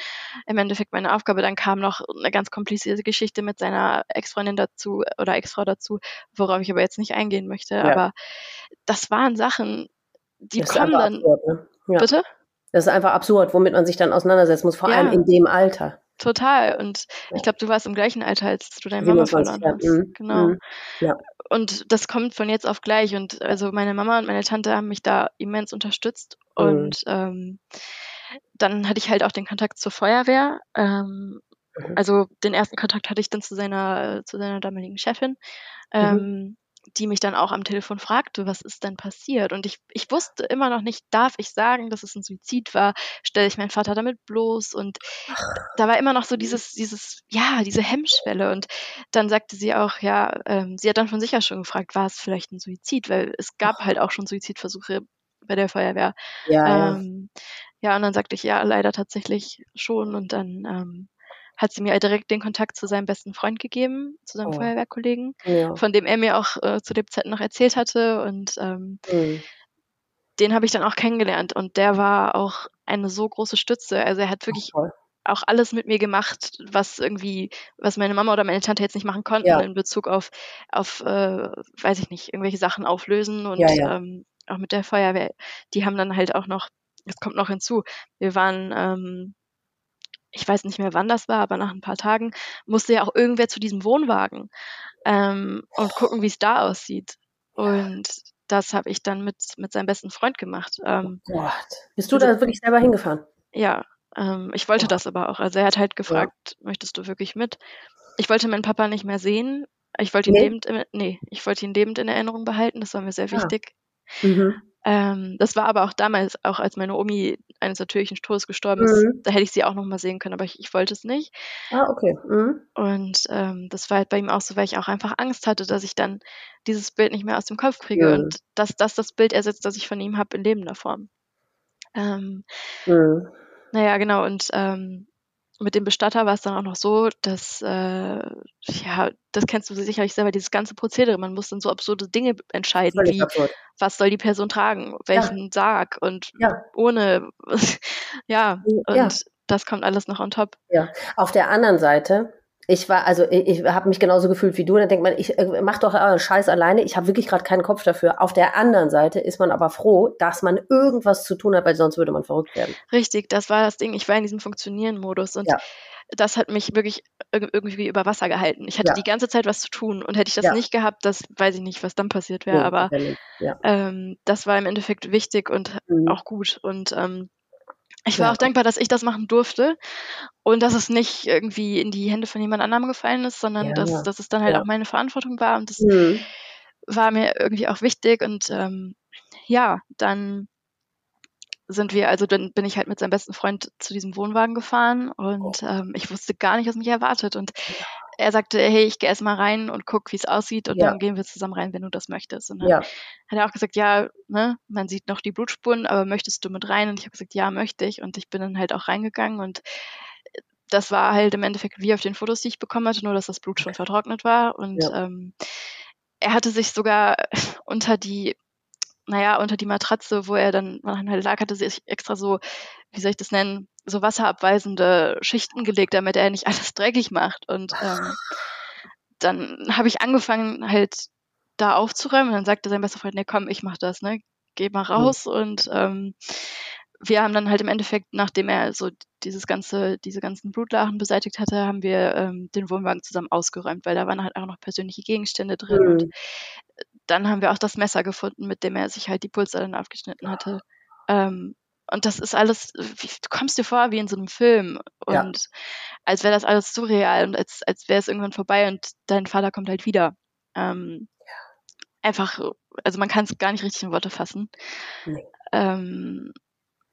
im Endeffekt meine Aufgabe. Dann kam noch eine ganz komplizierte Geschichte mit seiner Ex-Freundin dazu oder Ex-Frau dazu, worauf ich aber jetzt nicht eingehen möchte. Ja. Aber das waren Sachen, die das kommen dann. Absurd, ne? ja. Bitte? Das ist einfach absurd, womit man sich dann auseinandersetzen muss, vor allem in dem Alter. Total. Und ja. ich glaube, du warst im gleichen Alter, als du deine Mama verloren hast. Mhm. Genau. Mhm. Ja. Und das kommt von jetzt auf gleich. Und also meine Mama und meine Tante haben mich da immens unterstützt. Mhm. Und ähm, dann hatte ich halt auch den Kontakt zur Feuerwehr. Ähm, mhm. also den ersten Kontakt hatte ich dann zu seiner, zu seiner damaligen Chefin. Mhm. Ähm, die mich dann auch am Telefon fragte, was ist denn passiert? Und ich, ich wusste immer noch nicht, darf ich sagen, dass es ein Suizid war? Stelle ich meinen Vater damit bloß? Und da war immer noch so dieses, dieses, ja, diese Hemmschwelle. Und dann sagte sie auch, ja, ähm, sie hat dann von sich aus schon gefragt, war es vielleicht ein Suizid? Weil es gab halt auch schon Suizidversuche bei der Feuerwehr. Ja, ähm, ja. ja, und dann sagte ich, ja, leider tatsächlich schon. Und dann ähm, hat sie mir direkt den Kontakt zu seinem besten Freund gegeben, zu seinem oh. Feuerwehrkollegen, ja. von dem er mir auch äh, zu dem Zeit noch erzählt hatte. Und ähm, mhm. den habe ich dann auch kennengelernt. Und der war auch eine so große Stütze. Also er hat wirklich oh, auch alles mit mir gemacht, was irgendwie, was meine Mama oder meine Tante jetzt nicht machen konnten ja. in Bezug auf, auf äh, weiß ich nicht, irgendwelche Sachen auflösen und ja. Ähm, auch mit der Feuerwehr. Die haben dann halt auch noch, es kommt noch hinzu, wir waren ähm, ich weiß nicht mehr, wann das war, aber nach ein paar Tagen musste ja auch irgendwer zu diesem Wohnwagen ähm, und gucken, wie es da aussieht. Und das habe ich dann mit, mit seinem besten Freund gemacht. Ähm, oh Gott. Bist du da wirklich selber hingefahren? Ja, ähm, ich wollte oh. das aber auch. Also er hat halt gefragt, ja. möchtest du wirklich mit? Ich wollte meinen Papa nicht mehr sehen. Ich wollte ihn nee. lebend, nee, ich wollte ihn lebend in Erinnerung behalten. Das war mir sehr ah. wichtig. Mhm. Ähm, das war aber auch damals, auch als meine Omi eines natürlichen Todes gestorben ist, mhm. da hätte ich sie auch noch mal sehen können, aber ich, ich wollte es nicht. Ah, okay. Mhm. Und ähm, das war halt bei ihm auch so, weil ich auch einfach Angst hatte, dass ich dann dieses Bild nicht mehr aus dem Kopf kriege mhm. und dass das das Bild ersetzt, das ich von ihm habe in lebender Form. Ähm, mhm. Naja, genau. Und ähm, mit dem Bestatter war es dann auch noch so, dass, äh, ja, das kennst du sicherlich selber, dieses ganze Prozedere, man muss dann so absurde Dinge entscheiden, wie absurd. was soll die Person tragen, welchen ja. Sarg und ja. ohne, ja, und ja. das kommt alles noch on top. Ja, auf der anderen Seite ich war, also ich, ich habe mich genauso gefühlt wie du. dann denkt man, ich äh, mach doch euren Scheiß alleine. Ich habe wirklich gerade keinen Kopf dafür. Auf der anderen Seite ist man aber froh, dass man irgendwas zu tun hat, weil sonst würde man verrückt werden. Richtig, das war das Ding. Ich war in diesem Funktionieren-Modus und ja. das hat mich wirklich irgendwie über Wasser gehalten. Ich hatte ja. die ganze Zeit was zu tun und hätte ich das ja. nicht gehabt, das weiß ich nicht, was dann passiert wäre. aber ähm, das war im Endeffekt wichtig und mhm. auch gut und ähm, ich war ja. auch dankbar, dass ich das machen durfte und dass es nicht irgendwie in die Hände von jemand anderem gefallen ist, sondern ja, dass, ja. dass es dann halt auch meine Verantwortung war und das mhm. war mir irgendwie auch wichtig und ähm, ja, dann sind wir, also dann bin ich halt mit seinem besten Freund zu diesem Wohnwagen gefahren und oh. ähm, ich wusste gar nicht, was mich erwartet. Und er sagte, hey, ich gehe erst mal rein und guck, wie es aussieht und ja. dann gehen wir zusammen rein, wenn du das möchtest. Und dann ja. hat er auch gesagt, ja, ne, man sieht noch die Blutspuren, aber möchtest du mit rein? Und ich habe gesagt, ja, möchte ich. Und ich bin dann halt auch reingegangen und das war halt im Endeffekt wie auf den Fotos, die ich bekommen hatte, nur dass das Blut schon vertrocknet war. Und ja. ähm, er hatte sich sogar unter die naja, unter die Matratze, wo er dann halt lag, hatte sich extra so, wie soll ich das nennen, so wasserabweisende Schichten gelegt, damit er nicht alles dreckig macht. Und ähm, dann habe ich angefangen, halt da aufzuräumen. Und dann sagte sein bester Freund, nee, komm, ich mach das, ne? Geh mal raus. Mhm. Und ähm, wir haben dann halt im Endeffekt, nachdem er so dieses ganze, diese ganzen Blutlachen beseitigt hatte, haben wir ähm, den Wohnwagen zusammen ausgeräumt, weil da waren halt auch noch persönliche Gegenstände drin. Mhm. Und dann haben wir auch das Messer gefunden, mit dem er sich halt die Pulsadern aufgeschnitten hatte. Ähm, und das ist alles, wie, du kommst dir vor wie in so einem Film. Und ja. als wäre das alles surreal und als, als wäre es irgendwann vorbei und dein Vater kommt halt wieder. Ähm, ja. Einfach, also man kann es gar nicht richtig in Worte fassen. Nee. Ähm,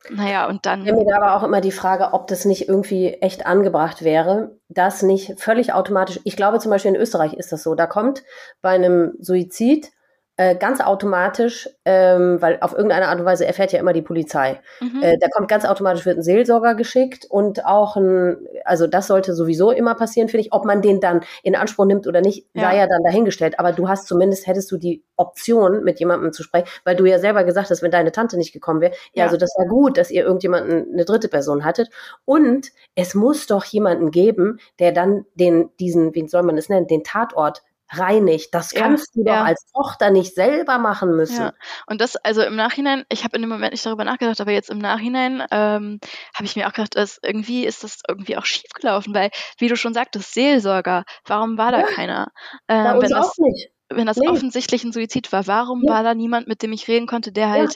naja, und dann. Ich mir da aber auch immer die Frage, ob das nicht irgendwie echt angebracht wäre, dass nicht völlig automatisch, ich glaube zum Beispiel in Österreich ist das so, da kommt bei einem Suizid äh, ganz automatisch, ähm, weil auf irgendeine Art und Weise erfährt ja immer die Polizei. Mhm. Äh, da kommt ganz automatisch wird ein Seelsorger geschickt und auch ein, also das sollte sowieso immer passieren, finde ich. Ob man den dann in Anspruch nimmt oder nicht, ja. sei ja dann dahingestellt. Aber du hast zumindest, hättest du die Option, mit jemandem zu sprechen, weil du ja selber gesagt hast, wenn deine Tante nicht gekommen wäre, ja, ja also das war gut, dass ihr irgendjemanden, eine dritte Person hattet. Und es muss doch jemanden geben, der dann den, diesen, wie soll man es nennen, den Tatort reinigt. Das kannst ja, du doch ja. als Tochter nicht selber machen müssen. Ja. Und das, also im Nachhinein, ich habe in dem Moment nicht darüber nachgedacht, aber jetzt im Nachhinein ähm, habe ich mir auch gedacht, dass irgendwie ist das irgendwie auch schief gelaufen, weil, wie du schon sagtest, Seelsorger, warum war da keiner? Ähm, Bei uns wenn das, auch nicht. Wenn das nee. offensichtlich ein Suizid war, warum war da niemand, mit dem ich reden konnte, der halt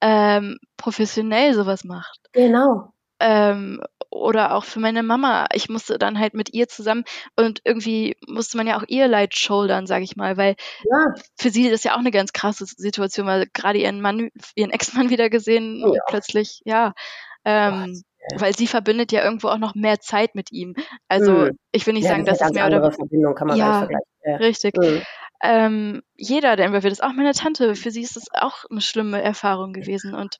ähm, professionell sowas macht? Genau. Ähm, oder auch für meine Mama. Ich musste dann halt mit ihr zusammen und irgendwie musste man ja auch ihr Leid shouldern, sage ich mal, weil ja. für sie das ja auch eine ganz krasse Situation, weil gerade ihren Mann, ihren Ex-Mann wieder gesehen ja. plötzlich, ja. Ähm, weil sie verbindet ja irgendwo auch noch mehr Zeit mit ihm. Also mhm. ich will nicht ja, sagen, das dass es mehr oder Verbindung kann man ja, vergleichen. Ja. Richtig. Mhm. Ähm, jeder, der involviert ist, auch meine Tante, für sie ist es auch eine schlimme Erfahrung gewesen und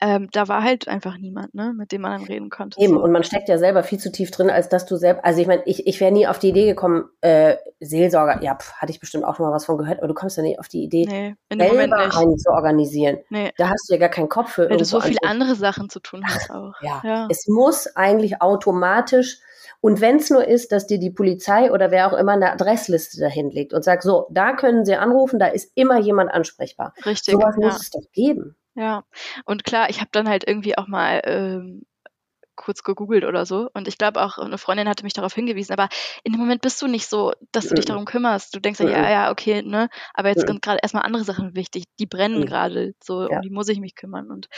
ähm, da war halt einfach niemand, ne, mit dem man dann reden konnte. Eben, und man steckt ja selber viel zu tief drin, als dass du selbst, also ich meine, ich, ich wäre nie auf die Idee gekommen, äh, Seelsorger, ja, pf, hatte ich bestimmt auch schon mal was von gehört, aber du kommst ja nie auf die Idee, nee, selber einen zu organisieren. Nee. Da hast du ja gar keinen Kopf für. Weil du so viele andere Sachen zu tun hast auch. Ja. ja. Es muss eigentlich automatisch und wenn es nur ist, dass dir die Polizei oder wer auch immer eine Adressliste dahin legt und sagt, so, da können Sie anrufen, da ist immer jemand ansprechbar. Richtig. Sowas ja. muss es doch geben. Ja, und klar, ich habe dann halt irgendwie auch mal ähm, kurz gegoogelt oder so. Und ich glaube auch, eine Freundin hatte mich darauf hingewiesen. Aber in dem Moment bist du nicht so, dass du dich darum kümmerst. Du denkst ja, ja, ja, okay, ne? Aber jetzt sind gerade erstmal andere Sachen wichtig. Die brennen gerade. So, ja. um die muss ich mich kümmern. Und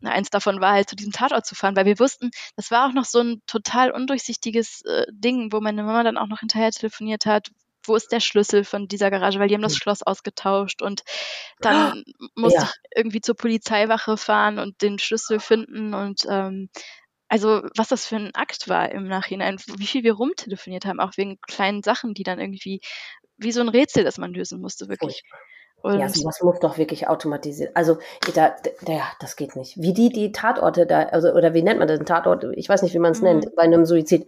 ja. eins davon war halt zu diesem Tatort zu fahren, weil wir wussten, das war auch noch so ein total undurchsichtiges äh, Ding, wo meine Mama dann auch noch hinterher telefoniert hat, wo ist der Schlüssel von dieser Garage, weil die haben das hm. Schloss ausgetauscht und dann ah, musste ja. ich irgendwie zur Polizeiwache fahren und den Schlüssel finden und ähm, also was das für ein Akt war im Nachhinein, wie viel wir rumtelefoniert haben, auch wegen kleinen Sachen, die dann irgendwie wie so ein Rätsel, das man lösen musste, wirklich. Furchtbar. Und ja, sowas muss doch wirklich automatisiert. Also da, da, ja, das geht nicht. Wie die die Tatorte da, also oder wie nennt man das, Tatort? Ich weiß nicht, wie man es mhm. nennt bei einem Suizid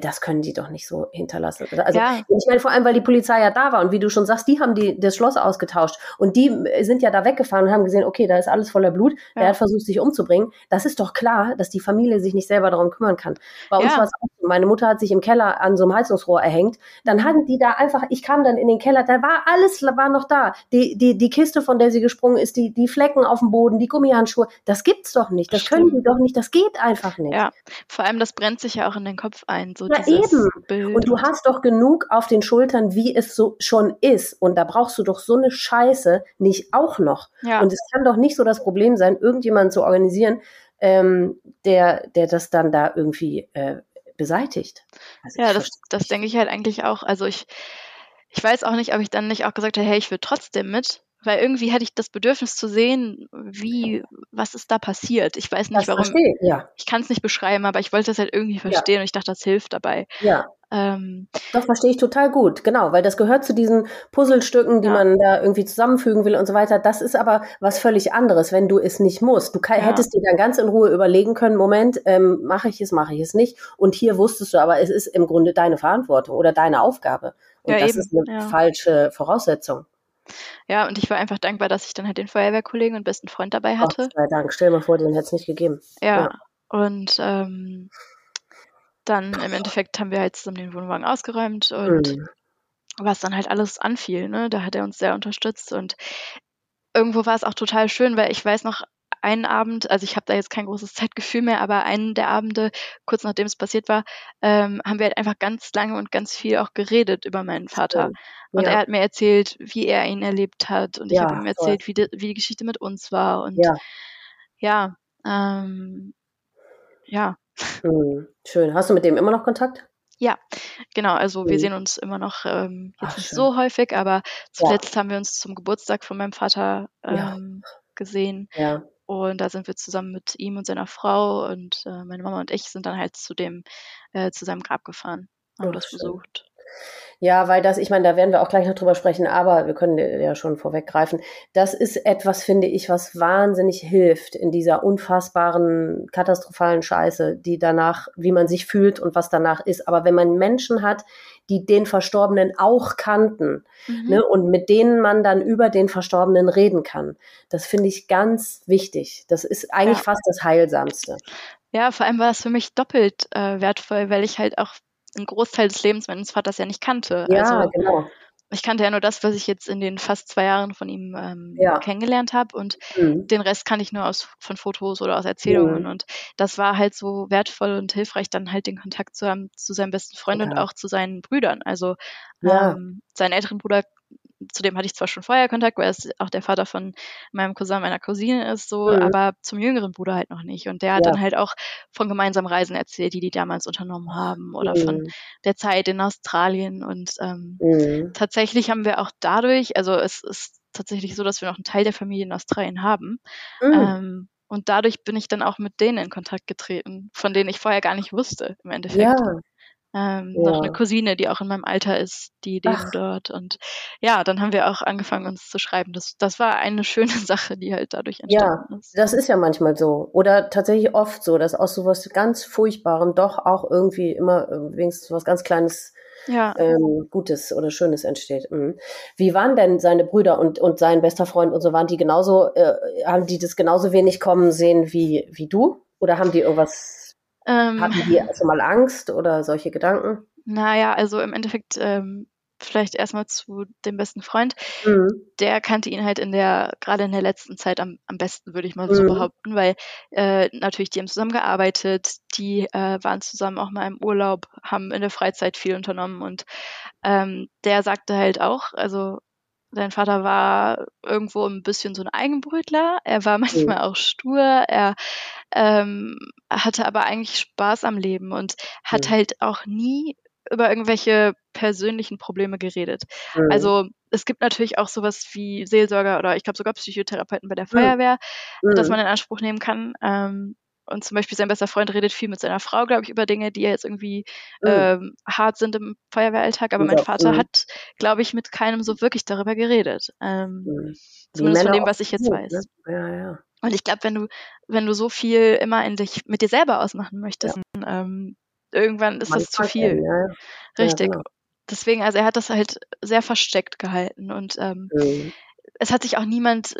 das können die doch nicht so hinterlassen. Also ja. ich meine vor allem, weil die Polizei ja da war und wie du schon sagst, die haben die das Schloss ausgetauscht und die sind ja da weggefahren und haben gesehen, okay, da ist alles voller Blut. Ja. Er hat versucht, sich umzubringen. Das ist doch klar, dass die Familie sich nicht selber darum kümmern kann. Bei uns war es auch so. Meine Mutter hat sich im Keller an so einem Heizungsrohr erhängt. Dann hatten die da einfach, ich kam dann in den Keller, da war alles war noch da. Die, die, die Kiste, von der sie gesprungen ist, die, die Flecken auf dem Boden, die Gummihandschuhe, das gibt's doch nicht. Das Stimmt. können die doch nicht. Das geht einfach nicht. Ja, vor allem das brennt sich ja auch in den Kopf ein. So Na eben. Bild. Und du hast doch genug auf den Schultern, wie es so schon ist. Und da brauchst du doch so eine Scheiße nicht auch noch. Ja. Und es kann doch nicht so das Problem sein, irgendjemanden zu organisieren, ähm, der, der das dann da irgendwie äh, beseitigt. Also ja, das, das denke ich halt eigentlich auch. Also ich, ich weiß auch nicht, ob ich dann nicht auch gesagt hätte, hey, ich will trotzdem mit, weil irgendwie hatte ich das Bedürfnis zu sehen, wie, was ist da passiert. Ich weiß nicht, das warum. Verstehe, ja. Ich kann es nicht beschreiben, aber ich wollte das halt irgendwie verstehen ja. und ich dachte, das hilft dabei. Ja. Ähm, das verstehe ich total gut, genau, weil das gehört zu diesen Puzzlestücken, die ja. man da irgendwie zusammenfügen will und so weiter. Das ist aber was völlig anderes, wenn du es nicht musst. Du kann, ja. hättest dir dann ganz in Ruhe überlegen können, Moment, ähm, mache ich es, mache ich es nicht. Und hier wusstest du aber, es ist im Grunde deine Verantwortung oder deine Aufgabe. Und das eben. ist eine falsche Voraussetzung. Ja, und ich war einfach dankbar, dass ich dann halt den Feuerwehrkollegen und besten Freund dabei hatte. Gott sei Dank. Stell dir mal vor, den hätte es nicht gegeben. Ja, ja. und ähm, dann im Endeffekt haben wir halt zusammen den Wohnwagen ausgeräumt und mhm. was dann halt alles anfiel, ne? Da hat er uns sehr unterstützt und irgendwo war es auch total schön, weil ich weiß noch, einen Abend, also ich habe da jetzt kein großes Zeitgefühl mehr, aber einen der Abende, kurz nachdem es passiert war, ähm, haben wir halt einfach ganz lange und ganz viel auch geredet über meinen Vater. Schön. Und ja. er hat mir erzählt, wie er ihn erlebt hat. Und ich ja, habe ihm erzählt, wie die, wie die Geschichte mit uns war. Und ja, ja, ähm, ja. Hm, schön. Hast du mit dem immer noch Kontakt? Ja, genau. Also wir mhm. sehen uns immer noch ähm, jetzt Ach, nicht so häufig, aber zuletzt ja. haben wir uns zum Geburtstag von meinem Vater ähm, ja. gesehen. Ja. Und da sind wir zusammen mit ihm und seiner Frau und äh, meine Mama und ich sind dann halt zu dem, äh, zu seinem Grab gefahren, haben Ach, das schön. besucht. Ja, weil das, ich meine, da werden wir auch gleich noch drüber sprechen, aber wir können ja schon vorweggreifen. Das ist etwas, finde ich, was wahnsinnig hilft in dieser unfassbaren, katastrophalen Scheiße, die danach, wie man sich fühlt und was danach ist. Aber wenn man Menschen hat, die den Verstorbenen auch kannten mhm. ne, und mit denen man dann über den Verstorbenen reden kann, das finde ich ganz wichtig. Das ist eigentlich ja. fast das Heilsamste. Ja, vor allem war das für mich doppelt äh, wertvoll, weil ich halt auch einen Großteil des Lebens meines Vaters ja nicht kannte. Ja, also, genau. Ich kannte ja nur das, was ich jetzt in den fast zwei Jahren von ihm ähm, ja. kennengelernt habe und mhm. den Rest kann ich nur aus von Fotos oder aus Erzählungen mhm. und das war halt so wertvoll und hilfreich, dann halt den Kontakt zu haben zu seinem besten Freund ja. und auch zu seinen Brüdern. Also ja. ähm, seinen älteren Bruder zu dem hatte ich zwar schon vorher Kontakt, weil es auch der Vater von meinem Cousin, meiner Cousine ist, so, mhm. aber zum jüngeren Bruder halt noch nicht. Und der hat ja. dann halt auch von gemeinsamen Reisen erzählt, die die damals unternommen haben oder mhm. von der Zeit in Australien. Und ähm, mhm. tatsächlich haben wir auch dadurch, also es ist tatsächlich so, dass wir noch einen Teil der Familie in Australien haben. Mhm. Ähm, und dadurch bin ich dann auch mit denen in Kontakt getreten, von denen ich vorher gar nicht wusste, im Endeffekt. Ja, ähm, ja. Noch eine Cousine, die auch in meinem Alter ist, die leben Ach. dort. Und ja, dann haben wir auch angefangen, uns zu schreiben. Das, das war eine schöne Sache, die halt dadurch entstanden ja, ist. Das ist ja manchmal so. Oder tatsächlich oft so, dass aus sowas ganz Furchtbarem doch auch irgendwie immer äh, wenigstens was ganz Kleines ja. ähm, Gutes oder Schönes entsteht. Mhm. Wie waren denn seine Brüder und, und sein bester Freund und so? Waren die genauso, äh, haben die das genauso wenig kommen sehen wie, wie du? Oder haben die irgendwas ähm, Hatten die schon mal Angst oder solche Gedanken? Naja, also im Endeffekt ähm, vielleicht erstmal zu dem besten Freund. Mhm. Der kannte ihn halt in der, gerade in der letzten Zeit am, am besten, würde ich mal so mhm. behaupten, weil äh, natürlich die haben zusammengearbeitet, die äh, waren zusammen auch mal im Urlaub, haben in der Freizeit viel unternommen und ähm, der sagte halt auch, also sein Vater war irgendwo ein bisschen so ein Eigenbrötler. Er war manchmal auch stur. Er ähm, hatte aber eigentlich Spaß am Leben und hat ja. halt auch nie über irgendwelche persönlichen Probleme geredet. Mhm. Also es gibt natürlich auch sowas wie Seelsorger oder ich glaube sogar Psychotherapeuten bei der Feuerwehr, mhm. das man in Anspruch nehmen kann. Ähm, und zum Beispiel sein bester Freund redet viel mit seiner Frau, glaube ich, über Dinge, die jetzt irgendwie mhm. ähm, hart sind im Feuerwehralltag. Aber ja, mein Vater mhm. hat, glaube ich, mit keinem so wirklich darüber geredet. Ähm, mhm. Zumindest von dem, was ich jetzt gut, weiß. Ne? Ja, ja. Und ich glaube, wenn du, wenn du so viel immer in dich mit dir selber ausmachen möchtest, ja. dann, ähm, irgendwann ist Man das zu viel. Ihn, ja. Richtig. Ja, genau. Deswegen, also er hat das halt sehr versteckt gehalten und ähm, mhm. es hat sich auch niemand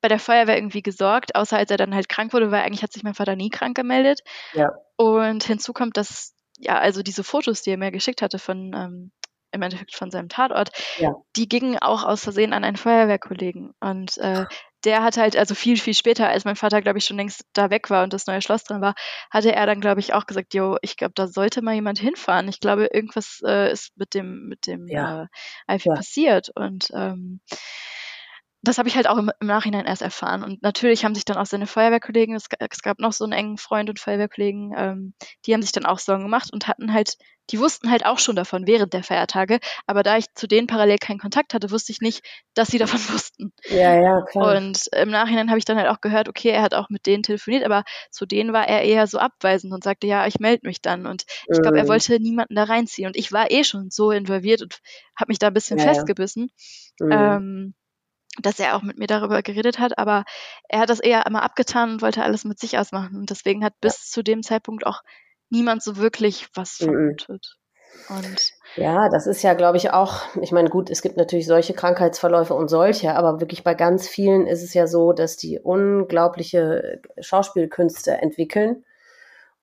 bei der Feuerwehr irgendwie gesorgt, außer als er dann halt krank wurde, weil eigentlich hat sich mein Vater nie krank gemeldet. Ja. Und hinzu kommt, dass, ja, also diese Fotos, die er mir geschickt hatte von, ähm, im Endeffekt von seinem Tatort, ja. die gingen auch aus Versehen an einen Feuerwehrkollegen. Und äh, der hat halt, also viel, viel später, als mein Vater, glaube ich, schon längst da weg war und das neue Schloss drin war, hatte er dann, glaube ich, auch gesagt, jo, ich glaube, da sollte mal jemand hinfahren. Ich glaube, irgendwas äh, ist mit dem, mit dem ja. äh, Ivy ja. passiert. Und ähm, das habe ich halt auch im, im, Nachhinein erst erfahren. Und natürlich haben sich dann auch seine Feuerwehrkollegen, es, es gab noch so einen engen Freund und Feuerwehrkollegen, ähm, die haben sich dann auch Sorgen gemacht und hatten halt, die wussten halt auch schon davon während der Feiertage. Aber da ich zu denen parallel keinen Kontakt hatte, wusste ich nicht, dass sie davon wussten. Ja, ja, klar. Und im Nachhinein habe ich dann halt auch gehört, okay, er hat auch mit denen telefoniert, aber zu denen war er eher so abweisend und sagte, ja, ich melde mich dann. Und ich glaube, er mhm. wollte niemanden da reinziehen. Und ich war eh schon so involviert und habe mich da ein bisschen ja, festgebissen. Ja. Mhm. Ähm, dass er auch mit mir darüber geredet hat, aber er hat das eher immer abgetan und wollte alles mit sich ausmachen. Und deswegen hat bis zu dem Zeitpunkt auch niemand so wirklich was mhm. vermutet. Und ja, das ist ja, glaube ich, auch, ich meine, gut, es gibt natürlich solche Krankheitsverläufe und solche, aber wirklich bei ganz vielen ist es ja so, dass die unglaubliche Schauspielkünste entwickeln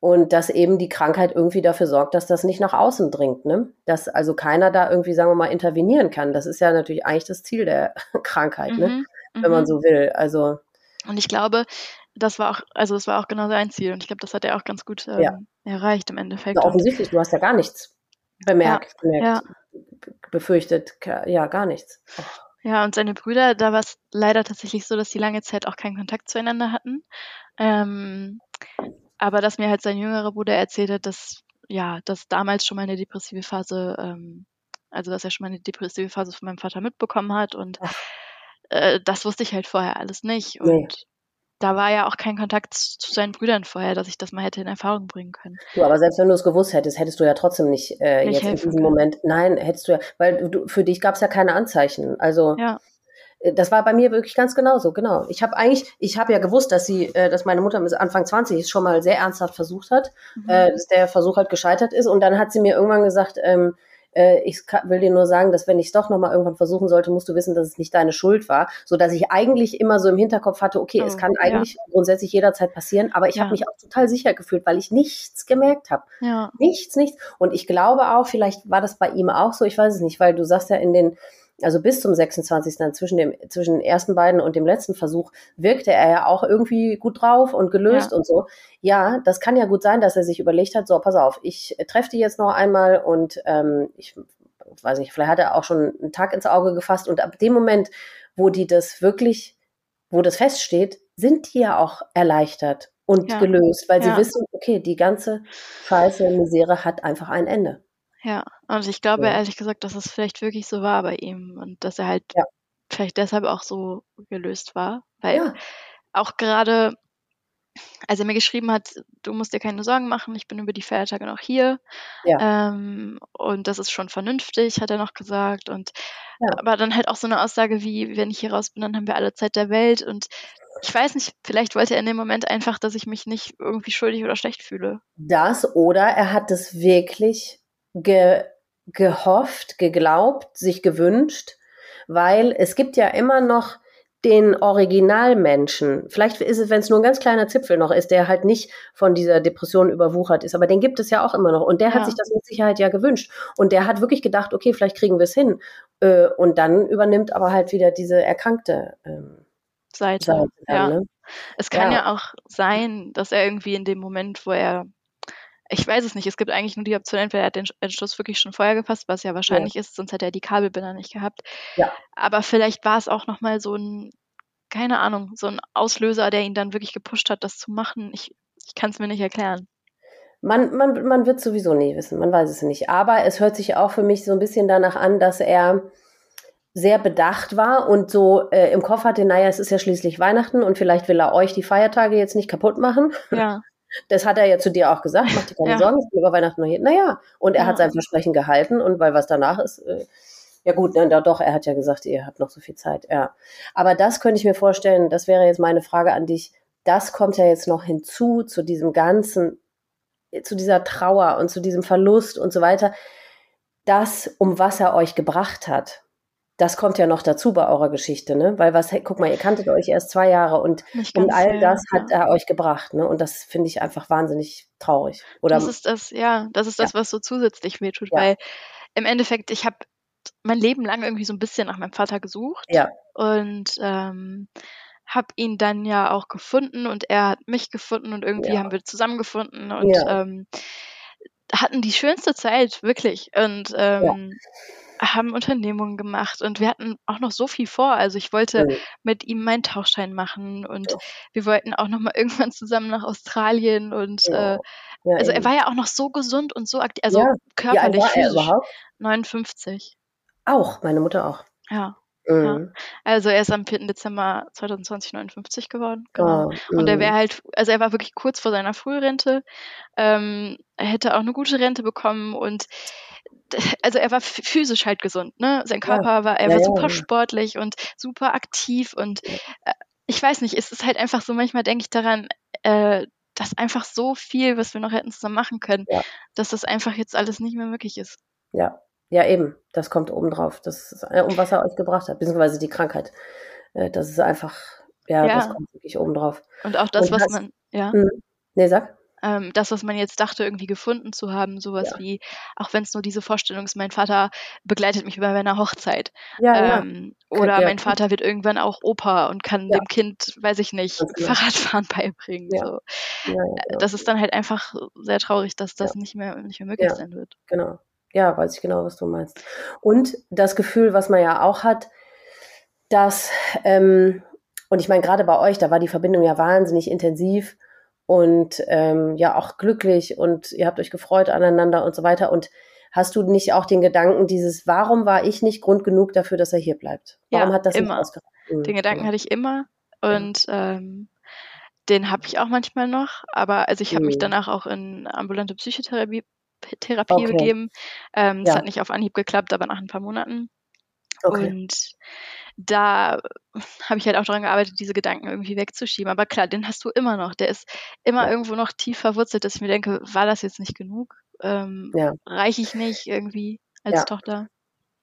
und dass eben die Krankheit irgendwie dafür sorgt, dass das nicht nach außen dringt, ne? Dass also keiner da irgendwie, sagen wir mal, intervenieren kann. Das ist ja natürlich eigentlich das Ziel der Krankheit, ne? mhm, ne? Wenn man mhm. so will. Also. Und ich glaube, das war auch, also das war auch genau sein Ziel und ich glaube, das hat er auch ganz gut ähm, ja. erreicht im Endeffekt. Ja, offensichtlich, du hast ja gar nichts bemerkt, ja, bemerkt befürchtet, ja, gar nichts. Ja, und seine Brüder, da war es leider tatsächlich so, dass sie lange Zeit auch keinen Kontakt zueinander hatten. Ähm, aber dass mir halt sein jüngerer Bruder erzählt hat, dass ja, dass damals schon mal eine depressive Phase, ähm, also dass er schon mal eine depressive Phase von meinem Vater mitbekommen hat und äh, das wusste ich halt vorher alles nicht. Und nee da war ja auch kein Kontakt zu seinen Brüdern vorher, dass ich das mal hätte in Erfahrung bringen können. Du, aber selbst wenn du es gewusst hättest, hättest du ja trotzdem nicht, äh, nicht jetzt in diesem können. Moment, nein, hättest du ja, weil du, für dich gab es ja keine Anzeichen. Also ja. Äh, das war bei mir wirklich ganz genauso, genau. Ich habe eigentlich, ich habe ja gewusst, dass sie, äh, dass meine Mutter bis Anfang 20 es schon mal sehr ernsthaft versucht hat, mhm. äh, dass der Versuch halt gescheitert ist. Und dann hat sie mir irgendwann gesagt, ähm, äh, ich will dir nur sagen, dass wenn ich es doch nochmal irgendwann versuchen sollte, musst du wissen, dass es nicht deine Schuld war, so dass ich eigentlich immer so im Hinterkopf hatte, okay, oh, es kann eigentlich ja. grundsätzlich jederzeit passieren, aber ich ja. habe mich auch total sicher gefühlt, weil ich nichts gemerkt habe. Ja. Nichts, nichts. Und ich glaube auch, vielleicht war das bei ihm auch so, ich weiß es nicht, weil du sagst ja in den also bis zum 26. Dann zwischen dem zwischen den ersten beiden und dem letzten Versuch wirkte er ja auch irgendwie gut drauf und gelöst ja. und so. Ja, das kann ja gut sein, dass er sich überlegt hat, so pass auf, ich treffe die jetzt noch einmal und ähm, ich weiß nicht, vielleicht hat er auch schon einen Tag ins Auge gefasst und ab dem Moment, wo die das wirklich, wo das feststeht, sind die ja auch erleichtert und ja. gelöst, weil sie ja. wissen, okay, die ganze Scheiße, Misere hat einfach ein Ende. Ja, und ich glaube ja. ehrlich gesagt, dass es vielleicht wirklich so war bei ihm und dass er halt ja. vielleicht deshalb auch so gelöst war. Weil ja. auch gerade, als er mir geschrieben hat, du musst dir keine Sorgen machen, ich bin über die Feiertage noch hier. Ja. Ähm, und das ist schon vernünftig, hat er noch gesagt. Und aber dann halt auch so eine Aussage wie, wenn ich hier raus bin, dann haben wir alle Zeit der Welt. Und ich weiß nicht, vielleicht wollte er in dem Moment einfach, dass ich mich nicht irgendwie schuldig oder schlecht fühle. Das oder er hat es wirklich ge, gehofft, geglaubt, sich gewünscht, weil es gibt ja immer noch den Originalmenschen. Vielleicht ist es, wenn es nur ein ganz kleiner Zipfel noch ist, der halt nicht von dieser Depression überwuchert ist, aber den gibt es ja auch immer noch. Und der ja. hat sich das mit Sicherheit ja gewünscht. Und der hat wirklich gedacht, okay, vielleicht kriegen wir es hin. Äh, und dann übernimmt aber halt wieder diese erkrankte ähm, Seite. Seite dann, ja. Ne? Es kann ja. ja auch sein, dass er irgendwie in dem Moment, wo er ich weiß es nicht. Es gibt eigentlich nur die Option, entweder er hat den Entschluss wirklich schon vorher gefasst, was ja wahrscheinlich ja. ist, sonst hätte er die Kabelbinder nicht gehabt. Ja. Aber vielleicht war es auch nochmal so ein, keine Ahnung, so ein Auslöser, der ihn dann wirklich gepusht hat, das zu machen. Ich, ich kann es mir nicht erklären. Man, man, man wird sowieso nie wissen, man weiß es nicht. Aber es hört sich auch für mich so ein bisschen danach an, dass er sehr bedacht war und so äh, im Kopf hatte, naja, es ist ja schließlich Weihnachten und vielleicht will er euch die Feiertage jetzt nicht kaputt machen. Ja. Das hat er ja zu dir auch gesagt, mach dir keine ja. Sorgen, ich bin über Weihnachten noch hier. Naja, und er ja. hat sein Versprechen gehalten und weil was danach ist, äh, ja gut, ne, doch, er hat ja gesagt, ihr habt noch so viel Zeit, ja. Aber das könnte ich mir vorstellen, das wäre jetzt meine Frage an dich, das kommt ja jetzt noch hinzu zu diesem ganzen, zu dieser Trauer und zu diesem Verlust und so weiter, das, um was er euch gebracht hat das kommt ja noch dazu bei eurer Geschichte, ne? Weil was, guck mal, ihr kanntet euch erst zwei Jahre und, und all viel, das ja. hat er euch gebracht, ne? Und das finde ich einfach wahnsinnig traurig. Oder das ist das, ja, das ist das, ja. was so zusätzlich wehtut, ja. weil im Endeffekt, ich habe mein Leben lang irgendwie so ein bisschen nach meinem Vater gesucht. Ja. Und ähm, habe ihn dann ja auch gefunden und er hat mich gefunden und irgendwie haben wir zusammengefunden und ähm, hatten die schönste Zeit, wirklich. Und ähm, haben Unternehmungen gemacht und wir hatten auch noch so viel vor. Also ich wollte ja. mit ihm meinen Tauchschein machen und ja. wir wollten auch noch mal irgendwann zusammen nach Australien und ja. äh, also er war ja auch noch so gesund und so aktiv, also körperlich, physisch. 59. Auch, meine Mutter auch. Ja. Mhm. Also er ist am 4. Dezember 2020 59 geworden. Genau. Oh, und er wäre halt, also er war wirklich kurz vor seiner Frührente. Ähm, er hätte auch eine gute Rente bekommen und also er war physisch halt gesund, ne? Sein Körper ja. war, er ja, war super sportlich und super aktiv und äh, ich weiß nicht, es ist halt einfach so, manchmal denke ich daran, äh, dass einfach so viel, was wir noch hätten zusammen machen können, dass das einfach jetzt alles nicht mehr möglich ist. Ja, ja eben, das kommt obendrauf, das ist, äh, um was er euch gebracht hat, beziehungsweise die Krankheit. Äh, das ist einfach, ja, das kommt wirklich obendrauf. Und auch das, und was hast, man, ja. Mh, nee, sag. Ähm, das, was man jetzt dachte, irgendwie gefunden zu haben, sowas ja. wie, auch wenn es nur diese Vorstellung ist, mein Vater begleitet mich bei meiner Hochzeit. Ja, ähm, ja. Oder mein Vater wird irgendwann auch Opa und kann dem Kind, weiß ich nicht, genau. Fahrradfahren beibringen. So. Äh, das ist dann halt einfach sehr traurig, dass das nicht mehr nicht mehr möglich sein wird. Genau. Ja, weiß ich genau, was du meinst. Und das Gefühl, was man ja auch hat, dass, ähm, und ich meine, gerade bei euch, da war die Verbindung ja wahnsinnig intensiv und ähm, ja auch glücklich und ihr habt euch gefreut aneinander und so weiter. Und hast du nicht auch den Gedanken, dieses, warum war ich nicht Grund genug dafür, dass er hier bleibt? Warum ja, hat das immer. nicht ausgereicht? Mhm. Den Gedanken mhm. hatte ich immer und ähm, den habe ich auch manchmal noch, aber also ich habe mhm. mich danach auch in ambulante Psychotherapie Therapie okay. begeben. Ähm, ja. Das hat nicht auf Anhieb geklappt, aber nach ein paar Monaten. Okay. Und da habe ich halt auch daran gearbeitet, diese Gedanken irgendwie wegzuschieben. Aber klar, den hast du immer noch. Der ist immer ja. irgendwo noch tief verwurzelt, dass ich mir denke, war das jetzt nicht genug? Ähm, ja. Reiche ich nicht irgendwie als ja. Tochter?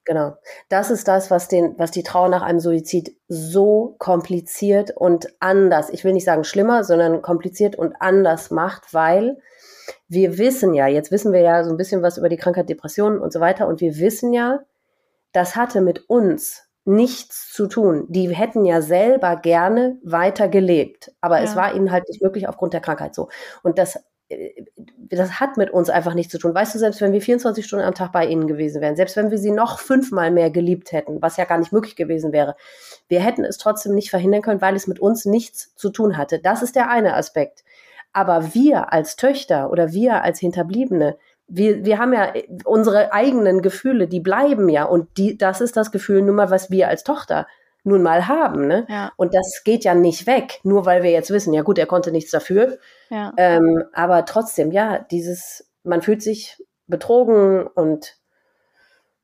Genau. Das ist das, was den, was die Trauer nach einem Suizid so kompliziert und anders, ich will nicht sagen schlimmer, sondern kompliziert und anders macht, weil wir wissen ja, jetzt wissen wir ja so ein bisschen was über die Krankheit Depressionen und so weiter und wir wissen ja, das hatte mit uns nichts zu tun. Die hätten ja selber gerne weiter gelebt, aber ja. es war ihnen halt nicht möglich aufgrund der Krankheit so. Und das äh, das hat mit uns einfach nichts zu tun. Weißt du, selbst wenn wir 24 Stunden am Tag bei ihnen gewesen wären, selbst wenn wir sie noch fünfmal mehr geliebt hätten, was ja gar nicht möglich gewesen wäre, wir hätten es trotzdem nicht verhindern können, weil es mit uns nichts zu tun hatte. Das ist der eine Aspekt. Aber wir als Töchter oder wir als Hinterbliebene, wir, wir haben ja unsere eigenen Gefühle, die bleiben ja. Und die, das ist das Gefühl nun mal, was wir als Tochter nun mal haben. Ne? Ja. Und das geht ja nicht weg, nur weil wir jetzt wissen, ja gut, er konnte nichts dafür. Ja. Ähm, aber trotzdem, ja, dieses, man fühlt sich betrogen und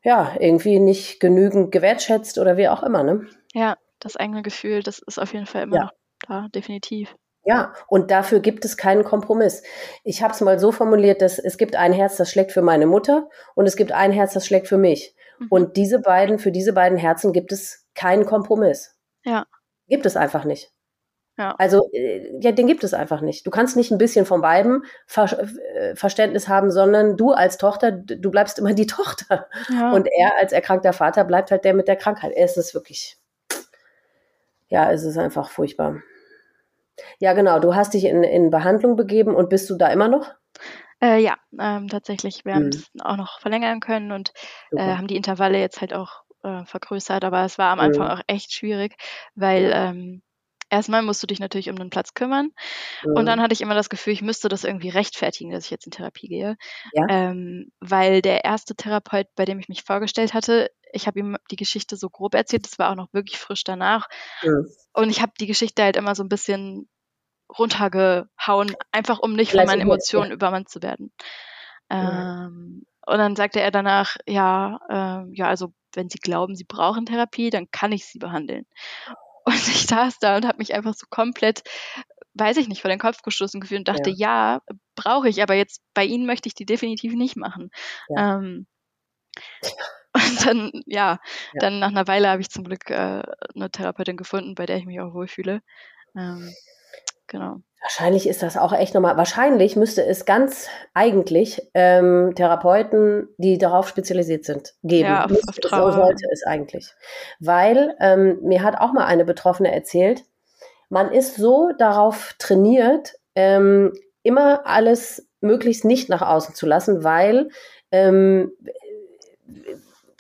ja, irgendwie nicht genügend gewertschätzt oder wie auch immer, ne? Ja, das eigene Gefühl, das ist auf jeden Fall immer ja. noch da, definitiv. Ja, und dafür gibt es keinen Kompromiss. Ich habe es mal so formuliert, dass es gibt ein Herz, das schlägt für meine Mutter und es gibt ein Herz, das schlägt für mich. Mhm. Und diese beiden, für diese beiden Herzen gibt es keinen Kompromiss. Ja. Gibt es einfach nicht. Ja. Also, äh, ja, den gibt es einfach nicht. Du kannst nicht ein bisschen von beiden Ver äh, Verständnis haben, sondern du als Tochter, du bleibst immer die Tochter. Ja. Und er als erkrankter Vater bleibt halt der mit der Krankheit. Es ist wirklich, ja, es ist einfach furchtbar. Ja, genau. Du hast dich in, in Behandlung begeben und bist du da immer noch? Äh, ja, ähm, tatsächlich. Wir mhm. haben es auch noch verlängern können und äh, haben die Intervalle jetzt halt auch äh, vergrößert, aber es war am Anfang mhm. auch echt schwierig, weil ähm, erstmal musst du dich natürlich um den Platz kümmern mhm. und dann hatte ich immer das Gefühl, ich müsste das irgendwie rechtfertigen, dass ich jetzt in Therapie gehe, ja. ähm, weil der erste Therapeut, bei dem ich mich vorgestellt hatte, ich habe ihm die Geschichte so grob erzählt, das war auch noch wirklich frisch danach. Ja. Und ich habe die Geschichte halt immer so ein bisschen runtergehauen, einfach um nicht von meinen Emotionen ja. übermannt zu werden. Ja. Ähm, und dann sagte er danach, ja, äh, ja, also wenn Sie glauben, Sie brauchen Therapie, dann kann ich Sie behandeln. Und ich saß da und habe mich einfach so komplett, weiß ich nicht, vor den Kopf gestoßen gefühlt und dachte, ja, ja brauche ich, aber jetzt bei Ihnen möchte ich die definitiv nicht machen. Ja. Ähm, und dann, ja, ja, dann nach einer Weile habe ich zum Glück äh, eine Therapeutin gefunden, bei der ich mich auch wohlfühle. Ähm, genau. Wahrscheinlich ist das auch echt nochmal, wahrscheinlich müsste es ganz eigentlich ähm, Therapeuten, die darauf spezialisiert sind, geben. Ja, auf, auf so sollte es eigentlich. Weil ähm, mir hat auch mal eine Betroffene erzählt, man ist so darauf trainiert, ähm, immer alles möglichst nicht nach außen zu lassen, weil ähm,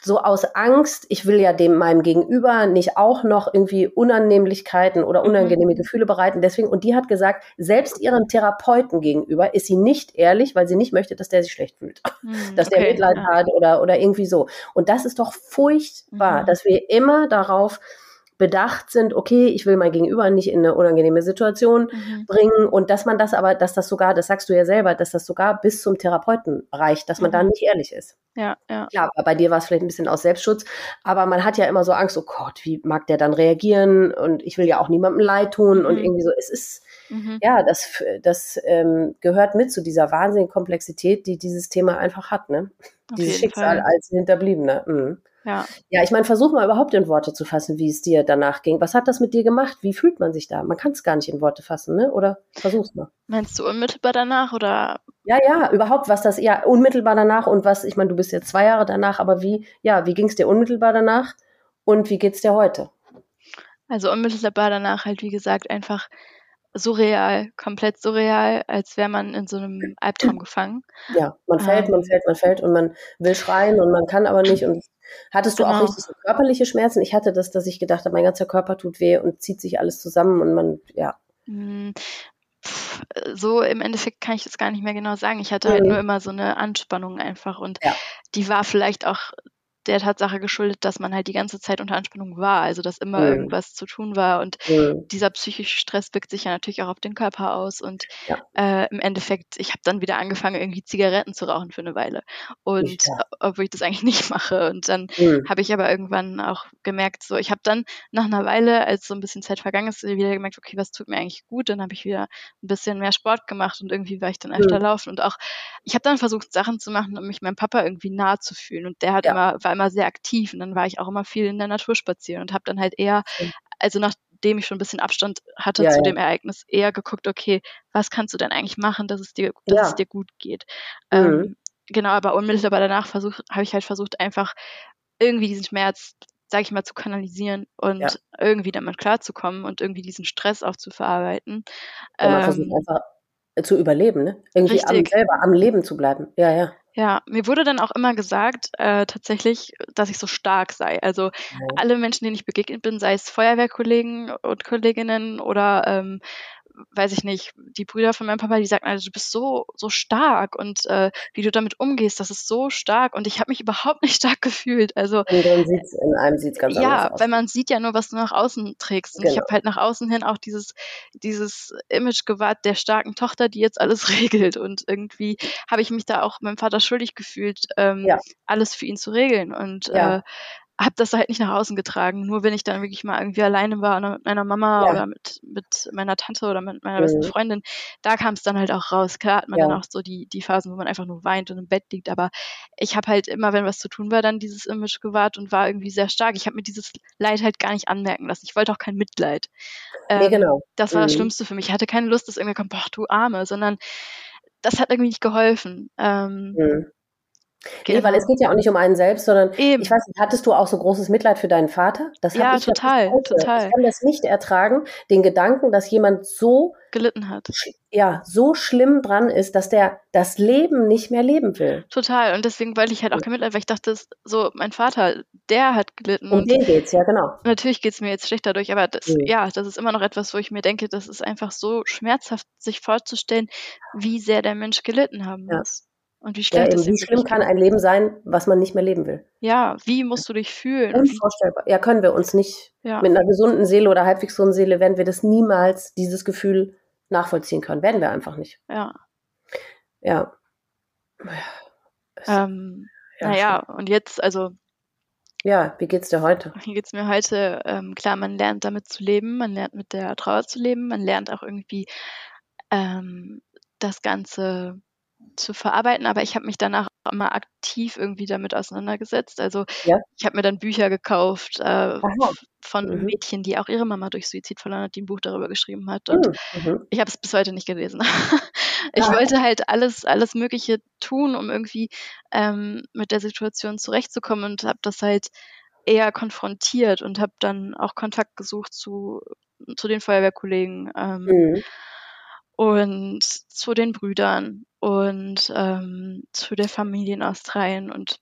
so aus Angst, ich will ja dem meinem Gegenüber nicht auch noch irgendwie Unannehmlichkeiten oder mhm. unangenehme mhm. Gefühle bereiten. Deswegen, und die hat gesagt, selbst ihrem Therapeuten gegenüber ist sie nicht ehrlich, weil sie nicht möchte, dass der sich schlecht fühlt. Mhm, dass okay, der Mitleid ja. hat oder, oder irgendwie so. Und das ist doch furchtbar, mhm. dass wir immer darauf bedacht sind, okay, ich will mein Gegenüber nicht in eine unangenehme Situation mhm. bringen und dass man das aber, dass das sogar, das sagst du ja selber, dass das sogar bis zum Therapeuten reicht, dass man mhm. da nicht ehrlich ist. Ja, ja. Klar, bei dir war es vielleicht ein bisschen aus Selbstschutz, aber man hat ja immer so Angst, oh Gott, wie mag der dann reagieren und ich will ja auch niemandem leid tun mhm. und irgendwie so, es ist, mhm. ja, das, das ähm, gehört mit zu dieser wahnsinnigen Komplexität, die dieses Thema einfach hat, ne? Auf Dieses Schicksal Fall. als Hinterbliebener. Mhm. Ja, ja ich meine, versuch mal überhaupt in Worte zu fassen, wie es dir danach ging. Was hat das mit dir gemacht? Wie fühlt man sich da? Man kann es gar nicht in Worte fassen, ne? Oder versuch's mal. Meinst du unmittelbar danach oder? Ja, ja, überhaupt, was das, ja, unmittelbar danach und was, ich meine, du bist jetzt zwei Jahre danach, aber wie, ja, wie ging es dir unmittelbar danach und wie geht's dir heute? Also unmittelbar danach halt, wie gesagt, einfach surreal, komplett surreal, als wäre man in so einem Albtraum gefangen. Ja, man fällt, ähm, man fällt, man fällt und man will schreien und man kann aber nicht. Und hattest du genau. auch richtig so körperliche Schmerzen? Ich hatte das, dass ich gedacht habe, mein ganzer Körper tut weh und zieht sich alles zusammen und man, ja. Hm, so im Endeffekt kann ich das gar nicht mehr genau sagen. Ich hatte halt mhm. halt nur immer so eine Anspannung einfach und ja. die war vielleicht auch der Tatsache geschuldet, dass man halt die ganze Zeit unter Anspannung war, also dass immer mhm. irgendwas zu tun war und mhm. dieser psychische Stress wirkt sich ja natürlich auch auf den Körper aus und ja. äh, im Endeffekt, ich habe dann wieder angefangen, irgendwie Zigaretten zu rauchen für eine Weile und ja. obwohl ich das eigentlich nicht mache und dann mhm. habe ich aber irgendwann auch gemerkt, so ich habe dann nach einer Weile, als so ein bisschen Zeit vergangen ist, wieder gemerkt, okay, was tut mir eigentlich gut, dann habe ich wieder ein bisschen mehr Sport gemacht und irgendwie war ich dann öfter laufen und auch ich habe dann versucht Sachen zu machen, um mich meinem Papa irgendwie nahe zu fühlen und der hat ja. immer war immer sehr aktiv und dann war ich auch immer viel in der Natur spazieren und habe dann halt eher, also nachdem ich schon ein bisschen Abstand hatte ja, zu ja. dem Ereignis, eher geguckt, okay, was kannst du denn eigentlich machen, dass es dir, dass ja. es dir gut geht. Mhm. Ähm, genau, aber unmittelbar danach habe ich halt versucht, einfach irgendwie diesen Schmerz sage ich mal, zu kanalisieren und ja. irgendwie damit klarzukommen und irgendwie diesen Stress auch zu verarbeiten. Ja, man ähm, versucht einfach zu überleben, ne? Irgendwie am, selber am Leben zu bleiben. Ja, ja. Ja, mir wurde dann auch immer gesagt, äh, tatsächlich, dass ich so stark sei. Also ja. alle Menschen, denen ich begegnet bin, sei es Feuerwehrkollegen und Kolleginnen oder ähm, weiß ich nicht, die Brüder von meinem Papa, die sagten, also du bist so, so stark und äh, wie du damit umgehst, das ist so stark und ich habe mich überhaupt nicht stark gefühlt. Also und dann sieht's, in einem sieht es ganz ja, anders aus. Ja, weil man sieht ja nur, was du nach außen trägst. Und genau. ich habe halt nach außen hin auch dieses, dieses Image gewahrt der starken Tochter, die jetzt alles regelt. Und irgendwie habe ich mich da auch meinem Vater schuldig gefühlt, ähm, ja. alles für ihn zu regeln. Und ja. äh, habe das halt nicht nach außen getragen. Nur wenn ich dann wirklich mal irgendwie alleine war oder mit meiner Mama ja. oder mit, mit meiner Tante oder mit meiner mhm. besten Freundin, da kam es dann halt auch raus. Klar hat man ja. dann auch so die, die Phasen, wo man einfach nur weint und im Bett liegt. Aber ich habe halt immer, wenn was zu tun war, dann dieses Image gewahrt und war irgendwie sehr stark. Ich habe mir dieses Leid halt gar nicht anmerken lassen. Ich wollte auch kein Mitleid. Ähm, nee, genau. Das war mhm. das Schlimmste für mich. Ich hatte keine Lust, dass irgendwie kommt, boah, du Arme, sondern das hat irgendwie nicht geholfen. Ähm, mhm. Genau. Nee, weil es geht ja auch nicht um einen selbst, sondern Eben. ich weiß nicht, hattest du auch so großes Mitleid für deinen Vater? Das ja, ich total, total. Ich kann das nicht ertragen, den Gedanken, dass jemand so gelitten hat. Ja, so schlimm dran ist, dass der das Leben nicht mehr leben will. Total. Und deswegen wollte ich halt auch kein Mitleid, weil ich dachte, so, mein Vater, der hat gelitten. Um den geht's, ja, genau. Natürlich geht's mir jetzt schlecht dadurch, aber das, mhm. ja, das ist immer noch etwas, wo ich mir denke, das ist einfach so schmerzhaft, sich vorzustellen, wie sehr der Mensch gelitten haben muss. Und wie schlimm, ja, eben, wie schlimm kann ein Leben sein, was man nicht mehr leben will? Ja, wie musst du dich fühlen? Unvorstellbar. Ja, können wir uns nicht. Ja. Mit einer gesunden Seele oder halbwegs gesunden Seele werden wir das niemals, dieses Gefühl nachvollziehen können. Werden wir einfach nicht. Ja. Ja. Ähm, ja naja, und jetzt, also. Ja, wie geht's dir heute? Wie geht's mir heute? Ähm, klar, man lernt damit zu leben, man lernt mit der Trauer zu leben, man lernt auch irgendwie ähm, das Ganze zu verarbeiten, aber ich habe mich danach immer aktiv irgendwie damit auseinandergesetzt. Also ja. ich habe mir dann Bücher gekauft äh, von mhm. Mädchen, die auch ihre Mama durch Suizid verloren hat, die ein Buch darüber geschrieben hat. Und mhm. mhm. ich habe es bis heute nicht gelesen. ich ja. wollte halt alles, alles Mögliche tun, um irgendwie ähm, mit der Situation zurechtzukommen und habe das halt eher konfrontiert und habe dann auch Kontakt gesucht zu, zu den Feuerwehrkollegen. Ähm, mhm und zu den Brüdern und ähm, zu der Familie in Australien und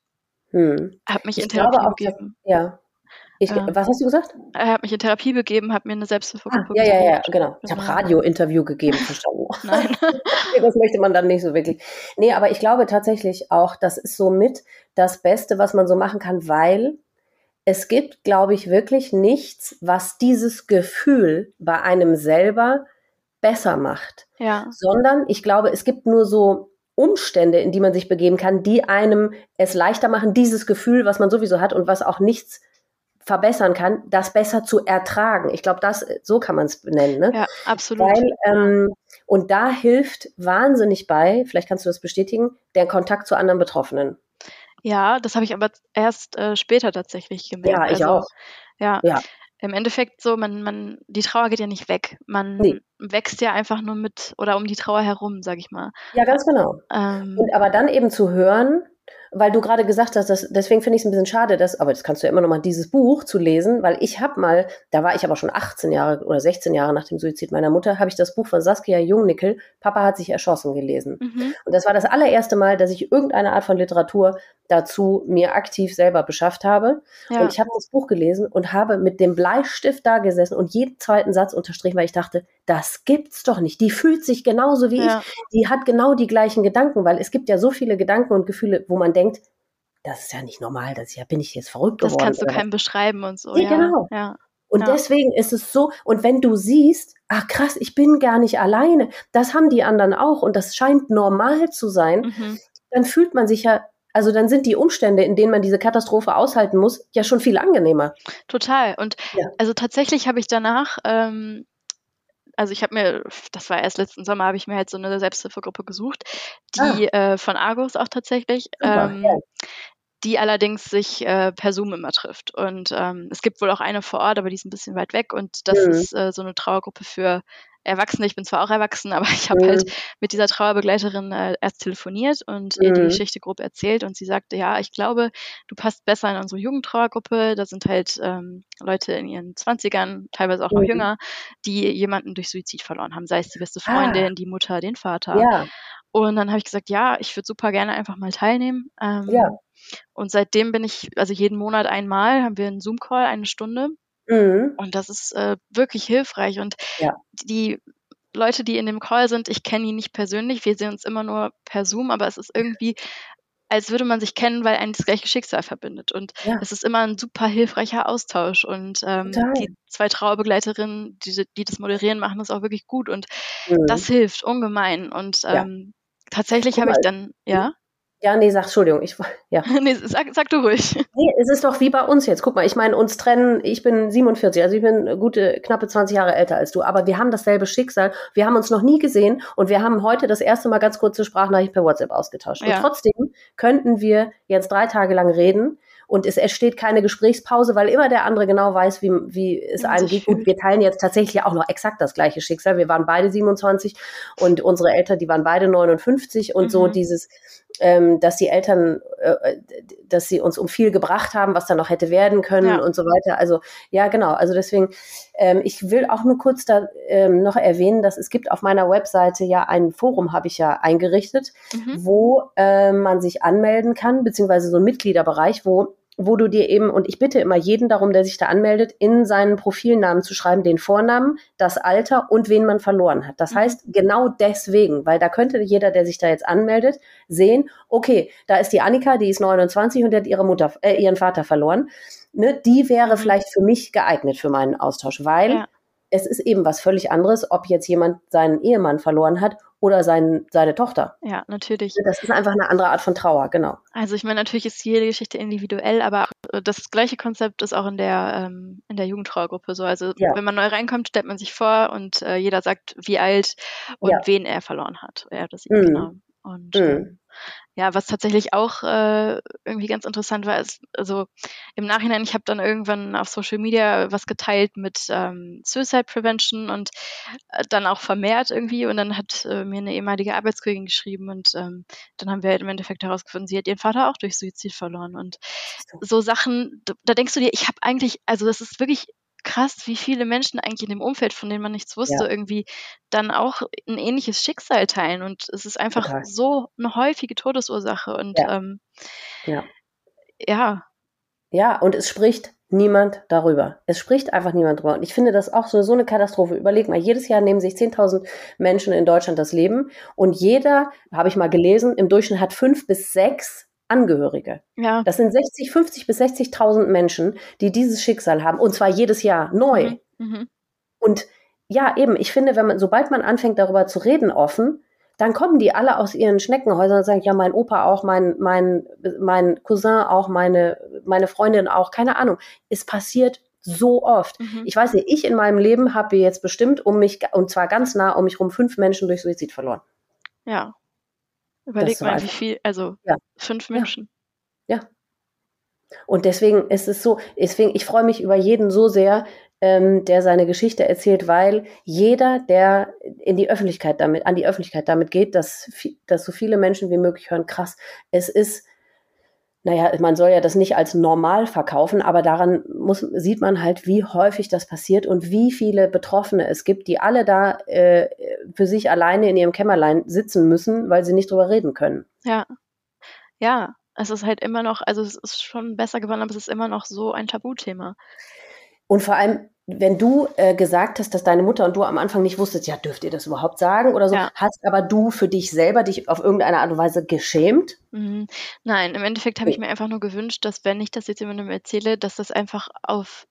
hm. habe mich ich in Therapie auch, begeben. Ja. Ich, äh, was hast du gesagt? Er hat mich in Therapie begeben, hat mir eine Selbsthilfegruppe ah, Ja, ja, ja, genau. Ich habe genau. Radio-Interview gegeben, verstanden. Nein. das möchte man dann nicht so wirklich. Nee, aber ich glaube tatsächlich auch, das ist so mit das Beste, was man so machen kann, weil es gibt, glaube ich, wirklich nichts, was dieses Gefühl bei einem selber besser macht. Ja. Sondern ich glaube, es gibt nur so Umstände, in die man sich begeben kann, die einem es leichter machen, dieses Gefühl, was man sowieso hat und was auch nichts verbessern kann, das besser zu ertragen. Ich glaube, das so kann man es benennen. Ne? Ja, absolut. Weil, ähm, und da hilft wahnsinnig bei, vielleicht kannst du das bestätigen, der Kontakt zu anderen Betroffenen. Ja, das habe ich aber erst äh, später tatsächlich gemerkt. Ja, ich also, auch. Ja. Ja. Im Endeffekt so, man, man, die Trauer geht ja nicht weg. Man Nee. wächst ja einfach nur mit oder um die Trauer herum, sag ich mal. Ja, ganz genau. Ähm, Und aber dann eben zu hören, weil du gerade gesagt hast, dass, deswegen finde ich es ein bisschen schade, dass, aber das kannst du ja immer noch mal, dieses Buch zu lesen, weil ich habe mal, da war ich aber schon 18 Jahre oder 16 Jahre nach dem Suizid meiner Mutter, habe ich das Buch von Saskia Jungnickel, Papa hat sich erschossen, gelesen. mhm. Und das war das allererste Mal, dass ich irgendeine Art von Literatur dazu mir aktiv selber beschafft habe. Ja. Und ich habe das Buch gelesen und habe mit dem Bleistift da gesessen und jeden zweiten Satz unterstrichen, weil ich dachte, das gibt's doch nicht. Die fühlt sich genauso wie Ja. ich. Die hat genau die gleichen Gedanken, weil es gibt ja so viele Gedanken und Gefühle, wo man denkt, das ist ja nicht normal, das ist ja, bin ich jetzt verrückt das geworden. kannst du oder keinem beschreiben und so. Ja, Ja, genau. Ja. Und Ja. deswegen ist es so, und wenn du siehst, ach krass, ich bin gar nicht alleine, das haben die anderen auch und das scheint normal zu sein, Mhm. dann fühlt man sich ja, also dann sind die Umstände, in denen man diese Katastrophe aushalten muss, ja schon viel angenehmer. Total. Und Ja. also tatsächlich habe ich danach, ähm, also ich habe mir, das war erst letzten Sommer, habe ich mir halt so eine Selbsthilfegruppe gesucht, die äh, von Argus auch tatsächlich, Ah. Super, ähm, ja. die allerdings sich äh, per Zoom immer trifft. Und ähm, es gibt wohl auch eine vor Ort, aber die ist ein bisschen weit weg. Und das Mhm. ist äh, so eine Trauergruppe für Erwachsene. Ich bin zwar auch erwachsen, aber ich habe Mhm. halt mit dieser Trauerbegleiterin äh, erst telefoniert und ihr die Mhm. Geschichte grob erzählt. Und sie sagte, ja, ich glaube, du passt besser in unsere Jugendtrauergruppe. Da sind halt ähm, Leute in ihren Zwanzigern, teilweise auch noch Mhm. jünger, die jemanden durch Suizid verloren haben. Sei es die beste Ah. Freundin, die Mutter, den Vater. Ja, Und dann habe ich gesagt, ja, ich würde super gerne einfach mal teilnehmen. Ähm, Ja. Und seitdem bin ich, also jeden Monat einmal haben wir einen Zoom-Call, eine Stunde. Mhm. Und das ist äh, wirklich hilfreich. Und Ja. die Leute, die in dem Call sind, ich kenne die nicht persönlich. Wir sehen uns immer nur per Zoom, aber es ist irgendwie, als würde man sich kennen, weil ein das gleiche Schicksal verbindet. Und Ja. es ist immer ein super hilfreicher Austausch. Und ähm, Total. die zwei Trauerbegleiterinnen, die, die das moderieren, machen das auch wirklich gut. Und Mhm. das hilft ungemein. Und Ja. ähm, tatsächlich Guck habe ich dann, ja, ja, nee, sag, Entschuldigung, ich, ja. nee, sag, sag du ruhig. Nee, es ist doch wie bei uns jetzt. Guck mal, ich meine, uns trennen, ich bin 47, also ich bin gute, knappe 20 Jahre älter als du, aber wir haben dasselbe Schicksal. Wir haben uns noch nie gesehen und wir haben heute das erste Mal ganz kurze Sprachnachricht per WhatsApp ausgetauscht. Ja. Und trotzdem könnten wir jetzt drei Tage lang reden und es entsteht keine Gesprächspause, weil immer der andere genau weiß, wie, wie es Wie man einem geht. Gut, fühlt. wir teilen jetzt tatsächlich auch noch exakt das gleiche Schicksal. Wir waren beide 27 und unsere Eltern, die waren beide 59 und so Mhm. dieses, ähm, dass die Eltern, äh, dass sie uns um viel gebracht haben, was da noch hätte werden können Ja. und so weiter. Also ja, genau. Also deswegen, ähm, ich will auch nur kurz da ähm, noch erwähnen, dass es gibt auf meiner Webseite ja ein Forum, habe ich ja eingerichtet, Mhm. wo äh, man sich anmelden kann, beziehungsweise so ein Mitgliederbereich, wo wo du dir eben, und ich bitte immer jeden darum, der sich da anmeldet, in seinen Profilnamen zu schreiben, den Vornamen, das Alter und wen man verloren hat. Das Mhm. heißt, genau deswegen, weil da könnte jeder, der sich da jetzt anmeldet, sehen, okay, da ist die Annika, die ist 29 und die hat ihre Mutter, äh, ihren Vater verloren. Ne, die wäre Mhm. vielleicht für mich geeignet für meinen Austausch, weil Ja. es ist eben was völlig anderes, ob jetzt jemand seinen Ehemann verloren hat oder seinen, seine Tochter. Ja, natürlich. Das ist einfach eine andere Art von Trauer, genau. Also ich meine, natürlich ist jede Geschichte individuell, aber äh, das gleiche Konzept ist auch in der, ähm, in der Jugendtrauergruppe so. Also Ja. wenn man neu reinkommt, stellt man sich vor und äh, jeder sagt, wie alt und Ja. wen er verloren hat. Er das Mhm. genau. Und Mhm. Ja, was tatsächlich auch äh, irgendwie ganz interessant war, ist, also im Nachhinein, ich habe dann irgendwann auf Social Media was geteilt mit ähm, Suicide Prevention und äh, dann auch vermehrt irgendwie. Und dann hat äh, mir eine ehemalige Arbeitskollegin geschrieben und ähm, dann haben wir halt im Endeffekt herausgefunden, sie hat ihren Vater auch durch Suizid verloren. Und so. Sachen, da, da denkst du dir, ich habe eigentlich, also das ist wirklich krass, wie viele Menschen eigentlich in dem Umfeld, von denen man nichts wusste, Ja. irgendwie dann auch ein ähnliches Schicksal teilen. Und es ist einfach Total. so eine häufige Todesursache. Und Ja. ähm, Ja. ja, Ja, und es spricht niemand darüber. Es spricht einfach niemand drüber. Und ich finde das auch so, so eine Katastrophe. Überleg mal, jedes Jahr nehmen sich 10.000 Menschen in Deutschland das Leben und jeder, habe ich mal gelesen, im Durchschnitt hat fünf bis sechs Angehörige. ja, Das sind 60, 50 bis 60.000 Menschen, die dieses Schicksal haben und zwar jedes Jahr neu. Mhm. Mhm. Und ja, eben, ich finde, wenn man, sobald man anfängt, darüber zu reden offen, dann kommen die alle aus ihren Schneckenhäusern und sagen, ja, mein Opa auch, mein, mein, mein Cousin auch, meine, meine Freundin auch, keine Ahnung. Es passiert so oft. Mhm. Ich weiß nicht, ich in meinem Leben habe jetzt bestimmt um mich, und zwar ganz nah um mich rum, fünf Menschen durch Suizid verloren. ja. Überleg mal, wie viel, also Ja. fünf Ja. Menschen. Ja. Und deswegen ist es so, deswegen, ich freue mich über jeden so sehr, ähm, der seine Geschichte erzählt, weil jeder, der in die Öffentlichkeit damit, an die Öffentlichkeit damit geht, dass, dass so viele Menschen wie möglich hören, krass, es ist, naja, man soll ja das nicht als normal verkaufen, aber daran muss, sieht man halt, wie häufig das passiert und wie viele Betroffene es gibt, die alle da äh, für sich alleine in ihrem Kämmerlein sitzen müssen, weil sie nicht drüber reden können. Ja. Ja, es ist halt immer noch, also es ist schon besser geworden, aber es ist immer noch so ein Tabuthema. Und vor allem, wenn du äh, gesagt hast, dass deine Mutter und du am Anfang nicht wusstet, ja, dürft ihr das überhaupt sagen oder so, ja. hast aber du für dich selber dich auf irgendeine Art und Weise geschämt? Mhm. Nein, im Endeffekt habe ich mir einfach nur gewünscht, dass wenn ich das jetzt jemandem erzähle, dass das einfach auf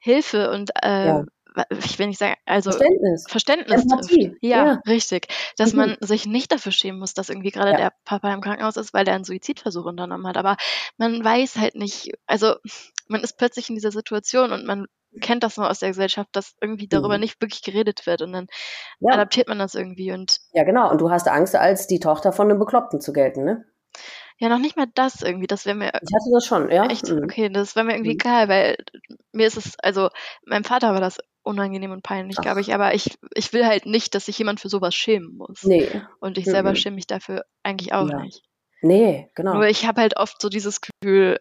Hilfe und äh, ja ich will nicht sagen, also Verständnis, Verständnis. Ja, ja, richtig. Dass mhm. man sich nicht dafür schämen muss, dass irgendwie gerade ja. der Papa im Krankenhaus ist, weil der einen Suizidversuch unternommen hat. Aber man weiß halt nicht, also man ist plötzlich in dieser Situation und man kennt das nur aus der Gesellschaft, dass irgendwie darüber mhm. nicht wirklich geredet wird und dann ja. adaptiert man das irgendwie und. Ja, genau. Und du hast Angst, als die Tochter von einem Bekloppten zu gelten, ne? Ja, noch nicht mal das irgendwie. Das wäre mir. Ich hatte das schon, ja. Echt? Mhm. Okay, das wäre mir irgendwie mhm. egal, weil mir ist es, also meinem Vater war das unangenehm und peinlich, glaube ich. Aber ich, ich will halt nicht, dass sich jemand für sowas schämen muss. Nee. Und ich selber mhm. schäme mich dafür eigentlich auch ja. nicht. Nee, genau. Nur ich habe halt oft so dieses Gefühl,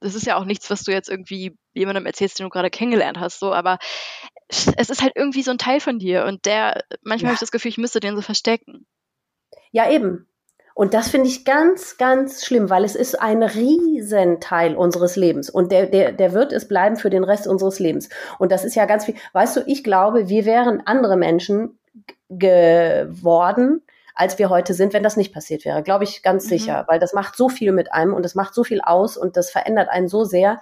das ist ja auch nichts, was du jetzt irgendwie jemandem erzählst, den du gerade kennengelernt hast, so, aber es ist halt irgendwie so ein Teil von dir und der, manchmal ja. habe ich das Gefühl, ich müsste den so verstecken. Ja, eben. Und das finde ich ganz, ganz schlimm, weil es ist ein Riesenteil unseres Lebens und der, der, der wird es bleiben für den Rest unseres Lebens. Und das ist ja ganz viel. Weißt du, ich glaube, wir wären andere Menschen geworden, als wir heute sind, wenn das nicht passiert wäre. Glaube ich ganz mhm. sicher, weil das macht so viel mit einem und das macht so viel aus und das verändert einen so sehr.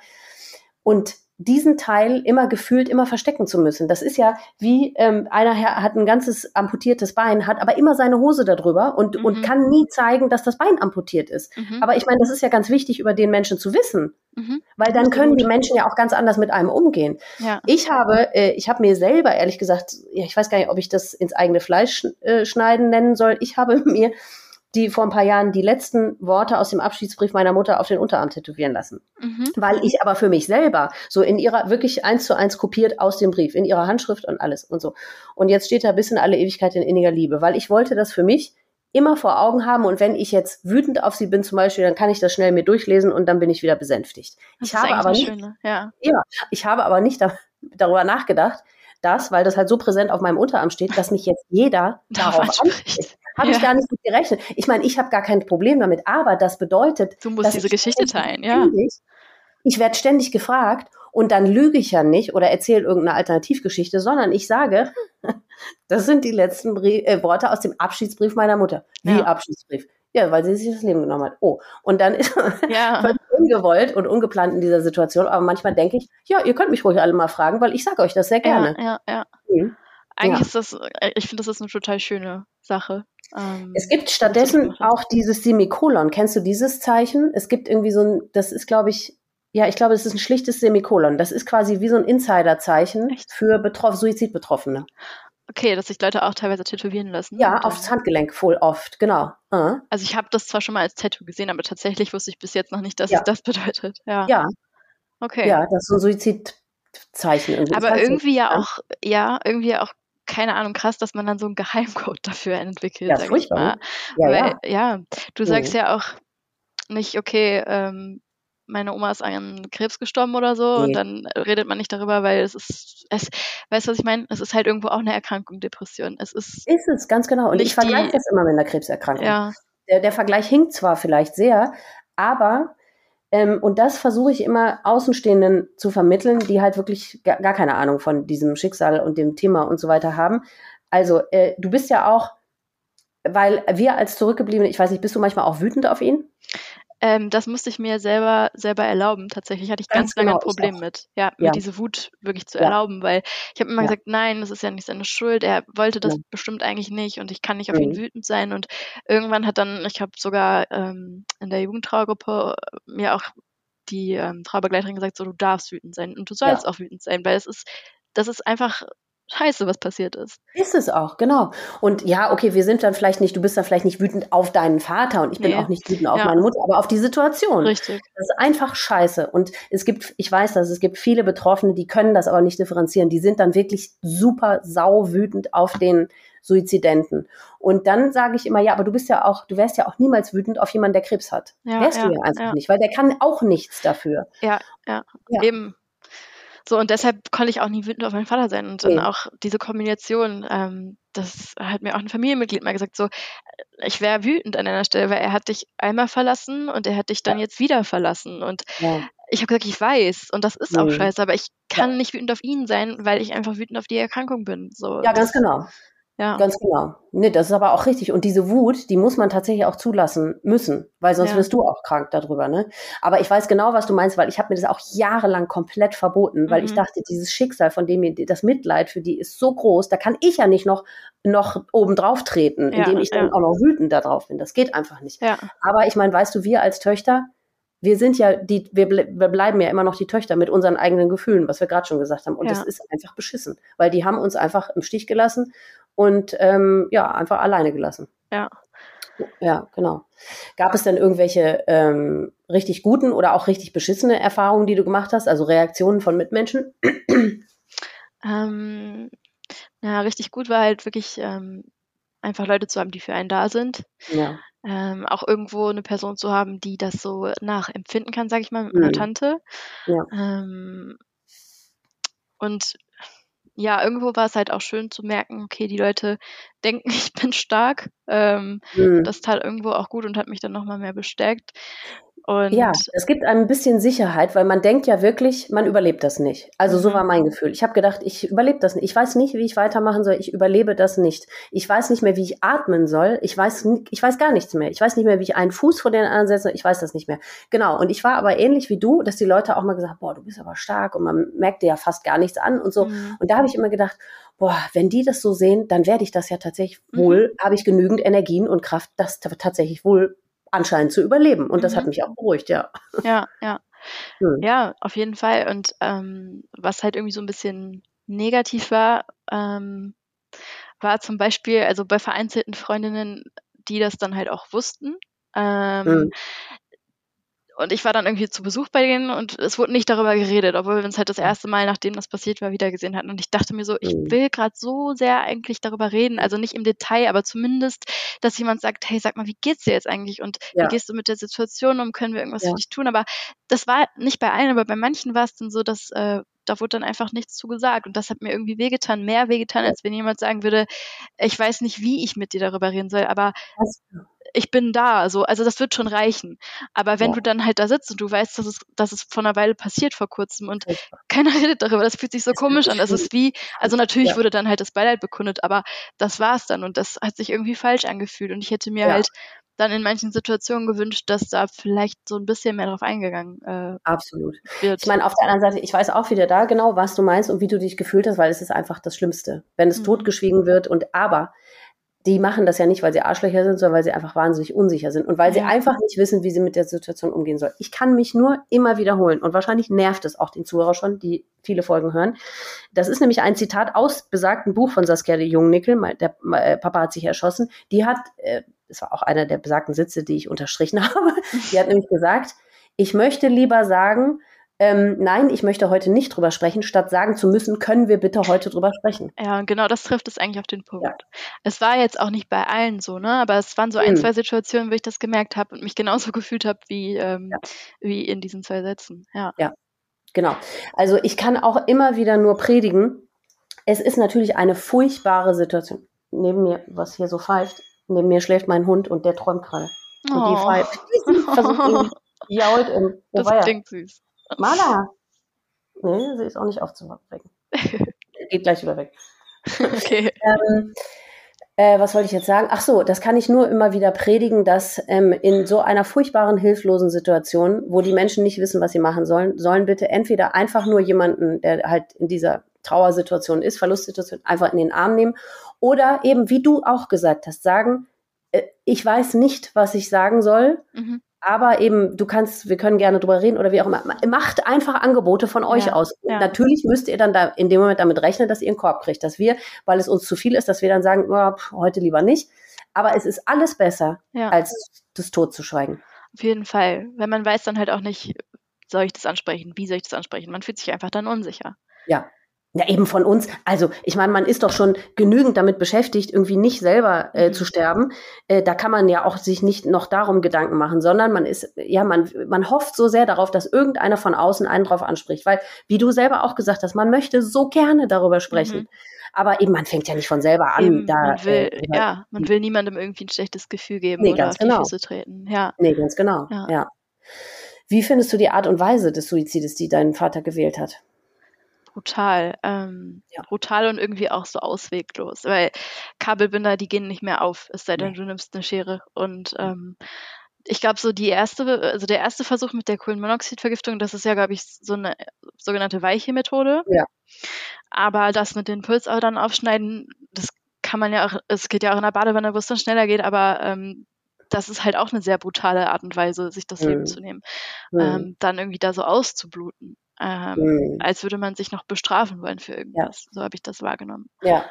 Und diesen Teil immer gefühlt immer verstecken zu müssen. Das ist ja wie ähm, einer hat ein ganzes amputiertes Bein, hat aber immer seine Hose darüber und, mhm. und kann nie zeigen, dass das Bein amputiert ist. Mhm. Aber ich meine, das ist ja ganz wichtig, über den Menschen zu wissen. Mhm. Weil dann können die Menschen ja auch ganz anders mit einem umgehen. Ja. Ich habe, äh, ich habe mir selber ehrlich gesagt, ja, ich weiß gar nicht, ob ich das ins eigene Fleisch äh, schneiden nennen soll. Ich habe mir die vor ein paar Jahren die letzten Worte aus dem Abschiedsbrief meiner Mutter auf den Unterarm tätowieren lassen. Mhm. Weil ich aber für mich selber so in ihrer, wirklich eins zu eins kopiert aus dem Brief, in ihrer Handschrift und alles und so. Und jetzt steht da bis in alle Ewigkeit in inniger Liebe, weil ich wollte das für mich immer vor Augen haben und wenn ich jetzt wütend auf sie bin zum Beispiel, dann kann ich das schnell mir durchlesen und dann bin ich wieder besänftigt. Das ich habe aber nicht, schöne, ja. ja, ich habe aber nicht da, darüber nachgedacht, dass, weil das halt so präsent auf meinem Unterarm steht, dass mich jetzt jeder darauf anspricht. Habe ja. ich gar nicht mit gerechnet. Ich meine, ich habe gar kein Problem damit, aber das bedeutet. Du musst diese Geschichte teilen, ja. Ich werde ständig gefragt und dann lüge ich ja nicht oder erzähle irgendeine Alternativgeschichte, sondern ich sage, das sind die letzten Brief, äh, Worte aus dem Abschiedsbrief meiner Mutter. Wie ja. Abschiedsbrief? Ja, weil sie sich das Leben genommen hat. Oh, und dann ist ja. ungewollt und ungeplant in dieser Situation. Aber manchmal denke ich, ja, ihr könnt mich ruhig alle mal fragen, weil ich sage euch das sehr gerne. Ja, ja, ja. Mhm. Eigentlich ja. ist das, äh, ich finde, das ist eine total schöne Sache. Ähm, es gibt stattdessen auch dieses Semikolon. Kennst du dieses Zeichen? Es gibt irgendwie so ein, das ist, glaube ich, ja, ich glaube, es ist ein schlichtes Semikolon. Das ist quasi wie so ein Insider-Zeichen für Betroff Suizidbetroffene. Okay, dass sich Leute auch teilweise tätowieren lassen. Ja, aufs Handgelenk voll oft, genau. Uh. Also ich habe das zwar schon mal als Tattoo gesehen, aber tatsächlich wusste ich bis jetzt noch nicht, dass ja. es das bedeutet. Ja. ja. Okay. Ja, das ist so ein Suizidzeichen. Irgendwie. Aber irgendwie ja auch, ja, irgendwie auch keine Ahnung, krass, dass man dann so einen Geheimcode dafür entwickelt. Ja, furchtbar. Ja, Weil, ja. ja, du sagst mhm. ja auch nicht, okay, ähm, meine Oma ist an Krebs gestorben oder so nee. und dann redet man nicht darüber, weil es ist, es, weißt du, was ich meine? Es ist halt irgendwo auch eine Erkrankung, Depression. Es ist. Ist es, ganz genau. Und ich vergleiche das immer mit einer Krebserkrankung. Ja. Der, der Vergleich hinkt zwar vielleicht sehr, aber ähm, und das versuche ich immer Außenstehenden zu vermitteln, die halt wirklich gar, gar, keine Ahnung von diesem Schicksal und dem Thema und so weiter haben. Also, äh, du bist ja auch, weil wir als Zurückgebliebene, ich weiß nicht, bist du manchmal auch wütend auf ihn? Ähm, das musste ich mir selber selber erlauben. Tatsächlich hatte ich ganz, ganz lange genau, ein Problem mit, ja, ja, mir diese Wut wirklich zu ja. erlauben, weil ich habe immer ja. gesagt, nein, das ist ja nicht seine Schuld. Er wollte das bestimmt eigentlich nicht und ich kann nicht auf mhm. ihn wütend sein. Und irgendwann hat dann, ich habe sogar ähm, in der Jugendtrauergruppe mir auch die ähm, Trauerbegleiterin gesagt, so du darfst wütend sein und du sollst auch wütend sein, weil es ist, das ist einfach scheiße, was passiert ist. Ist es auch, genau. Und ja, okay, wir sind dann vielleicht nicht, du bist dann vielleicht nicht wütend auf deinen Vater und ich bin nee. auch nicht wütend auf ja. meine Mutter, aber auf die Situation. Richtig. Das ist einfach scheiße. Und es gibt, ich weiß das, es gibt viele Betroffene, die können das aber nicht differenzieren. Die sind dann wirklich super sau wütend auf den Suizidenten. Und dann sage ich immer, ja, aber du bist ja auch, du wärst ja auch niemals wütend auf jemanden, der Krebs hat. Ja, wärst ja, du ja einfach nicht, weil der kann auch nichts dafür. Ja, ja, ja. eben. So, und deshalb konnte ich auch nie wütend auf meinen Vater sein. Und dann auch diese Kombination, ähm, das hat mir auch ein Familienmitglied mal gesagt, so, ich wäre wütend an einer Stelle, weil er hat dich einmal verlassen und er hat dich dann jetzt wieder verlassen. Und ja. ich habe gesagt, ich weiß, und das ist mhm. auch scheiße, aber ich kann ja. nicht wütend auf ihn sein, weil ich einfach wütend auf die Erkrankung bin. So, ja, ganz genau. Ja. Ganz genau. Nee, das ist aber auch richtig. Und diese Wut, die muss man tatsächlich auch zulassen müssen, weil sonst ja. wirst du auch krank darüber, ne? Aber ich weiß genau, was du meinst, weil ich habe mir das auch jahrelang komplett verboten, weil mhm. ich dachte, dieses Schicksal, von dem das Mitleid für die ist so groß, da kann ich ja nicht noch, noch oben drauf treten, ja, indem ich dann auch noch wütend darauf bin. Das geht einfach nicht. Ja. Aber ich meine, weißt du, wir als Töchter, wir sind ja die, wir, wir, bleiben ja immer noch die Töchter mit unseren eigenen Gefühlen, was wir gerade schon gesagt haben. Und ja. das ist einfach beschissen, weil die haben uns einfach im Stich gelassen und ähm, ja, einfach alleine gelassen. Ja. Ja, genau. Gab es denn irgendwelche ähm, richtig guten oder auch richtig beschissene Erfahrungen, die du gemacht hast, also Reaktionen von Mitmenschen? Ähm, ja, richtig gut war halt wirklich ähm, einfach Leute zu haben, die für einen da sind. Ja. Ähm, auch irgendwo eine Person zu haben, die das so nachempfinden kann, sage ich mal, mit meiner mhm. Tante. Ja. Ähm, und ja, irgendwo war es halt auch schön zu merken, okay, die Leute denken, ich bin stark. Ähm, mhm. Das tat irgendwo auch gut und hat mich dann nochmal mehr bestärkt. Und ja, es gibt ein bisschen Sicherheit, weil man denkt ja wirklich, man überlebt das nicht. Also mhm. so war mein Gefühl. Ich habe gedacht, ich überlebe das nicht. Ich weiß nicht, wie ich weitermachen soll. Ich überlebe das nicht. Ich weiß nicht mehr, wie ich atmen soll. Ich weiß, ich weiß gar nichts mehr. Ich weiß nicht mehr, wie ich einen Fuß vor den anderen setze. Ich weiß das nicht mehr. Genau. Und ich war aber ähnlich wie du, dass die Leute auch mal gesagt, boah, du bist aber stark und man merkt dir ja fast gar nichts an und so. Mhm. Und da habe ich immer gedacht, boah, wenn die das so sehen, dann werde ich das ja tatsächlich mhm. wohl, habe ich genügend Energien und Kraft, das tatsächlich wohl anscheinend zu überleben. Und das hat mhm. mich auch beruhigt, ja. Ja, ja. Hm. Ja, auf jeden Fall. Und ähm, was halt irgendwie so ein bisschen negativ war, ähm, war zum Beispiel, also bei vereinzelten Freundinnen, die das dann halt auch wussten, ähm, hm und ich war dann irgendwie zu Besuch bei denen und es wurde nicht darüber geredet, obwohl wir uns halt das erste Mal, nachdem das passiert war, wieder gesehen hatten. Und ich dachte mir so, ich mhm. will gerade so sehr eigentlich darüber reden, also nicht im Detail, aber zumindest, dass jemand sagt, hey, sag mal, wie geht's dir jetzt eigentlich und ja. wie gehst du mit der Situation um, können wir irgendwas ja. für dich tun? Aber das war nicht bei allen, aber bei manchen war es dann so, dass äh, da wurde dann einfach nichts zu gesagt. Und das hat mir irgendwie wehgetan, mehr wehgetan, als wenn jemand sagen würde, ich weiß nicht, wie ich mit dir darüber reden soll, aber ich bin da, so, also das wird schon reichen. Aber wenn ja. du dann halt da sitzt und du weißt, dass es, dass es vor einer Weile passiert vor kurzem und ja. keiner redet darüber, das fühlt sich so komisch an. Das ist wie, also natürlich ja. wurde dann halt das Beileid bekundet, aber das war's dann und das hat sich irgendwie falsch angefühlt und ich hätte mir halt dann in manchen Situationen gewünscht, dass da vielleicht so ein bisschen mehr drauf eingegangen äh, Absolut. wird. Ich meine, auf der anderen Seite, ich weiß auch wieder da genau, was du meinst und wie du dich gefühlt hast, weil es ist einfach das Schlimmste, wenn es mhm. totgeschwiegen wird und aber die machen das ja nicht, weil sie Arschlöcher sind, sondern weil sie einfach wahnsinnig unsicher sind und weil sie einfach nicht wissen, wie sie mit der Situation umgehen sollen. Ich kann mich nur immer wiederholen und wahrscheinlich nervt es auch den Zuhörer schon, die viele Folgen hören. Das ist nämlich ein Zitat aus besagten Buch von Saskia de Jungnickel, der äh, Papa hat sich erschossen. Die hat, äh, das war auch einer der besagten Sitze, die ich unterstrichen habe, die hat nämlich gesagt, ich möchte lieber sagen, ähm, nein, ich möchte heute nicht drüber sprechen, statt sagen zu müssen, können wir bitte heute drüber sprechen. Ja, genau, das trifft es eigentlich auf den Punkt. Ja. Es war jetzt auch nicht bei allen so, ne? Aber es waren so ein, mhm. zwei Situationen, wo ich das gemerkt habe und mich genauso gefühlt habe wie, ähm, ja. wie in diesen zwei Sätzen. Ja. ja, genau. Also ich kann auch immer wieder nur predigen. Es ist natürlich eine furchtbare Situation. Neben mir, was hier so pfeift, neben mir schläft mein Hund und der träumt gerade. Und oh. die pfeift. versucht jault und das klingt süß. Mala! Nee, sie ist auch nicht aufzuwecken. Geht gleich wieder weg. Okay. ähm, äh, was wollte ich jetzt sagen? Ach so, das kann ich nur immer wieder predigen, dass ähm, in so einer furchtbaren, hilflosen Situation, wo die Menschen nicht wissen, was sie machen sollen, sollen bitte entweder einfach nur jemanden, der halt in dieser Trauersituation ist, Verlustsituation, einfach in den Arm nehmen oder eben, wie du auch gesagt hast, sagen, äh, ich weiß nicht, was ich sagen soll, mhm Aber eben, du kannst, wir können gerne drüber reden oder wie auch immer. Macht einfach Angebote von euch ja, aus. Ja. Natürlich müsst ihr dann da in dem Moment damit rechnen, dass ihr einen Korb kriegt, dass wir, weil es uns zu viel ist, dass wir dann sagen, oh, heute lieber nicht. Aber es ist alles besser, ja. als das Tod zu schweigen. Auf jeden Fall. Wenn man weiß dann halt auch nicht, soll ich das ansprechen, wie soll ich das ansprechen? Man fühlt sich einfach dann unsicher. Ja, ja, eben von uns. Also, ich meine, man ist doch schon genügend damit beschäftigt, irgendwie nicht selber äh, mhm. zu sterben. Äh, da kann man ja auch sich nicht noch darum Gedanken machen, sondern man ist, ja, man, man hofft so sehr darauf, dass irgendeiner von außen einen drauf anspricht. Weil, wie du selber auch gesagt hast, man möchte so gerne darüber sprechen. Mhm. Aber eben, man fängt ja nicht von selber an. Eben, da, man will, äh, ja, man will niemandem irgendwie ein schlechtes Gefühl geben nee, oder auf genau. die Füße treten. Ja. Nee, ganz genau. Ja. ja. Wie findest du die Art und Weise des Suizides, die dein Vater gewählt hat? Brutal. Ähm, ja. Brutal und irgendwie auch so ausweglos. Weil Kabelbinder, die gehen nicht mehr auf, es sei denn, du nimmst eine Schere. Und ähm, ich glaube, so die erste, also der erste Versuch mit der Kohlenmonoxidvergiftung, das ist ja, glaube ich, so eine sogenannte weiche Methode. Ja. Aber das mit den Pulsadern aufschneiden, das kann man ja auch, es geht ja auch in der Badewanne, wo es dann schneller geht, aber ähm, das ist halt auch eine sehr brutale Art und Weise, sich das mhm. Leben zu nehmen. Mhm. Ähm, dann irgendwie da so auszubluten ähm, mhm. als würde man sich noch bestrafen wollen für irgendwas. Ja. So habe ich das wahrgenommen. Ja.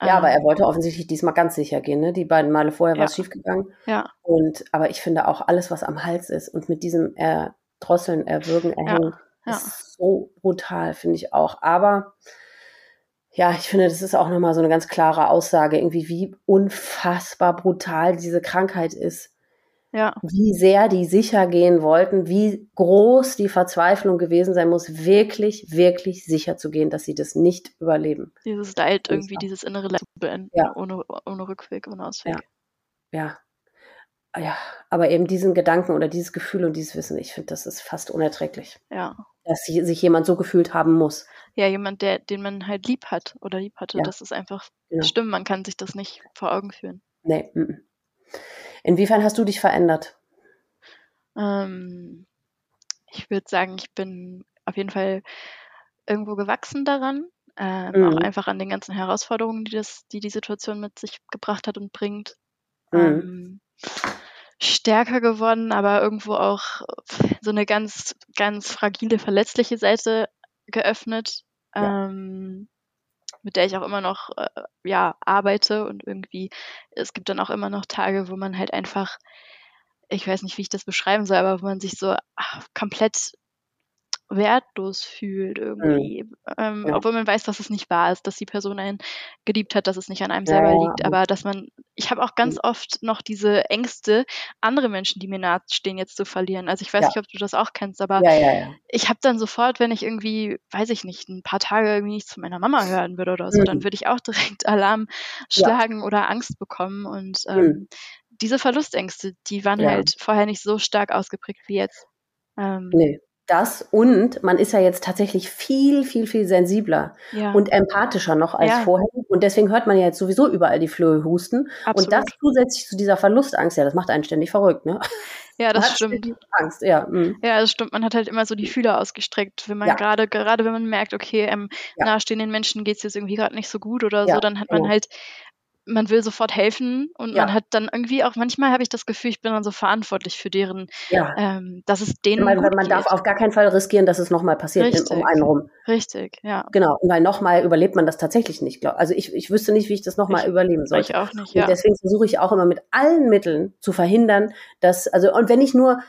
Ja, ähm, aber er wollte offensichtlich diesmal ganz sicher gehen. Ne? Die beiden Male vorher ja. war es schiefgegangen. Ja. Und aber ich finde auch alles, was am Hals ist und mit diesem Erdrosseln, Erwürgen, Erhängen, ja. ja. ist so brutal, finde ich auch. Aber ja, ich finde, das ist auch nochmal so eine ganz klare Aussage, irgendwie, wie unfassbar brutal diese Krankheit ist ja. wie sehr die sicher gehen wollten, wie groß die Verzweiflung gewesen sein muss, wirklich, wirklich sicher zu gehen, dass sie das nicht überleben. Dieses Leid, irgendwie dieses innere Leid zu beenden, ja. ohne, ohne Rückweg, ohne Ausweg. Ja. ja. Ja, aber eben diesen Gedanken oder dieses Gefühl und dieses Wissen, ich finde, das ist fast unerträglich. Ja. Dass sich jemand so gefühlt haben muss. Ja, jemand, der, den man halt lieb hat oder lieb hatte. Das ist einfach genau. stimmt, man kann sich das nicht vor Augen führen. Nee. M -m. Inwiefern hast du dich verändert? Ähm, ich würde sagen, ich bin auf jeden Fall irgendwo gewachsen daran. Ähm, mhm. Auch einfach an den ganzen Herausforderungen, die, das, die die Situation mit sich gebracht hat und bringt. Mhm. Ähm, stärker geworden, aber irgendwo auch so eine ganz, ganz fragile, verletzliche Seite geöffnet. Ja. Ähm, mit der ich auch immer noch äh, ja arbeite und irgendwie es gibt dann auch immer noch Tage, wo man halt einfach ich weiß nicht, wie ich das beschreiben soll, aber wo man sich so ach, komplett wertlos fühlt irgendwie. Mhm. Ähm, ja. Obwohl man weiß, dass es nicht wahr ist, dass die Person einen geliebt hat, dass es nicht an einem selber ja. liegt. Aber dass man, ich habe auch ganz mhm. oft noch diese Ängste, andere Menschen, die mir nahestehen, jetzt zu verlieren. Also ich weiß ja. nicht, ob du das auch kennst, aber ich habe dann sofort, wenn ich irgendwie, weiß ich nicht, ein paar Tage irgendwie nichts von meiner Mama hören würde oder so, mhm. dann würde ich auch direkt Alarm schlagen oder Angst bekommen. Und ähm, mhm. diese Verlustängste, die waren halt vorher nicht so stark ausgeprägt wie jetzt. Ähm, nee das und man ist ja jetzt tatsächlich viel, viel, viel sensibler ja. und empathischer noch als ja. vorher. Und deswegen hört man ja jetzt sowieso überall die Flöhe husten. Absolut. Und das zusätzlich zu dieser Verlustangst, ja, das macht einen ständig verrückt, ne? Ja, das stimmt. Angst, ja. Mhm. Ja, das stimmt. Man hat halt immer so die Fühler ausgestreckt, wenn man ja. gerade, gerade wenn man merkt, okay, ähm, nahestehenden Menschen geht es jetzt irgendwie gerade nicht so gut oder so, dann hat man halt man will sofort helfen und ja. man hat dann irgendwie auch, manchmal habe ich das Gefühl, ich bin dann so verantwortlich für deren, ja. ähm, dass es denen. Weil man geht. darf auf gar keinen Fall riskieren, dass es nochmal passiert Richtig. um einen rum. Richtig, ja. Genau, weil nochmal überlebt man das tatsächlich nicht. Glaub. Also ich, ich wüsste nicht, wie ich das nochmal überleben soll. Ich auch nicht, ja. Und deswegen versuche ich auch immer mit allen Mitteln zu verhindern, dass, also, und wenn ich nur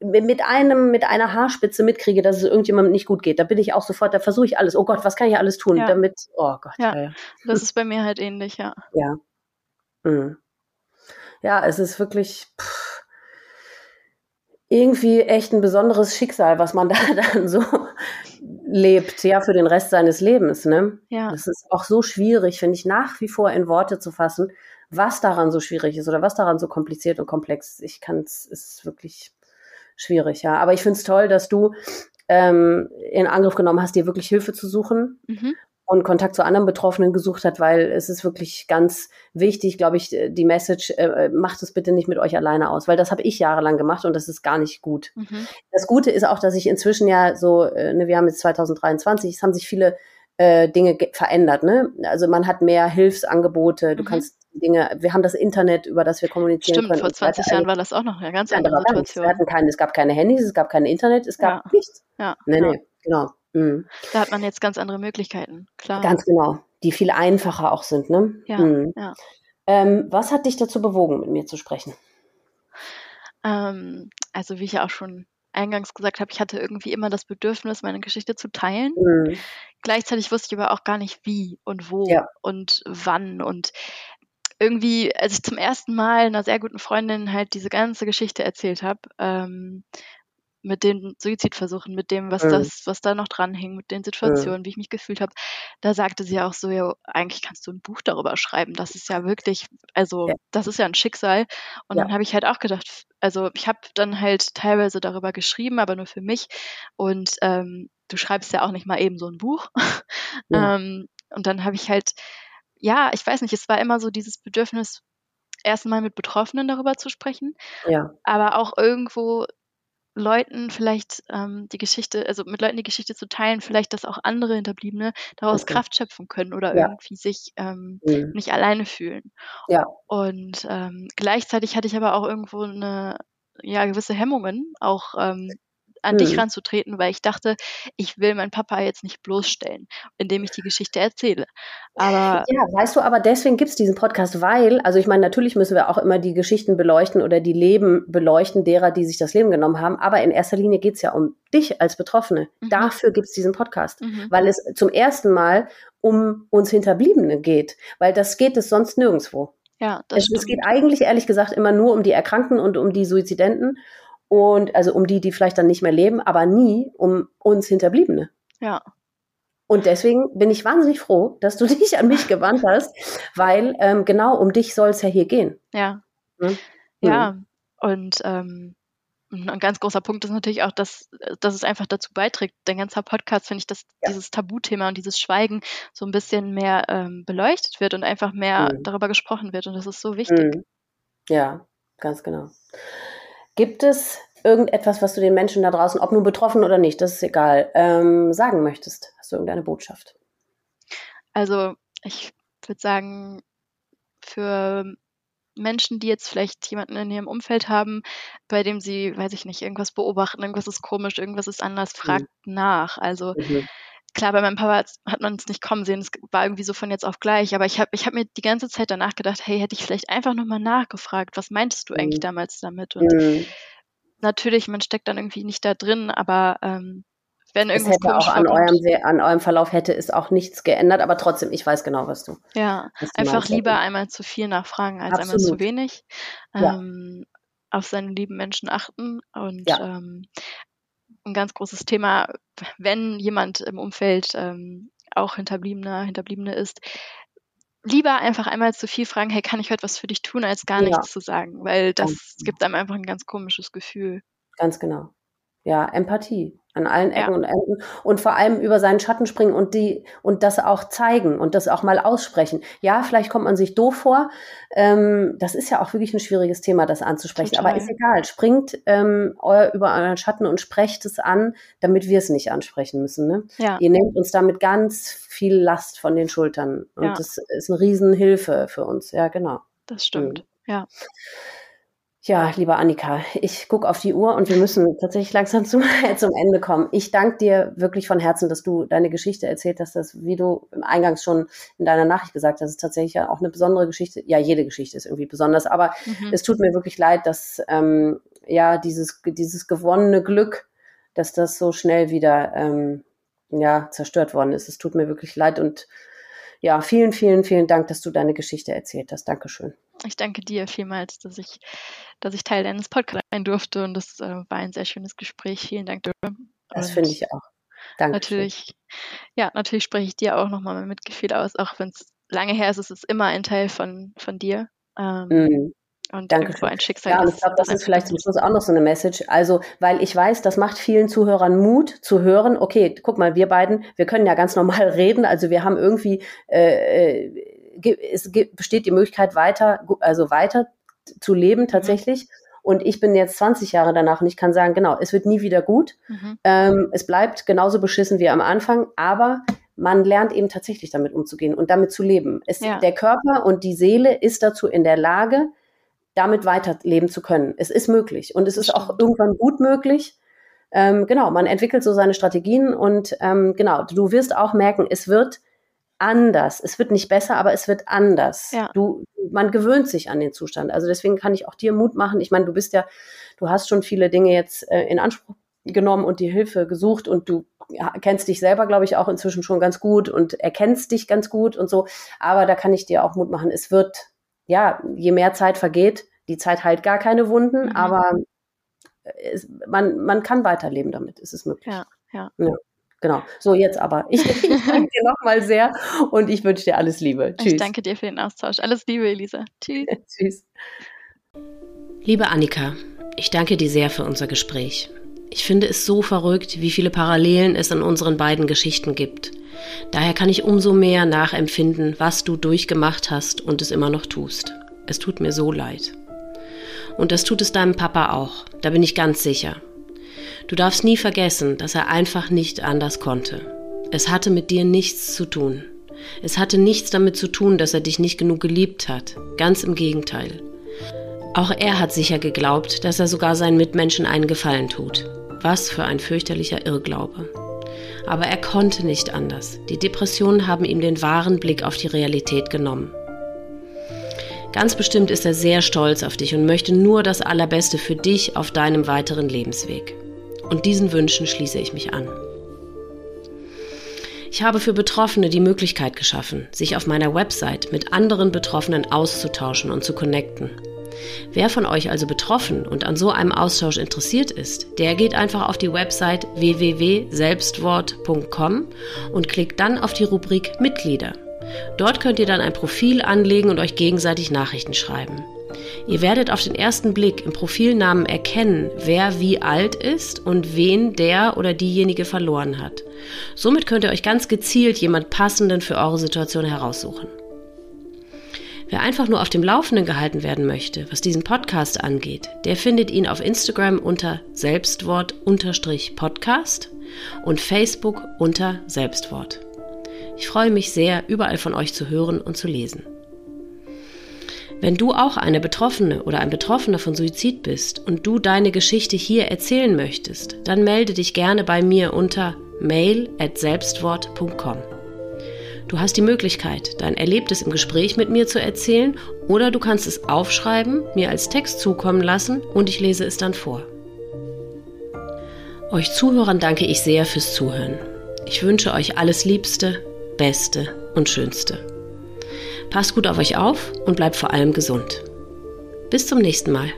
mit einem, mit einer Haarspitze mitkriege, dass es irgendjemandem nicht gut geht, da bin ich auch sofort, da versuche ich alles. Oh Gott, was kann ich alles tun, ja. damit, oh Gott. Ja, ja, das ist bei mir halt ähnlich, ja. Ja. Mhm. Ja, es ist wirklich pff, irgendwie echt ein besonderes Schicksal, was man da dann so lebt, ja, für den Rest seines Lebens, ne? Ja. Das ist auch so schwierig, finde ich, nach wie vor in Worte zu fassen, was daran so schwierig ist oder was daran so kompliziert und komplex ist. Ich kann es, ist wirklich schwierig, ja. Aber ich finde es toll, dass du ähm, in Angriff genommen hast, dir wirklich Hilfe zu suchen mhm. und Kontakt zu anderen Betroffenen gesucht hat, weil es ist wirklich ganz wichtig, glaube ich, die Message, äh, macht es bitte nicht mit euch alleine aus, weil das habe ich jahrelang gemacht und das ist gar nicht gut. Mhm. Das Gute ist auch, dass ich inzwischen ja so, äh, ne, wir haben jetzt 2023, es haben sich viele äh, Dinge verändert. Ne? Also man hat mehr Hilfsangebote, du mhm. kannst Dinge, wir haben das Internet, über das wir kommunizieren Stimmt, können. vor 20 Jahren war das auch noch eine ganz andere Situation. Wir hatten keine, es gab keine Handys, es gab kein Internet, es gab ja. nichts. Ja. Nee, nee, genau. Mhm. Da hat man jetzt ganz andere Möglichkeiten, klar. Ganz genau, die viel einfacher auch sind. Ne? Ja, mhm. ja. Ähm, was hat dich dazu bewogen, mit mir zu sprechen? Ähm, also wie ich ja auch schon eingangs gesagt habe, ich hatte irgendwie immer das Bedürfnis, meine Geschichte zu teilen. Mhm. Gleichzeitig wusste ich aber auch gar nicht, wie und wo ja. und wann. Und irgendwie, als ich zum ersten Mal einer sehr guten Freundin halt diese ganze Geschichte erzählt habe, ähm, mit den Suizidversuchen, mit dem, was mhm. das, was da noch dranhing, mit den Situationen, mhm. wie ich mich gefühlt habe, da sagte sie auch so, ja, eigentlich kannst du ein Buch darüber schreiben. Das ist ja wirklich, also das ist ja ein Schicksal. Und dann habe ich halt auch gedacht, also ich habe dann halt teilweise darüber geschrieben, aber nur für mich. Und ähm, du schreibst ja auch nicht mal eben so ein Buch. Ähm, und dann habe ich halt, ja, ich weiß nicht, es war immer so dieses Bedürfnis, erstmal mit Betroffenen darüber zu sprechen, ja. aber auch irgendwo Leuten vielleicht ähm, die Geschichte, also mit Leuten die Geschichte zu teilen, vielleicht, dass auch andere Hinterbliebene daraus okay. Kraft schöpfen können oder ja. irgendwie sich ähm, mhm. nicht alleine fühlen. Ja. Und ähm, gleichzeitig hatte ich aber auch irgendwo eine ja gewisse Hemmungen, auch ähm, an hm. dich ranzutreten, weil ich dachte, ich will meinen Papa jetzt nicht bloßstellen, indem ich die Geschichte erzähle. Aber ja, weißt du, aber deswegen gibt es diesen Podcast, weil, also ich meine, natürlich müssen wir auch immer die Geschichten beleuchten oder die Leben beleuchten derer, die sich das Leben genommen haben, aber in erster Linie geht es ja um dich als Betroffene. Mhm. Dafür gibt es diesen Podcast, mhm. weil es zum ersten Mal um uns Hinterbliebene geht, weil das geht es sonst nirgendwo. Ja, es, es geht eigentlich ehrlich gesagt immer nur um die Erkrankten und um die Suizidenten und also um die, die vielleicht dann nicht mehr leben, aber nie um uns Hinterbliebene. Ja. Und deswegen bin ich wahnsinnig froh, dass du dich an mich gewandt hast, weil ähm, genau um dich soll es ja hier gehen. Ja. Hm? Ja. Hm. Und ähm, ein ganz großer Punkt ist natürlich auch, dass, dass es einfach dazu beiträgt, dein ganzer Podcast, finde ich, dass ja. dieses Tabuthema und dieses Schweigen so ein bisschen mehr ähm, beleuchtet wird und einfach mehr mhm. darüber gesprochen wird. Und das ist so wichtig. Mhm. Ja, ganz genau. Gibt es irgendetwas, was du den Menschen da draußen, ob nun betroffen oder nicht, das ist egal, ähm, sagen möchtest? Hast du irgendeine Botschaft? Also ich würde sagen, für Menschen, die jetzt vielleicht jemanden in ihrem Umfeld haben, bei dem sie, weiß ich nicht, irgendwas beobachten, irgendwas ist komisch, irgendwas ist anders, mhm. fragt mhm. nach. Also mhm. Klar, bei meinem Papa hat man es nicht kommen sehen, es war irgendwie so von jetzt auf gleich, aber ich habe ich hab mir die ganze Zeit danach gedacht, hey, hätte ich vielleicht einfach nochmal nachgefragt, was meintest du mhm. eigentlich damals damit? Und mhm. natürlich, man steckt dann irgendwie nicht da drin, aber ähm, wenn irgendwas es hätte auch an eurem, an eurem Verlauf hätte es auch nichts geändert, aber trotzdem, ich weiß genau, was du. Ja, du einfach lieber einmal zu viel nachfragen als Absolut. einmal zu wenig. Ähm, ja. Auf seine lieben Menschen achten und ja. ähm, ein ganz großes Thema, wenn jemand im Umfeld ähm, auch Hinterbliebener, Hinterbliebene ist, lieber einfach einmal zu viel fragen, hey, kann ich heute was für dich tun, als gar ja. nichts zu sagen, weil das gibt einem einfach ein ganz komisches Gefühl. Ganz genau. Ja, Empathie an allen Ecken ja. und Enden und vor allem über seinen Schatten springen und die und das auch zeigen und das auch mal aussprechen. Ja, vielleicht kommt man sich doof vor. Ähm, das ist ja auch wirklich ein schwieriges Thema, das anzusprechen. Total. Aber ist egal. Springt ähm, euer, über euren Schatten und sprecht es an, damit wir es nicht ansprechen müssen. Ne? Ja. Ihr nehmt uns damit ganz viel Last von den Schultern und ja. das ist eine Riesenhilfe für uns. Ja, genau. Das stimmt. Mhm. Ja. Ja, liebe Annika, ich gucke auf die Uhr und wir müssen tatsächlich langsam zum, zum Ende kommen. Ich danke dir wirklich von Herzen, dass du deine Geschichte erzählt hast, dass, wie du im Eingangs schon in deiner Nachricht gesagt hast, ist tatsächlich auch eine besondere Geschichte. Ja, jede Geschichte ist irgendwie besonders, aber mhm. es tut mir wirklich leid, dass ähm, ja dieses, dieses gewonnene Glück, dass das so schnell wieder ähm, ja, zerstört worden ist. Es tut mir wirklich leid und ja, vielen, vielen, vielen Dank, dass du deine Geschichte erzählt hast. Dankeschön. Ich danke dir vielmals, dass ich, dass ich Teil deines Podcasts sein durfte und das äh, war ein sehr schönes Gespräch. Vielen Dank dafür. Das finde ich auch. Danke. Natürlich, ja, natürlich spreche ich dir auch nochmal mein Mitgefühl aus, auch wenn es lange her ist, ist es immer ein Teil von, von dir. Ähm, mm. Und Danke irgendwo ein Schicksal. Ja, und ich glaube, das ist vielleicht zum Schluss auch noch so eine Message. Also, weil ich weiß, das macht vielen Zuhörern Mut zu hören, okay, guck mal, wir beiden, wir können ja ganz normal reden. Also wir haben irgendwie, äh, äh es besteht die Möglichkeit weiter, also weiter zu leben mhm. tatsächlich. Mhm. Und ich bin jetzt 20 Jahre danach und ich kann sagen, genau, es wird nie wieder gut. Mhm. Ähm, es bleibt genauso beschissen wie am Anfang, aber man lernt eben tatsächlich damit umzugehen und damit zu leben. Es, ja. Der Körper und die Seele ist dazu in der Lage, damit weiterleben zu können. Es ist möglich und es ist auch irgendwann gut möglich. Ähm, genau, man entwickelt so seine Strategien und ähm, genau, du wirst auch merken, es wird anders. Es wird nicht besser, aber es wird anders. Ja. Du, man gewöhnt sich an den Zustand. Also deswegen kann ich auch dir Mut machen. Ich meine, du bist ja, du hast schon viele Dinge jetzt äh, in Anspruch genommen und die Hilfe gesucht und du kennst dich selber, glaube ich, auch inzwischen schon ganz gut und erkennst dich ganz gut und so. Aber da kann ich dir auch Mut machen. Es wird, ja, je mehr Zeit vergeht, die Zeit heilt gar keine Wunden, mhm. aber es, man, man kann weiterleben damit. Es ist möglich. Ja, ja. ja. Genau. So, jetzt aber. Ich, ich danke dir nochmal sehr und ich wünsche dir alles Liebe. Tschüss. Ich danke dir für den Austausch. Alles Liebe, Elisa. Tschüss. Tschüss. Liebe Annika, ich danke dir sehr für unser Gespräch. Ich finde es so verrückt, wie viele Parallelen es an unseren beiden Geschichten gibt. Daher kann ich umso mehr nachempfinden, was du durchgemacht hast und es immer noch tust. Es tut mir so leid. Und das tut es deinem Papa auch, da bin ich ganz sicher. Du darfst nie vergessen, dass er einfach nicht anders konnte. Es hatte mit dir nichts zu tun. Es hatte nichts damit zu tun, dass er dich nicht genug geliebt hat. Ganz im Gegenteil. Auch er hat sicher geglaubt, dass er sogar seinen Mitmenschen einen Gefallen tut. Was für ein fürchterlicher Irrglaube. Aber er konnte nicht anders. Die Depressionen haben ihm den wahren Blick auf die Realität genommen. Ganz bestimmt ist er sehr stolz auf dich und möchte nur das Allerbeste für dich auf deinem weiteren Lebensweg. Und diesen Wünschen schließe ich mich an. Ich habe für Betroffene die Möglichkeit geschaffen, sich auf meiner Website mit anderen Betroffenen auszutauschen und zu connecten. Wer von euch also betroffen und an so einem Austausch interessiert ist, der geht einfach auf die Website www.selbstwort.com und klickt dann auf die Rubrik Mitglieder. Dort könnt ihr dann ein Profil anlegen und euch gegenseitig Nachrichten schreiben. Ihr werdet auf den ersten Blick im Profilnamen erkennen, wer wie alt ist und wen der oder diejenige verloren hat. Somit könnt ihr euch ganz gezielt jemand passenden für eure Situation heraussuchen. Wer einfach nur auf dem Laufenden gehalten werden möchte, was diesen Podcast angeht, der findet ihn auf Instagram unter Selbstwort-Podcast und Facebook unter Selbstwort. Ich freue mich sehr, überall von euch zu hören und zu lesen. Wenn du auch eine Betroffene oder ein Betroffener von Suizid bist und du deine Geschichte hier erzählen möchtest, dann melde dich gerne bei mir unter mail@selbstwort.com. Du hast die Möglichkeit, dein Erlebtes im Gespräch mit mir zu erzählen oder du kannst es aufschreiben, mir als Text zukommen lassen und ich lese es dann vor. Euch Zuhörern danke ich sehr fürs Zuhören. Ich wünsche euch alles Liebste, Beste und Schönste. Passt gut auf euch auf und bleibt vor allem gesund. Bis zum nächsten Mal.